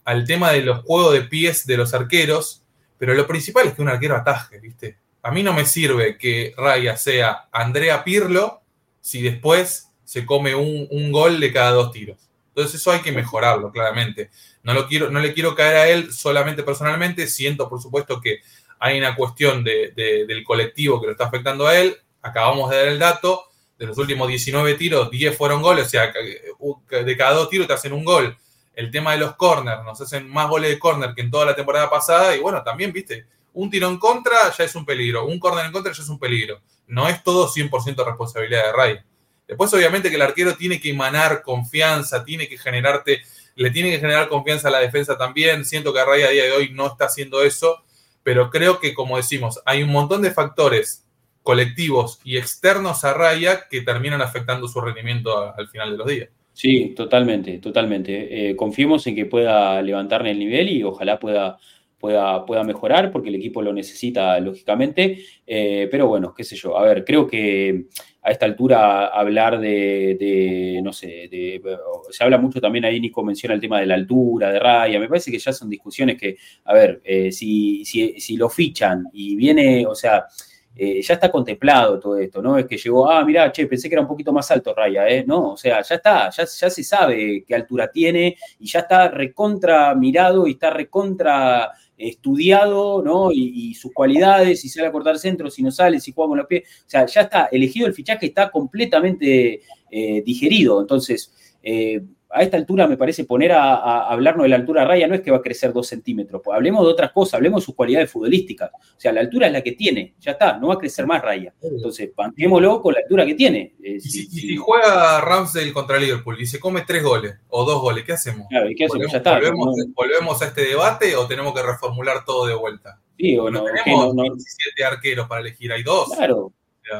al tema de los juegos de pies de los arqueros, pero lo principal es que un arquero ataje, ¿viste? A mí no me sirve que Raya sea Andrea Pirlo si después se come un, gol de cada dos tiros. Entonces eso hay que mejorarlo, claramente. No, lo quiero, no le quiero caer a él solamente personalmente. Siento, por supuesto, que hay una cuestión del colectivo que lo está afectando a él. Acabamos de dar el dato. De los últimos 19 tiros, 10 fueron goles. O sea, de cada dos tiros te hacen un gol. El tema de los corners, nos hacen más goles de corner que en toda la temporada pasada. Y bueno, también, viste, un tiro en contra ya es un peligro, un córner en contra ya es un peligro. No es todo 100% responsabilidad de Ray. Después, obviamente, que el arquero tiene que emanar confianza, tiene que generarte, le tiene que generar confianza a la defensa también. Siento que Ray a día de hoy no está haciendo eso, pero creo que, como decimos, hay un montón de factores colectivos y externos a Raya que terminan afectando su rendimiento al final de los días. Sí, totalmente, totalmente. Eh, confiemos en que pueda levantar el nivel y ojalá pueda pueda, mejorar, porque el equipo lo necesita, lógicamente. Eh, pero bueno, qué sé yo. A ver, creo que a esta altura hablar de, no sé, se habla mucho también ahí, Nico menciona el tema de la altura, de raya, me parece que ya son discusiones que, a ver, eh, si, si, si, lo fichan y viene, o sea, eh, ya está contemplado todo esto, ¿no? Es que llegó, ah, mira, che, pensé que era un poquito más alto Raya. No, o sea, ya está, ya, ya se sabe qué altura tiene y ya está recontra mirado y está recontra estudiado, ¿no? Y, sus cualidades, si sale a cortar centro, si no sale, si juega con los pies. O sea, ya está elegido el fichaje, está completamente eh, digerido. Entonces, eh, a esta altura me parece poner a, hablarnos de la altura de raya no es que va a crecer dos centímetros, pues hablemos de otras cosas, hablemos de sus cualidades futbolísticas. O sea, la altura es la que tiene, ya está, no va a crecer más raya. Entonces, banquémoslo con la altura que tiene. Eh, si, juega Ramsdale contra Liverpool y se come tres goles o dos goles, ¿qué hacemos? Claro, ¿y qué hacemos? ya está, volvemos, ¿Volvemos a este debate o tenemos que reformular todo de vuelta? Sí, o no, no, tenemos no, 17 arqueros para elegir, hay dos. Claro.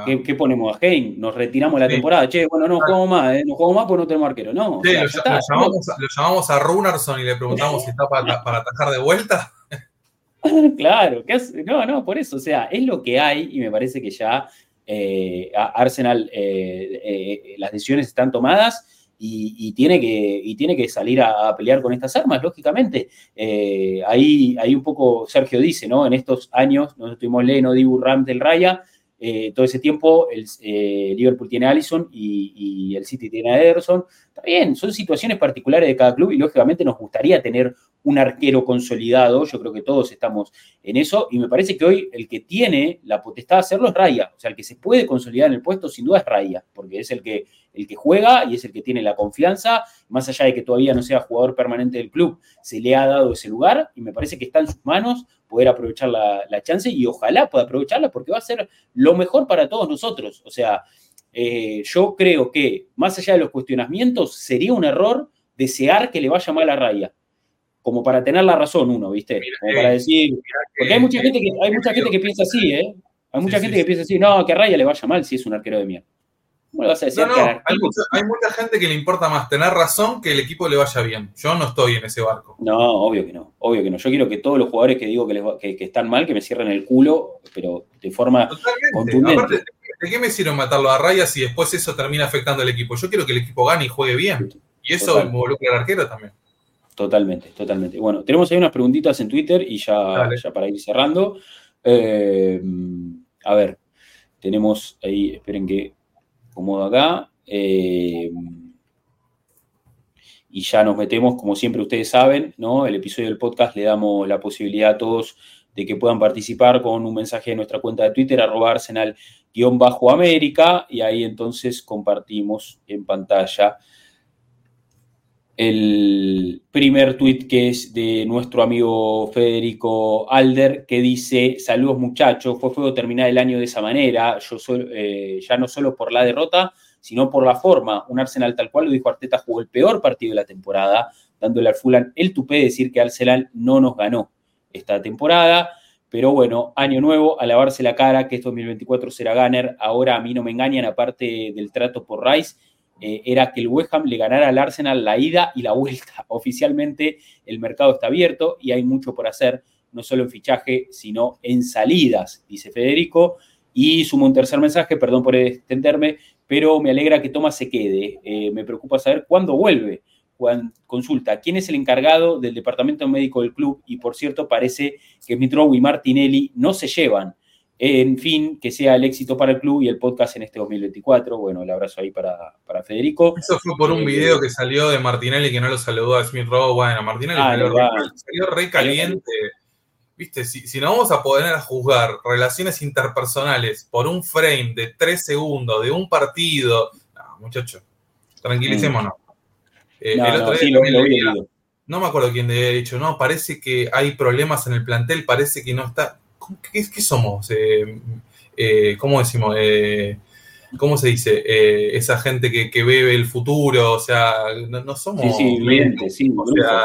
¿Qué, ponemos a Hein? Nos retiramos la temporada. Che, bueno, no jugamos más, ¿eh? no jugamos más porque no tenemos arquero. No. Sí, lo, llamamos, lo, llamamos, a Runarsson y le preguntamos si está para, para atajar de vuelta. claro, ¿qué hace? no, no, por eso, o sea, es lo que hay y me parece que ya eh, Arsenal, eh, eh, las decisiones están tomadas y, tiene, que, y tiene que salir a, pelear con estas armas, lógicamente. ahí, ahí un poco Sergio dice, ¿no? En estos años, nosotros tuvimos Leno, Dibu, Ram del Raya, eh, todo ese tiempo el eh, Liverpool tiene a Allison y, el City tiene a Ederson. Está bien, son situaciones particulares de cada club y lógicamente nos gustaría tener un arquero consolidado. Yo creo que todos estamos en eso y me parece que hoy el que tiene la potestad de hacerlo es Raya. O sea, el que se puede consolidar en el puesto sin duda es Raya, porque es el que, el que juega y es el que tiene la confianza. Más allá de que todavía no sea jugador permanente del club, se le ha dado ese lugar y me parece que está en sus manos poder aprovechar la, chance y ojalá pueda aprovecharla porque va a ser lo mejor para todos nosotros. O sea, eh, yo creo que más allá de los cuestionamientos, sería un error desear que le vaya mal a Raya. Como para tener la razón uno, ¿viste? Como para decir. Porque hay mucha gente que, hay mucha gente que piensa así, ¿eh? Hay mucha gente que piensa así, no, que a Raya le vaya mal si es un arquero de mierda. ¿Cómo vas a decir? No, no, hay, mucha, gente que le importa más tener razón que el equipo le vaya bien. Yo no estoy en ese barco. No, obvio que no, obvio que no. Yo quiero que todos los jugadores que digo que, están mal, que me cierren el culo, pero de forma Totalmente. Aparte, ¿de qué me sirve matarlo a rayas si después eso termina afectando al equipo? Yo quiero que el equipo gane y juegue bien. Y eso involucra al arquero también. Totalmente, totalmente. Bueno, tenemos ahí unas preguntitas en Twitter y ya, ya para ir cerrando. Eh, a ver, tenemos ahí, esperen que acá. Eh, y ya nos metemos, como siempre ustedes saben, ¿no? El episodio del podcast le damos la posibilidad a todos de que puedan participar con un mensaje de nuestra cuenta de Twitter, arroba arsenal-américa, y ahí entonces compartimos en pantalla el primer tuit que es de nuestro amigo Federico Alder, que dice, saludos muchachos, fue fuego terminar el año de esa manera, yo soy, eh, ya no solo por la derrota, sino por la forma. Un Arsenal tal cual, lo dijo Arteta, jugó el peor partido de la temporada, dándole al Fulan el tupé de decir que Arsenal no nos ganó esta temporada. Pero bueno, año nuevo, a lavarse la cara, que este 2024 será Gunner. Ahora a mí no me engañan, aparte del trato por Rice, eh, era que el West Ham le ganara al Arsenal la ida y la vuelta. Oficialmente el mercado está abierto y hay mucho por hacer, no solo en fichaje, sino en salidas, dice Federico. Y sumo un tercer mensaje, perdón por extenderme, pero me alegra que Thomas se quede. Eh, me preocupa saber cuándo vuelve. Juan consulta, ¿quién es el encargado del departamento médico del club? Y por cierto, parece que Mitrow y Martinelli no se llevan. En fin, que sea el éxito para el club y el podcast en este 2024. Bueno, el abrazo ahí para, para Federico. Eso fue por un eh, video que salió de Martinelli que no lo saludó a Smith Rowe. Bueno, Martinelli ah, salió, re, caliente. Viste, si, si nos vamos a poder juzgar relaciones interpersonales por un frame de tres segundos de un partido, no, muchachos, tranquilicémonos. no, me acuerdo quién le había dicho, no, parece que hay problemas en el plantel, parece que no está ¿qué, somos? Eh, eh, ¿Cómo decimos? Eh, ¿Cómo se dice? esa gente que, bebe el futuro, o sea, no, somos... Sí, sí, evidente, sí. O sea,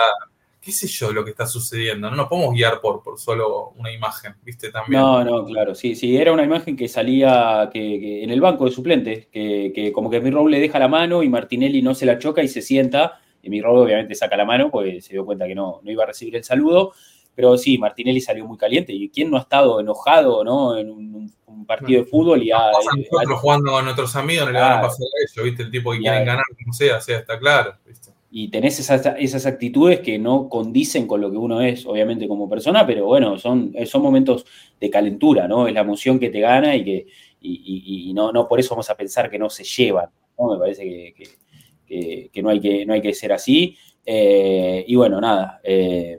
qué sé yo lo que está sucediendo, no nos podemos guiar por, por solo una imagen, ¿viste? También. No, no, claro, sí, sí, era una imagen que salía que, en el banco de suplentes, que, como que Mirrow le deja la mano y Martinelli no se la choca y se sienta, y Mirrow obviamente saca la mano porque se dio cuenta que no, no iba a recibir el saludo, pero sí, Martinelli salió muy caliente. ¿Y quién no ha estado enojado ¿no? en un, partido de fútbol? Y ha, nosotros jugando con nuestros amigos no le van a pasar eso, ¿viste? El tipo que quieren ganar, como sea, sea, está claro. Y tenés esas, esas, actitudes que no condicen con lo que uno es, obviamente, como persona, pero bueno, son, son momentos de calentura, ¿no? Es la emoción que te gana y que y, no, no por eso vamos a pensar que no se llevan, ¿no? Me parece que, que, no, hay que no hay que ser así. Eh, y bueno, nada. Eh,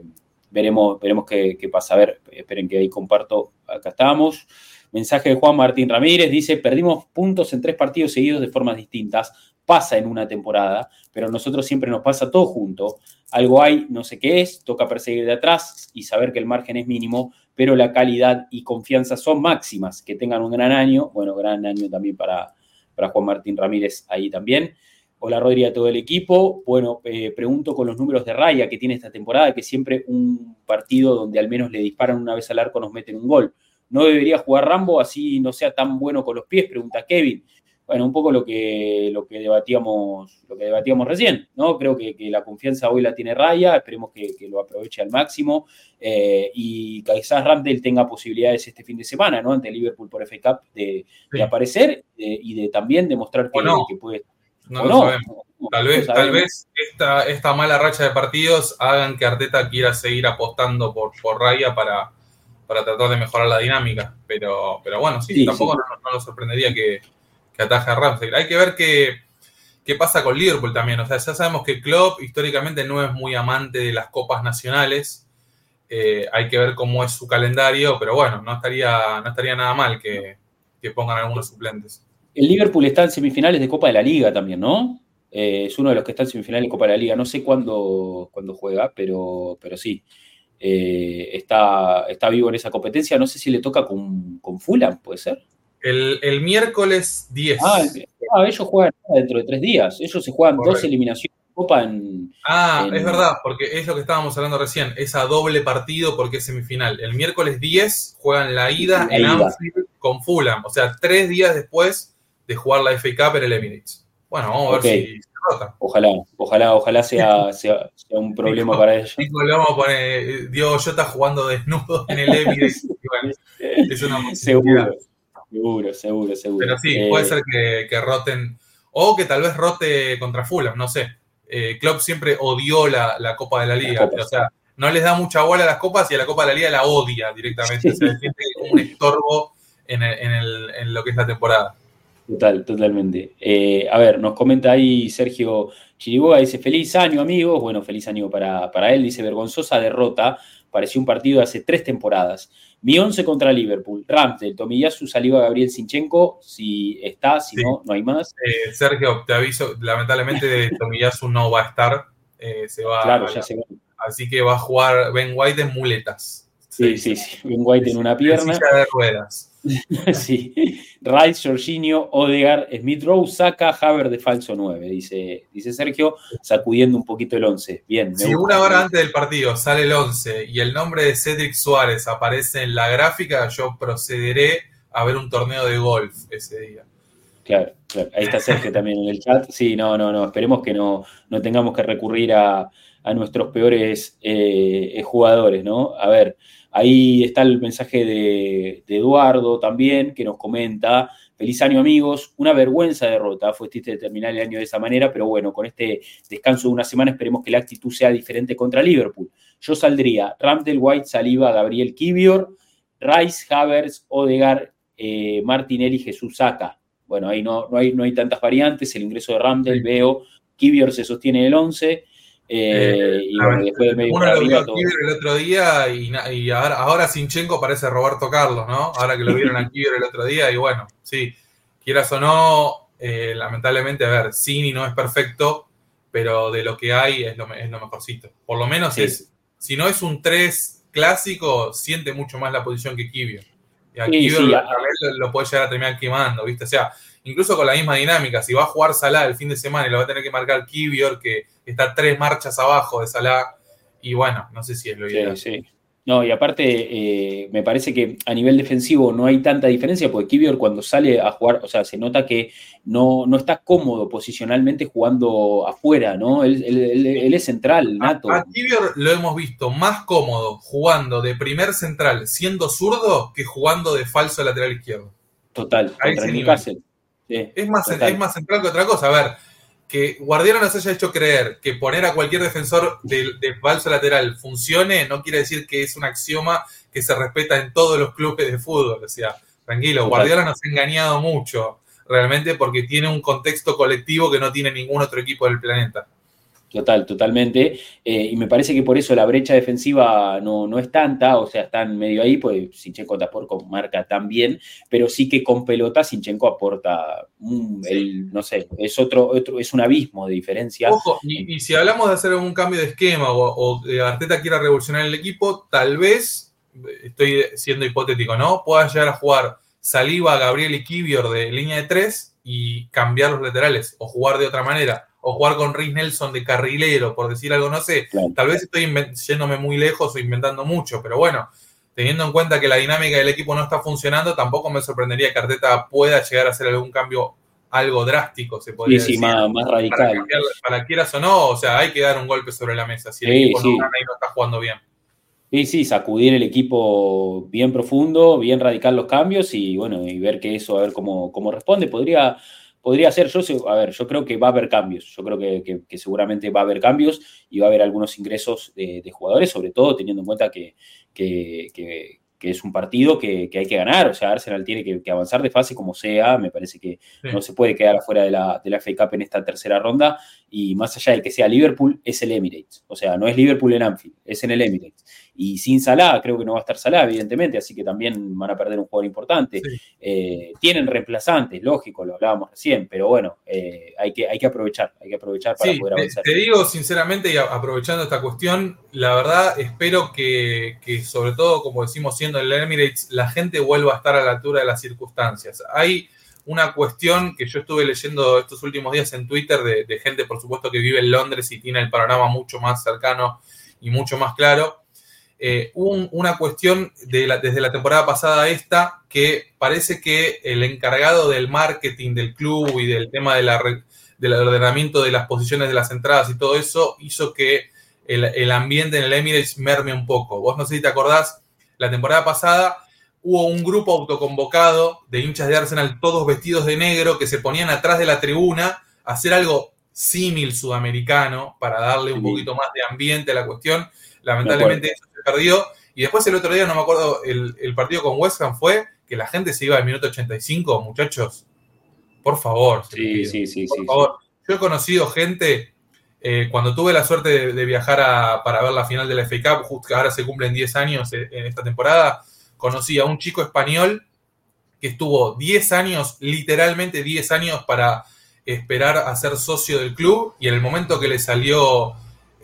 veremos, veremos qué, pasa. A ver, esperen que ahí comparto, acá estamos. Mensaje de Juan Martín Ramírez, dice, perdimos puntos en tres partidos seguidos de formas distintas, pasa en una temporada, pero a nosotros siempre nos pasa todo junto. Algo hay, no sé qué es, toca perseguir de atrás y saber que el margen es mínimo, pero la calidad y confianza son máximas. Que tengan un gran año, bueno, gran año también para, para Juan Martín Ramírez ahí también. Hola Rodri a todo el equipo. Bueno, eh, pregunto con los números de Raya que tiene esta temporada, que siempre un partido donde al menos le disparan una vez al arco nos meten un gol. ¿No debería jugar Rambo así no sea tan bueno con los pies? Pregunta Kevin bueno, un poco lo que, lo que, debatíamos, lo que debatíamos recién, ¿no? Creo que, la confianza hoy la tiene Raya, esperemos que, lo aproveche al máximo eh, y quizás Ramdale tenga posibilidades este fin de semana, ¿no? Ante Liverpool por FA Cup de, aparecer y de también demostrar que, que puede. No, lo sabemos. Tal vez, tal vez esta, esta mala racha de partidos hagan que Arteta quiera seguir apostando por, por Raya para, para tratar de mejorar la dinámica. Pero, pero bueno, sí, tampoco nos No, sorprendería que, que ataja a Ramsey. Hay que ver qué, qué pasa con Liverpool también. O sea, ya sabemos que Klopp históricamente no es muy amante de las copas nacionales. Eh, hay que ver cómo es su calendario, pero bueno, no estaría, no estaría nada mal que, pongan algunos suplentes. El Liverpool está en semifinales de Copa de la Liga también, ¿no? Eh, es uno de los que está en semifinales de Copa de la Liga. No sé cuándo, cuándo juega, pero, pero sí. Eh, está, está vivo en esa competencia. No sé si le toca con, con Fulham, ¿puede ser? El, miércoles 10. Ah, ah, ellos juegan dentro de tres días. Ellos se juegan dos eliminaciones de Copa en. Ah, es verdad, porque es lo que estábamos hablando recién. Es a doble partido porque es semifinal. El miércoles 10 juegan la ida en Anfield con Fulham. O sea, tres días después de jugar la FA Cup en el Emirates. Bueno, vamos a ver si se rota. Ojalá, ojalá, ojalá sea, sea, un problema para ellos. le vamos a poner Diego Jota jugando desnudo en el Emirates. es una Seguro. Seguro, seguro, seguro. Pero sí, puede eh, ser que, roten, o que tal vez rote contra Fulham, no sé. Eh, Klopp siempre odió la, Copa de la Liga, o sea, no les da mucha bola a las copas y a la Copa de la Liga la odia directamente, se siente como un estorbo en, lo que es la temporada. Total, totalmente. Eh, a ver, nos comenta ahí Sergio Chiriboga, dice, feliz año amigos, bueno, feliz año para, para él, dice, vergonzosa derrota, pareció un partido de hace tres temporadas. Mi 11 contra Liverpool. Ramsdale, Tomiyasu, Saliba, Gabriel Sinchenko. Si está, si no, no hay más. Eh, Sergio, te aviso, lamentablemente Tomiyasu no va a estar. Eh, se va claro, ya se va. Así que va a jugar Ben White en muletas. Sí, sí, sí. Ben White en una pierna. En silla de ruedas. sí. Rice, Jorginho, Odegar, Smith Rowe, saca Haber de falso 9, dice, dice Sergio, sacudiendo un poquito el 11. Bien. Si una hora antes del partido sale el 11 y el nombre de Cedric Suárez aparece en la gráfica, yo procederé a ver un torneo de golf ese día. Claro, claro. Ahí está Sergio también en el chat. Sí, no, no, no. Esperemos que no, no tengamos que recurrir a, nuestros peores eh, jugadores, ¿no? A ver, Ahí está el mensaje de, Eduardo también, que nos comenta, feliz año amigos, una vergüenza derrota, fue triste terminar el año de esa manera, pero bueno, con este descanso de una semana esperemos que la actitud sea diferente contra Liverpool. Yo saldría. Ramdel White, Saliba, Gabriel Kivior, Rice, Havers, Odegar, eh, Martinelli, Jesús Saca. Bueno, ahí no, no, hay, no hay tantas variantes, el ingreso de Ramdel, veo, Kivior se sostiene en el 11, eh, y después de uno lo vio el otro día y, ahora, Sinchenko parece Roberto Carlos, ¿no? Ahora que lo vieron a Kivior el otro día y bueno, sí, quieras o no, eh, lamentablemente, a ver, Cini no es perfecto, pero de lo que hay es lo, es lo mejorcito. Por lo menos es, si no es un 3 clásico, siente mucho más la posición que Kivior. Y a Kivior lo, puede llegar a terminar quemando, ¿viste? O sea, incluso con la misma dinámica, si va a jugar Salah el fin de semana y lo va a tener que marcar Kivior, que está tres marchas abajo de Salah, y bueno, no sé si es lo ideal. Sí, sí. No, y aparte, eh, me parece que a nivel defensivo no hay tanta diferencia, porque Kivior cuando sale a jugar, o sea, se nota que no, no está cómodo posicionalmente jugando afuera, ¿no? Él, es central, nato. A, Kivior lo hemos visto más cómodo jugando de primer central siendo zurdo que jugando de falso lateral izquierdo. Total, contra Newcastle es, más, es más central que otra cosa. A ver, que Guardiola nos haya hecho creer que poner a cualquier defensor de, falso lateral funcione, no quiere decir que es un axioma que se respeta en todos los clubes de fútbol. O sea, tranquilo, Guardiola nos ha engañado mucho, realmente, porque tiene un contexto colectivo que no tiene ningún otro equipo del planeta. Total, totalmente. Eh, y me parece que por eso la brecha defensiva no, no es tanta, o sea, están medio ahí, pues Sinchenko tampoco marca tan bien, pero sí que con pelota Sinchenko aporta, el, no sé, es otro, otro, es un abismo de diferencia. Ojo, y, si hablamos de hacer un cambio de esquema o, o Arteta quiera revolucionar el equipo, tal vez, estoy siendo hipotético, ¿no? Pueda llegar a jugar Saliba, Gabriel y Kivior de línea de tres y cambiar los laterales o jugar de otra manera o jugar con Rick Nelson de carrilero, por decir algo, no sé. Tal vez estoy yéndome muy lejos o inventando mucho, pero bueno, teniendo en cuenta que la dinámica del equipo no está funcionando, tampoco me sorprendería que Arteta pueda llegar a hacer algún cambio algo drástico, se podría sí, sí, Más, radical. Para, quieras o no, o sea, hay que dar un golpe sobre la mesa si el equipo no gana y no está jugando bien. Sí, sí, sacudir el equipo bien profundo, bien radical los cambios y bueno, y ver que eso, a ver cómo, cómo responde. Podría, podría ser, yo, a ver, yo creo que va a haber cambios, yo creo que, seguramente va a haber cambios y va a haber algunos ingresos de, jugadores, sobre todo teniendo en cuenta que, que es un partido que, hay que ganar, o sea, Arsenal tiene que, avanzar de fase como sea, me parece que no se puede quedar afuera de la, de la FA Cup en esta tercera ronda, y más allá de que sea Liverpool, es el Emirates, o sea, no es Liverpool en Anfield, es en el Emirates. Y sin Salah, creo que no va a estar Salah, evidentemente, así que también van a perder un jugador importante. Eh, tienen reemplazantes, lógico, lo hablábamos recién, pero bueno, eh, hay, que, hay que aprovechar, hay que aprovechar para poder avanzar. Te, digo sinceramente, y aprovechando esta cuestión, la verdad espero que, sobre todo, como decimos, siendo el Emirates, la gente vuelva a estar a la altura de las circunstancias. Hay una cuestión que yo estuve leyendo estos últimos días en Twitter de, de gente, por supuesto, que vive en Londres y tiene el panorama mucho más cercano y mucho más claro eh, una cuestión de desde la temporada pasada a esta que parece que el encargado del marketing del club y del tema de la, del ordenamiento de las posiciones de las entradas y todo eso hizo que el, ambiente en el Emirates merme un poco. Vos no sé si te acordás, la temporada pasada hubo un grupo autoconvocado de hinchas de Arsenal, todos vestidos de negro, que se ponían atrás de la tribuna a hacer algo símil sudamericano para darle un poquito más de ambiente a la cuestión. Lamentablemente eso perdió. Y después el otro día, no me acuerdo, el, partido con West Ham fue que la gente se iba al minuto 85, muchachos. Por favor. Sí, sí, sí. Por favor. Yo he conocido gente, eh, cuando tuve la suerte de, viajar para ver la final de la FA Cup, justo que ahora se cumplen 10 años eh, en esta temporada, conocí a un chico español que estuvo 10 años, literalmente 10 años para esperar a ser socio del club y en el momento que le salió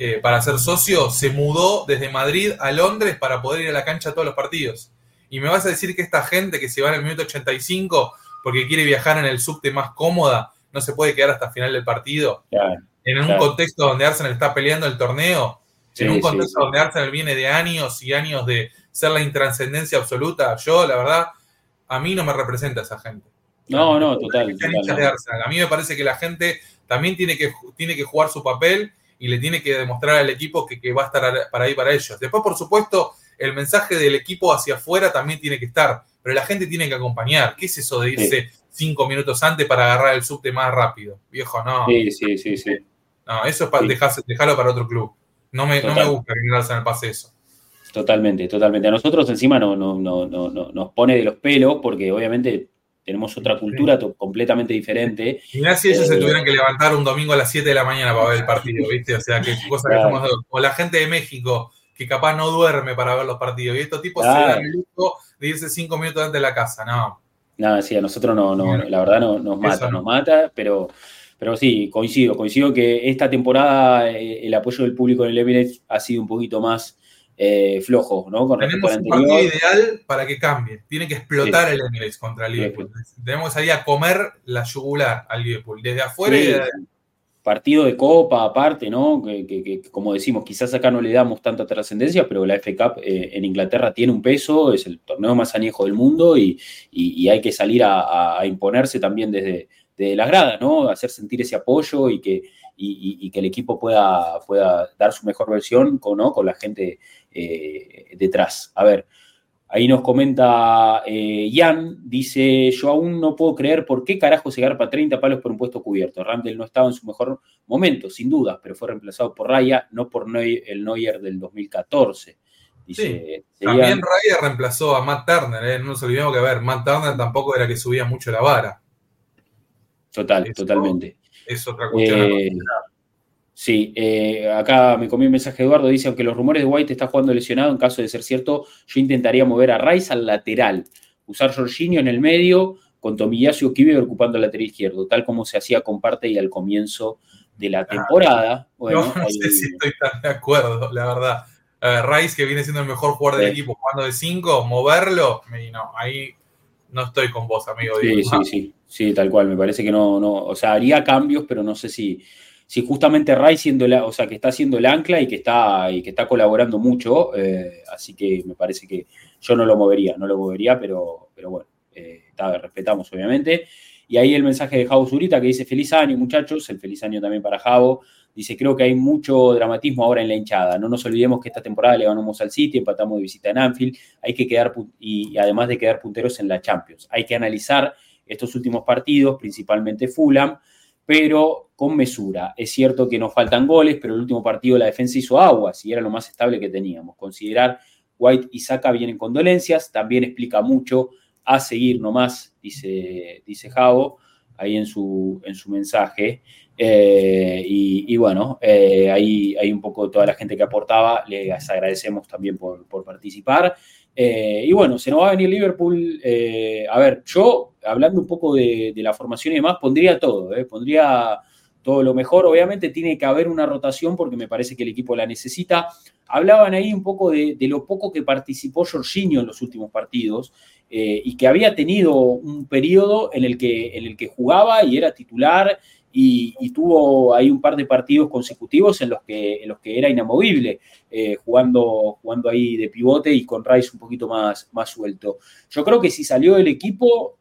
eh, para ser socio, se mudó desde Madrid a Londres para poder ir a la cancha a todos los partidos. Y me vas a decir que esta gente que se va en el minuto 85 porque quiere viajar en el subte más cómoda, no se puede quedar hasta el final del partido. en un contexto donde Arsenal está peleando el torneo, en un contexto donde Arsenal viene de años y años de ser la intranscendencia absoluta, yo, la verdad, a mí no me representa esa gente. No, no, total. A mí me parece que la gente también tiene que, tiene que jugar su papel y le tiene que demostrar al equipo que, va a estar para ahí para ellos. Después, por supuesto, el mensaje del equipo hacia afuera también tiene que estar, pero la gente tiene que acompañar. ¿Qué es eso de irse cinco minutos antes para agarrar el subte más rápido? Viejo, no. Sí, sí, sí, sí. No, eso es para dejarlo para otro club. No me, no me gusta que en el pase eso. Totalmente, totalmente. A nosotros encima no, no, no, no, nos pone de los pelos porque obviamente tenemos otra cultura completamente diferente. Mirá si ellos se eh, tuvieran que levantar un domingo a las 7 de la mañana para ver el partido, ¿viste? O sea, que cosa que estamos O la gente de México, que capaz no duerme para ver los partidos. Y estos tipos se dan el lujo de irse 5 minutos antes de la casa, ¿no? Nada, sí, a nosotros no, no la verdad no, nos mata, nos mata, pero, pero sí, coincido, coincido que esta temporada eh, el apoyo del público en el Emirates ha sido un poquito más eh, flojo, ¿no? Con Tenemos un partido ideal para que cambie. Tiene que explotar el Emirates contra el Liverpool. Tenemos que salir a comer la yugular al Liverpool, desde afuera y desde Partido de Copa aparte, ¿no? Que, como decimos, quizás acá no le damos tanta trascendencia, pero la FA Cup eh, en Inglaterra tiene un peso, es el torneo más añejo del mundo y, hay que salir a, imponerse también desde, desde las gradas, ¿no? Hacer sentir ese apoyo y que, y, que el equipo pueda, pueda dar su mejor versión con, ¿no? con la gente eh, detrás. A ver, ahí nos comenta eh, Jan, dice, yo aún no puedo creer por qué carajo se garpa 30 palos por un puesto cubierto. Randall no estaba en su mejor momento, sin duda, pero fue reemplazado por Raya, no por el Neuer del 2014. Dice, también Raya reemplazó a Matt Turner, ¿eh? no nos olvidemos que, a ver, Matt Turner tampoco era que subía mucho la vara. Total, totalmente. Es otra cuestión. Eh, sí, eh, acá me comí un mensaje de Eduardo, dice, aunque los rumores de White está jugando lesionado, en caso de ser cierto, yo intentaría mover a Rice al lateral, usar Jorginho en el medio, con Tomiyasu Kibe ocupando el lateral izquierdo, tal como se hacía con parte y al comienzo de la ah, temporada. no, sé si estoy tan de acuerdo, la verdad. Rice, que viene siendo el mejor jugador del equipo jugando de 5, moverlo, no, ahí no estoy con vos, amigo. Sí, sí, sí, sí, tal cual. Me parece que no, no, o sea, haría cambios, pero no sé si, si justamente Ray siendo la, o sea, que está haciendo el ancla y que está, y que está colaborando mucho, eh, así que me parece que yo no lo movería, no lo movería, pero, pero bueno, eh, respetamos obviamente. Y ahí el mensaje de Javo Zurita que dice feliz año muchachos, el feliz año también para Javo. Dice, creo que hay mucho dramatismo ahora en la hinchada. No nos olvidemos que esta temporada le ganamos al City, empatamos de visita en Anfield. Hay que quedar, y además de quedar punteros en la Champions. Hay que analizar estos últimos partidos, principalmente Fulham, pero con mesura. Es cierto que nos faltan goles, pero el último partido la defensa hizo aguas y era lo más estable que teníamos. Considerar White y Saka vienen con dolencias, también explica mucho a seguir nomás, dice, dice Javo ahí en su, en su mensaje. Eh, y, bueno, eh, ahí hay un poco toda la gente que aportaba, les agradecemos también por, participar. Eh, y bueno, se nos va a venir Liverpool. a ver, yo, hablando un poco de, la formación y demás, pondría todo, pondría todo lo mejor. Obviamente tiene que haber una rotación porque me parece que el equipo la necesita. Hablaban ahí un poco de, de lo poco que participó Jorginho en los últimos partidos. y que había tenido un periodo en el que, en el que jugaba y era titular y, tuvo ahí un par de partidos consecutivos en los que, en los que era inamovible, eh, jugando, jugando ahí de pivote y con Rice un poquito más, más suelto. Yo creo que si salió del equipo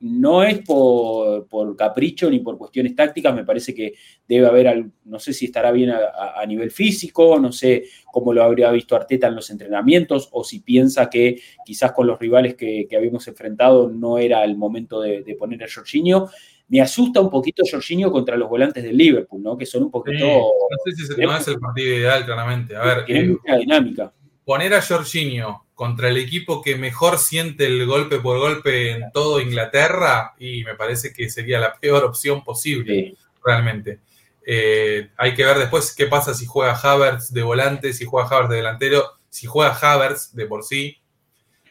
no es por, capricho ni por cuestiones tácticas, me parece que debe haber, no sé si estará bien a, nivel físico, no sé cómo lo habría visto Arteta en los entrenamientos, o si piensa que quizás con los rivales que, habíamos enfrentado no era el momento de, de poner a Jorginho. Me asusta un poquito Jorginho contra los volantes del Liverpool, ¿no? Que son un poquito. no sé si se, no es el partido ideal, claramente. A ver. Tiene eh, mucha dinámica. Poner a Jorginho contra el equipo que mejor siente el golpe por golpe en todo Inglaterra, y me parece que sería la peor opción posible, realmente. Eh, hay que ver después qué pasa si juega Havertz de volante, si juega Havertz de delantero, si juega Havertz de por sí.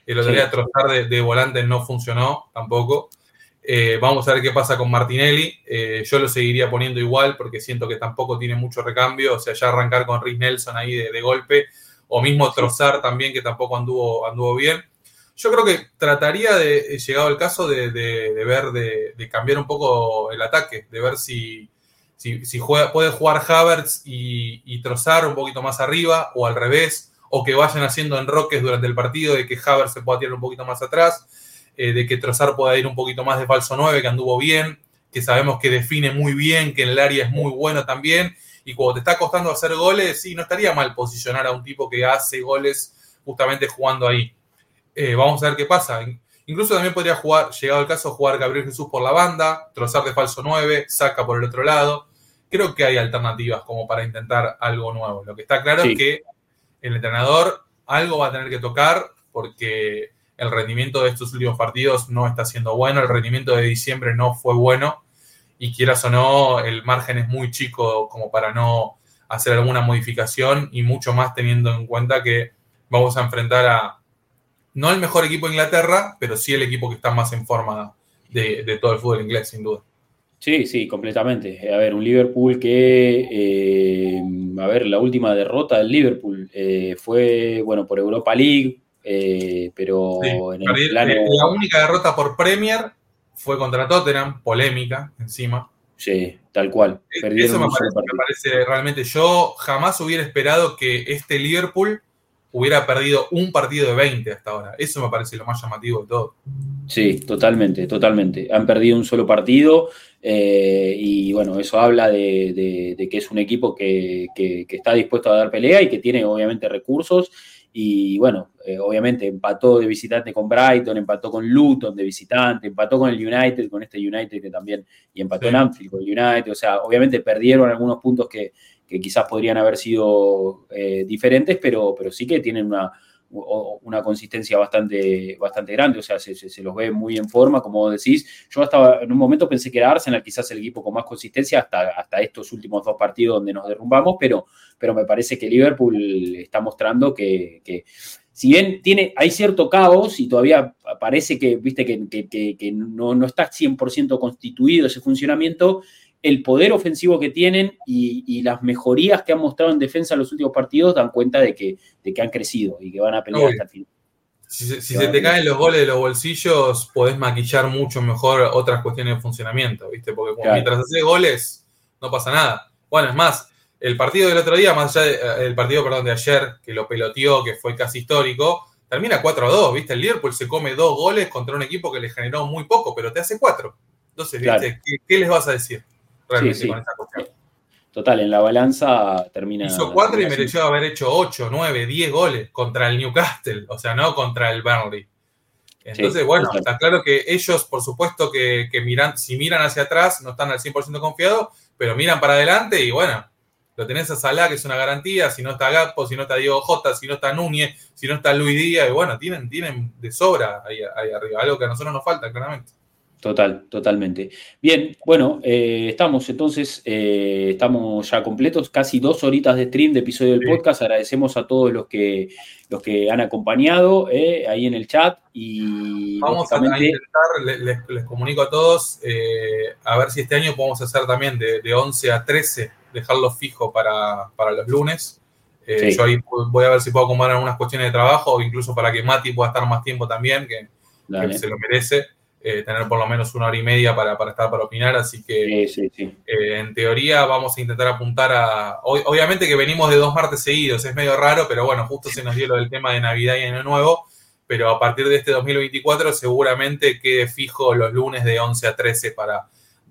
El otro día trozar de, de volante no funcionó tampoco. Eh, vamos a ver qué pasa con Martinelli. Eh, yo lo seguiría poniendo igual porque siento que tampoco tiene mucho recambio. O sea, ya arrancar con Rhys Nelson ahí de, golpe. O mismo Trozar también, que tampoco anduvo, anduvo bien. Yo creo que trataría de, llegado el caso, de, ver, de, cambiar un poco el ataque, de ver si, si, juega, puede jugar Havertz y, y, Trozar un poquito más arriba, o al revés, o que vayan haciendo enroques durante el partido, de que Havertz se pueda tirar un poquito más atrás eh, de que Trozar pueda ir un poquito más de falso 9, que anduvo bien, que sabemos que define muy bien, que en el área es muy bueno también. Y cuando te está costando hacer goles, sí, no estaría mal posicionar a un tipo que hace goles justamente jugando ahí. Eh, vamos a ver qué pasa. Incluso también podría jugar, llegado el caso, jugar Gabriel Jesús por la banda, Trozar de falso 9, saca por el otro lado. Creo que hay alternativas como para intentar algo nuevo. Lo que está claro es que el entrenador algo va a tener que tocar porque el rendimiento de estos últimos partidos no está siendo bueno, el rendimiento de diciembre no fue bueno y quieras o no, el margen es muy chico como para no hacer alguna modificación y mucho más teniendo en cuenta que vamos a enfrentar a no el mejor equipo de Inglaterra, pero sí el equipo que está más en forma de, todo el fútbol inglés, sin duda. Sí, sí, completamente. A ver, un Liverpool que, eh, a ver, la última derrota del Liverpool eh, fue, bueno, por Europa League, eh, pero en el plano... Eh, la única derrota por Premier fue contra Tottenham, polémica encima. Sí, tal cual. Eh, eso me parece, realmente. Yo jamás hubiera esperado que este Liverpool hubiera perdido un partido de 20 hasta ahora. Eso me parece lo más llamativo de todo. Sí, totalmente, totalmente. Han perdido un solo partido y bueno, eso habla de, que es un equipo que, que, está dispuesto a dar pelea y que tiene obviamente recursos y bueno, eh, obviamente empató de visitante con Brighton, empató con Luton de visitante, empató con el United, con este United que también, y empató en Anfield con el United. O sea, obviamente perdieron algunos puntos que, quizás podrían haber sido eh, diferentes, pero, pero sí que tienen una, una consistencia bastante, bastante grande, o sea, se, los ve muy en forma, como decís. Yo hasta en un momento pensé que era Arsenal quizás el equipo con más consistencia hasta, hasta estos últimos dos partidos donde nos derrumbamos, pero, pero me parece que Liverpool está mostrando que, si bien tiene, hay cierto caos y todavía parece que, viste, que, no, no, está 100% constituido ese funcionamiento, el poder ofensivo que tienen y, las mejorías que han mostrado en defensa en los últimos partidos dan cuenta de que, de que han crecido y que van a pelear hasta el final. Si, se te caen los goles de los bolsillos, podés maquillar mucho mejor otras cuestiones de funcionamiento, ¿viste? Porque mientras haces goles, no pasa nada. Bueno, es más, el partido del otro día, más allá del partido, perdón, de ayer, que lo peloteó, que fue casi histórico, termina 4 a 2, ¿viste? El Liverpool se come dos goles contra un equipo que le generó muy poco, pero te hace cuatro. Entonces, ¿viste? ¿Qué, les vas a decir realmente con esa cuestión? Total, en la balanza termina. Hizo cuatro y mereció haber hecho 8, 9, 10 goles contra el Newcastle, o sea, no contra el Burnley. Entonces, bueno, está claro que ellos, por supuesto, que, miran, si miran hacia atrás, no están al 100% confiados, pero miran para adelante y bueno, lo tenés a Salah, que es una garantía, si no está Gapo, si no está Diego Jota, si no está Núñez, si no está Luis Díaz, y bueno, tienen, tienen de sobra ahí, ahí arriba, algo que a nosotros nos falta, claramente. Total, totalmente. Bien, bueno, eh, estamos entonces, eh, estamos ya completos, casi dos horitas de stream de episodio del podcast. Agradecemos a todos los que los que han acompañado eh, ahí en el chat y vamos a intentar, les, comunico a todos, a ver si este año podemos hacer también de, de 11 a 13, dejarlo fijo para, los lunes. Yo ahí voy a ver si puedo acomodar algunas cuestiones de trabajo incluso para que Mati pueda estar más tiempo también, que se lo merece. Eh, tener por lo menos una hora y media para, estar para opinar, así que eh, en teoría vamos a intentar apuntar a... Obviamente que venimos de dos martes seguidos, es medio raro, pero bueno, justo se nos dio lo del tema de Navidad y Año Nuevo, pero a partir de este 2024 seguramente quede fijo los lunes de 11 a 13 para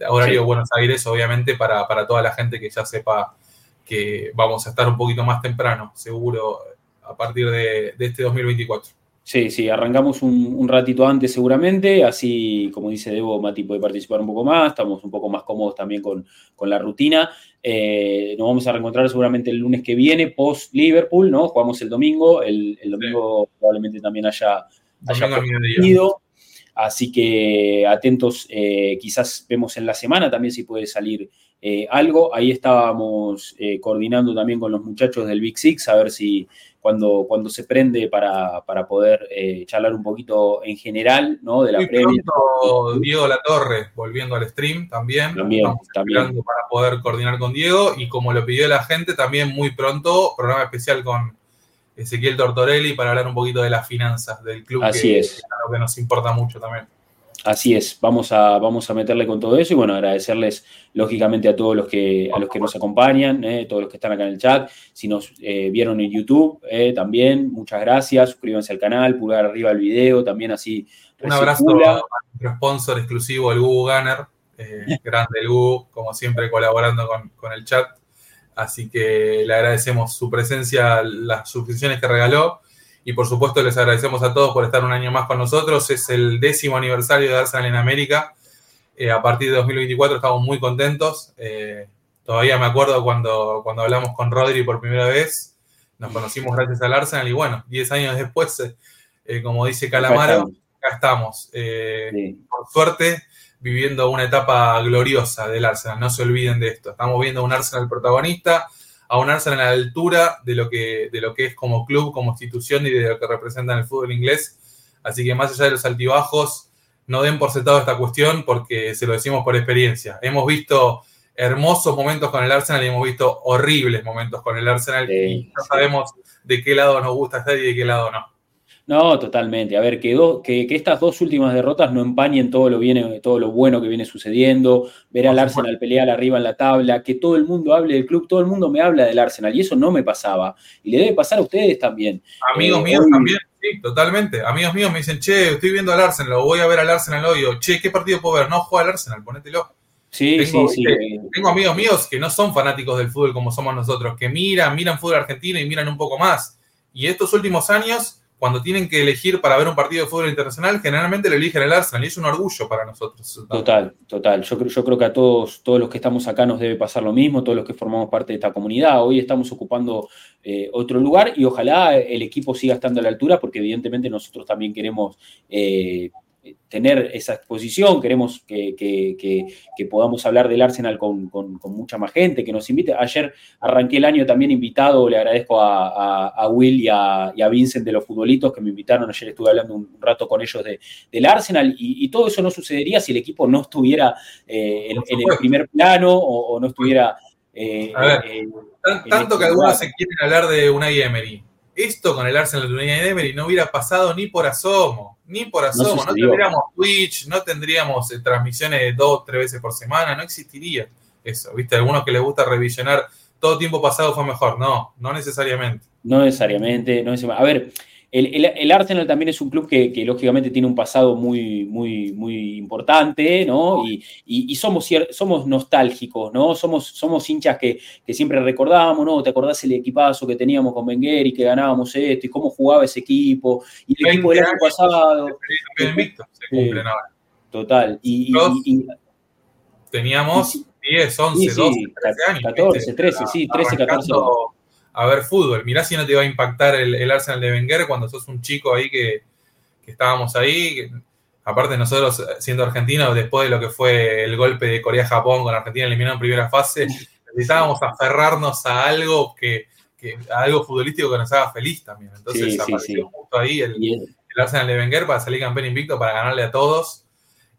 horario de Buenos Aires, obviamente para, toda la gente que ya sepa que vamos a estar un poquito más temprano, seguro, a partir de, de este 2024. Sí, sí, arrancamos un, ratito antes seguramente, así como dice Debo, Mati puede participar un poco más, estamos un poco más cómodos también con, la rutina. Eh, nos vamos a reencontrar seguramente el lunes que viene, post Liverpool, ¿no? Jugamos el domingo, el, domingo probablemente también haya, haya Así que atentos, eh, quizás vemos en la semana también si puede salir eh, algo. Ahí estábamos coordinando también con los muchachos del Big Six, a ver si cuando, cuando se prende para, poder eh, charlar un poquito en general, ¿no? De la previa. Diego La Torre, volviendo al stream también. También, también. Para poder coordinar con Diego y como lo pidió la gente, también muy pronto, programa especial con Ezequiel Tortorelli para hablar un poquito de las finanzas del club. Así es. es algo que nos importa mucho también. Así es, vamos a, vamos a meterle con todo eso y bueno, agradecerles lógicamente a todos los que, a los que nos acompañan, eh, todos los que están acá en el chat, si nos eh, vieron en YouTube eh, también, muchas gracias, suscríbanse al canal, pulgar arriba el video, también así. Un abrazo a nuestro sponsor exclusivo, el Google Gunner, grande el Google, como siempre colaborando con, con el chat, así que le agradecemos su presencia, las suscripciones que regaló y por supuesto les agradecemos a todos por estar un año más con nosotros. Es el décimo aniversario de Arsenal en América. Eh, a partir de 2024 estamos muy contentos. Eh, todavía me acuerdo cuando, cuando hablamos con Rodri por primera vez. Nos conocimos gracias al Arsenal y bueno, 10 años después, eh, como dice Calamaro, acá estamos. Por suerte, viviendo una etapa gloriosa del Arsenal. No se olviden de esto. Estamos viendo un Arsenal protagonista a un Arsenal a la altura de lo, que, de lo que es como club, como institución y de lo que representa en el fútbol inglés. Así que más allá de los altibajos, no den por sentado esta cuestión porque se lo decimos por experiencia. Hemos visto hermosos momentos con el Arsenal y hemos visto horribles momentos con el Arsenal y no sabemos de qué lado nos gusta estar y de qué lado no. No, totalmente. A ver, que, que, estas dos últimas derrotas no empañen todo lo, viene, todo lo bueno que viene sucediendo, ver al Arsenal pelear arriba en la tabla, que todo el mundo hable del club, todo el mundo me habla del Arsenal, y eso no me pasaba. Y le debe pasar a ustedes también. Amigos eh, míos también, sí, totalmente. Amigos míos me dicen, che, estoy viendo al Arsenal, lo voy a ver al Arsenal hoy. O, che, ¿qué partido puedo ver? No, juega al Arsenal, ponételo. Sí, sí, sí. Tengo amigos míos que no son fanáticos del fútbol como somos nosotros, que miran, miran fútbol argentino y miran un poco más. Y estos últimos años cuando tienen que elegir para ver un partido de fútbol internacional, generalmente lo eligen el Arsenal y es un orgullo para nosotros. Total, total. Yo, yo creo que a todos, todos los que estamos acá nos debe pasar lo mismo, todos los que formamos parte de esta comunidad. Hoy estamos ocupando eh, otro lugar y ojalá el equipo siga estando a la altura porque evidentemente nosotros también queremos eh, tener esa exposición, queremos que, podamos hablar del Arsenal con, mucha más gente, que nos invite. Ayer arranqué el año también invitado, le agradezco a, Will y a, Vincent de los futbolitos que me invitaron, ayer estuve hablando un rato con ellos de, del Arsenal y, todo eso no sucedería si el equipo no estuviera eh, en, el primer plano o, no estuviera... Eh, a ver, eh, tanto que algunos se quieren hablar de Unai Emery esto con el Arsenal de Unidad de Emery no hubiera pasado ni por asomo, ni por asomo. No, tendríamos Twitch, no tendríamos eh, transmisiones de dos, tres veces por semana, no existiría eso. ¿Viste? Algunos que les gusta revisionar todo tiempo pasado fue mejor. No, no necesariamente. No necesariamente, no necesariamente. A ver, el, Arsenal también es un club que, lógicamente tiene un pasado muy, muy, muy importante, ¿no? Y, somos, somos nostálgicos, ¿no? Somos, somos hinchas que, siempre recordábamos, ¿no? ¿Te acordás el equipazo que teníamos con Wenger y que ganábamos esto y cómo jugaba ese equipo? Y el equipo del año pasado. se cumplen ahora. Total. Y, teníamos 10, 11, 12, 13 años. 14, 13, sí, 13, 14 a ver fútbol. Mirá si no te va a impactar el, Arsenal de Wenger cuando sos un chico ahí que, estábamos ahí. aparte nosotros, siendo argentinos, después de lo que fue el golpe de Corea-Japón con Argentina eliminado en primera fase, necesitábamos aferrarnos a algo que, algo futbolístico que nos haga feliz también. Entonces apareció justo ahí el, Arsenal de Wenger para salir campeón invicto, para ganarle a todos.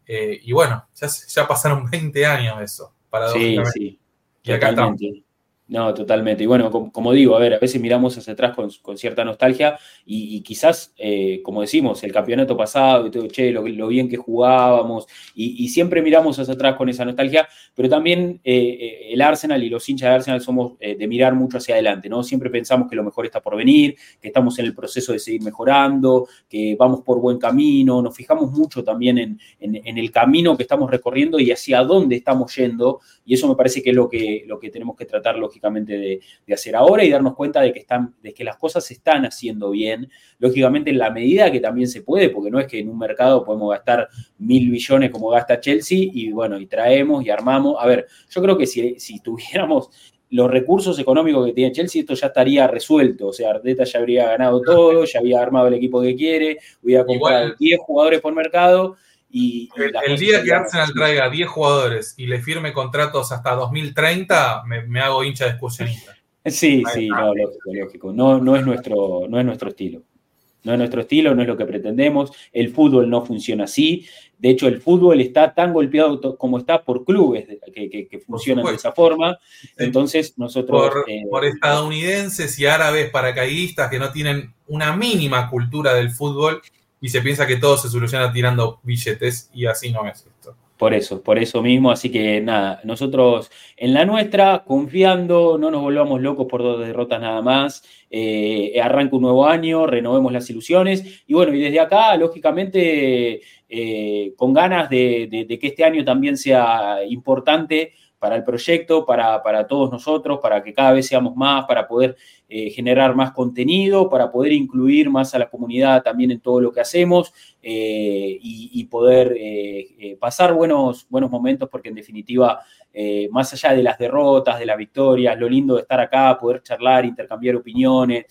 Eh, y bueno, ya, ya pasaron 20 años de eso. Para sí, sí. Y acá estamos. No, totalmente. Y bueno, como, digo, a ver, a veces miramos hacia atrás con, cierta nostalgia y, quizás, eh, como decimos, el campeonato pasado y todo, che, lo, bien que jugábamos y, siempre miramos hacia atrás con esa nostalgia, pero también eh, eh, el Arsenal y los hinchas de Arsenal somos de mirar mucho hacia adelante, ¿no? Siempre pensamos que lo mejor está por venir, que estamos en el proceso de seguir mejorando, que vamos por buen camino, nos fijamos mucho también en, el camino que estamos recorriendo y hacia dónde estamos yendo y eso me parece que es lo que, lo que tenemos que tratar, lógicamente, de, hacer ahora y darnos cuenta de que, están, de que las cosas se están haciendo bien, lógicamente en la medida que también se puede, porque no es que en un mercado podemos gastar mil billones como gasta Chelsea y bueno, y traemos y armamos. A ver, yo creo que si, si tuviéramos los recursos económicos que tiene Chelsea, esto ya estaría resuelto. O sea, Arteta ya habría ganado todo, ya había armado el equipo que quiere, hubiera comprado 10 jugadores por mercado el, día que Arsenal traiga 10 jugadores y le firme contratos hasta 2030, me, hago hincha de excursionista. Sí, sí, no, lógico, lógico. No, no, es nuestro, no es nuestro estilo. No es nuestro estilo, no es lo que pretendemos. El fútbol no funciona así. De hecho, el fútbol está tan golpeado como está por clubes que, funcionan de esa forma. Entonces, nosotros. Por, eh, por, estadounidenses y árabes paracaidistas que no tienen una mínima cultura del fútbol y se piensa que todo se soluciona tirando billetes y así no es esto. Por eso, por eso mismo, así que nada, nosotros en la nuestra, confiando, no nos volvamos locos por dos derrotas nada más, eh, arranca un nuevo año, renovemos las ilusiones y bueno, y desde acá, lógicamente, eh, con ganas de, que este año también sea importante para el proyecto, para, para, todos nosotros, para que cada vez seamos más, para poder eh, generar más contenido, para poder incluir más a la comunidad también en todo lo que hacemos eh, y, poder eh, pasar buenos, buenos momentos, porque en definitiva, más allá de las derrotas, de las victorias, lo lindo de estar acá, poder charlar, intercambiar opiniones,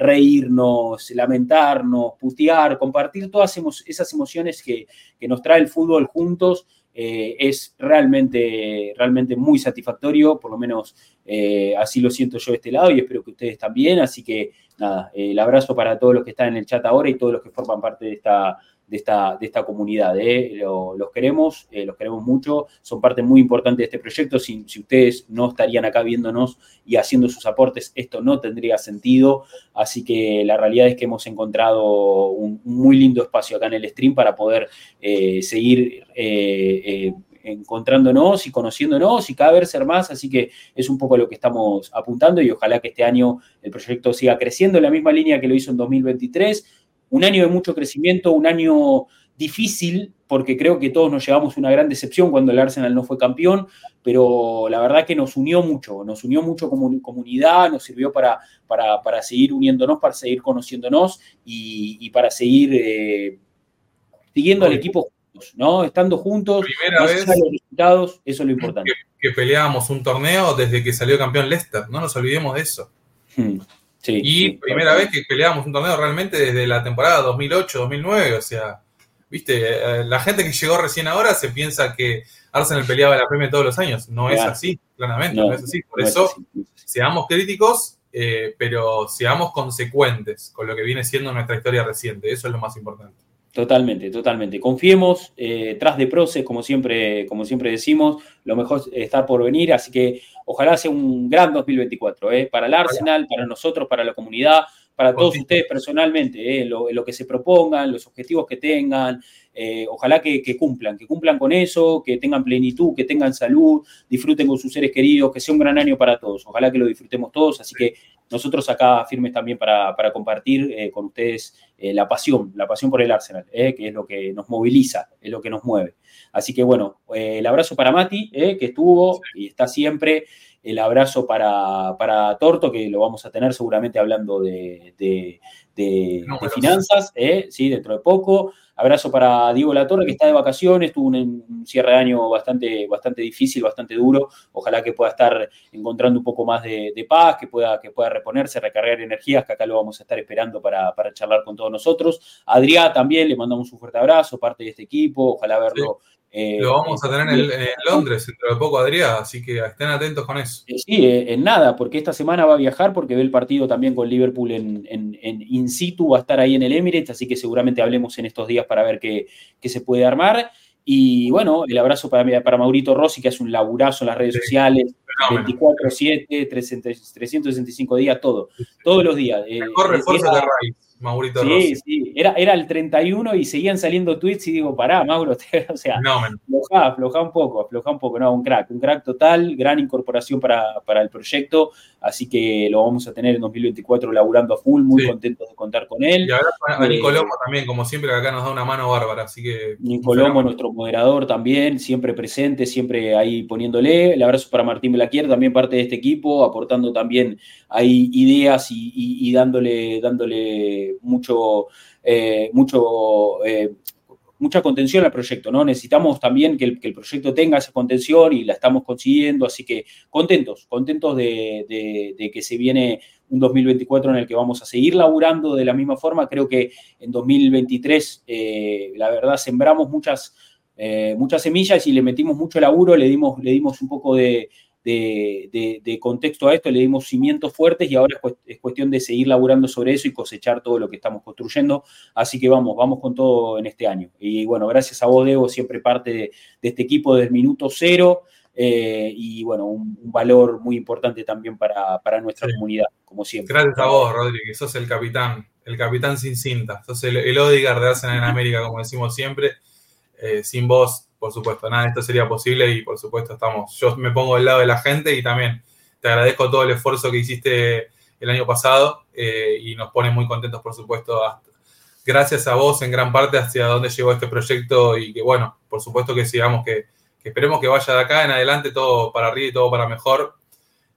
reírnos, lamentarnos, putear, compartir todas esas emociones que, que nos trae el fútbol juntos. Eh, es realmente, realmente muy satisfactorio, por lo menos eh, así lo siento yo de este lado y espero que ustedes también. Así que nada, el abrazo para todos los que están en el chat ahora y todos los que forman parte de esta, de esta, de esta comunidad. ¿eh? los queremos, eh, los queremos mucho, son parte muy importante de este proyecto. Si, ustedes no estarían acá viéndonos y haciendo sus aportes, esto no tendría sentido. Así que la realidad es que hemos encontrado un, muy lindo espacio acá en el stream para poder eh, seguir encontrándonos y conociéndonos y cada vez ser más, así que es un poco lo que estamos apuntando y ojalá que este año el proyecto siga creciendo en la misma línea que lo hizo en 2023 un año de mucho crecimiento, un año difícil, porque creo que todos nos llevamos una gran decepción cuando el Arsenal no fue campeón, pero la verdad que nos unió mucho, nos unió mucho como comunidad, nos sirvió para, para, seguir uniéndonos, para seguir conociéndonos y, para seguir eh, siguiendo al equipo juntos, ¿no? Estando juntos, Primera vez los resultados, eso es lo importante. Que, peleábamos un torneo desde que salió campeón Leicester, no nos olvidemos de eso. Hmm y primera vez que peleamos un torneo realmente desde la temporada 2008-2009, o sea, viste, eh, la gente que llegó recién ahora se piensa que Arsenal peleaba la Premier todos los años, no es así, claramente, no, es así, por eso seamos críticos, eh, pero seamos consecuentes con lo que viene siendo nuestra historia reciente, eso es lo más importante. Totalmente, totalmente. Confiemos, eh, tras de proces, como siempre, como siempre decimos, lo mejor está por venir, así que ojalá sea un gran 2024, eh, para el Arsenal, para nosotros, para la comunidad, para todos ustedes personalmente, lo, lo, que se propongan, los objetivos que tengan, eh, ojalá que, cumplan, que cumplan con eso, que tengan plenitud, que tengan salud, disfruten con sus seres queridos, que sea un gran año para todos. Ojalá que lo disfrutemos todos. Así que nosotros acá firmes también para, compartir eh, con ustedes eh, la pasión, la pasión por el Arsenal, que es lo que nos moviliza, es lo que nos mueve. Así que bueno, el abrazo para Mati, que estuvo y está siempre. El abrazo para, para, Torto, que lo vamos a tener seguramente hablando de, de, finanzas, sí, dentro de poco. Abrazo para Diego Latorre, que está de vacaciones, tuvo un, cierre de año bastante, bastante difícil, bastante duro. Ojalá que pueda estar encontrando un poco más de, paz, que pueda, que pueda reponerse, recargar energías, que acá lo vamos a estar esperando para, charlar con todos nosotros. Adrián también, le mandamos un fuerte abrazo, parte de este equipo. Ojalá verlo eh, lo vamos a tener en, Londres dentro de poco, Adrián, así que estén atentos con eso. Eh, sí, eh, en nada, porque esta semana va a viajar porque ve el partido también con Liverpool en, in situ, va a estar ahí en el Emirates, así que seguramente hablemos en estos días para ver qué, se puede armar. Y bueno, el abrazo para, para Maurito Rossi, que hace un laburazo en las redes sociales, 24-7, 365 días, todo, todos los días. Mejor refuerzo de raíz. Maurito sí, Sí, era, era el 31 y seguían saliendo tweets y digo, pará, Mauro, o sea, no, afloja, afloja un poco, afloja un poco, no, un crack, un crack total, gran incorporación para, el proyecto, así que lo vamos a tener en 2024 laburando a full, muy contentos de contar con él. Y ahora a Nico Lomo también, como siempre, que acá nos da una mano bárbara, así que... Nico Lomo, nuestro moderador también, siempre presente, siempre ahí poniéndole, el abrazo para Martín Blaquier, también parte de este equipo, aportando también ahí ideas y dándole, dándole mucho, eh, mucho eh, mucha contención al proyecto, ¿no? Necesitamos también que el, proyecto tenga esa contención y la estamos consiguiendo, así que contentos, contentos de, que se viene un 2024 en el que vamos a seguir laburando de la misma forma. Creo que en 2023, eh, la verdad, sembramos muchas, muchas semillas y le metimos mucho laburo, le dimos, le dimos un poco de, de, contexto a esto, le dimos cimientos fuertes y ahora es, cuestión de seguir laburando sobre eso y cosechar todo lo que estamos construyendo. Así que vamos, vamos con todo en este año. Y bueno, gracias a vos, Diego, siempre parte de, este equipo desde el minuto cero. Eh, y bueno, un, valor muy importante también para, nuestra comunidad, como siempre. Gracias a vos, Rodríguez, sos el capitán, el capitán sin cinta, sos el, el Odigar de Arsenal en América, como decimos siempre. Eh, sin vos por supuesto, nada de esto sería posible y por supuesto estamos, yo me pongo del lado de la gente y también te agradezco todo el esfuerzo que hiciste el año pasado eh, y nos pone muy contentos, por supuesto, gracias a vos en gran parte hacia dónde llegó este proyecto y que bueno, por supuesto que sigamos, que, que esperemos que vaya de acá en adelante todo para arriba y todo para mejor,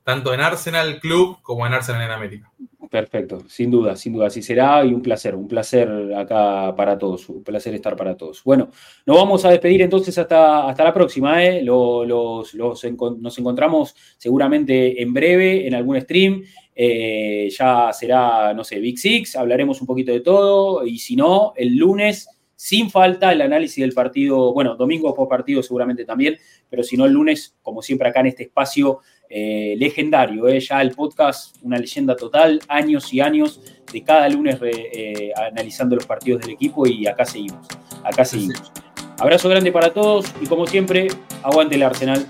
tanto en Arsenal Club como en Arsenal en América. Perfecto, sin duda, sin duda, así será y un placer, un placer acá para todos, un placer estar para todos. Bueno, nos vamos a despedir entonces hasta, hasta la próxima, ¿eh? los, nos encontramos seguramente en breve en algún stream, eh, ya será, no sé, Big Six, hablaremos un poquito de todo y si no, el lunes sin falta el análisis del partido, bueno, domingo por partido seguramente también, pero si no el lunes, como siempre acá en este espacio eh, legendario, eh, ya el podcast, una leyenda total, años y años de cada lunes eh, analizando los partidos del equipo y acá seguimos, acá seguimos. Abrazo grande para todos y como siempre, aguante el Arsenal.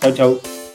Chau, chau.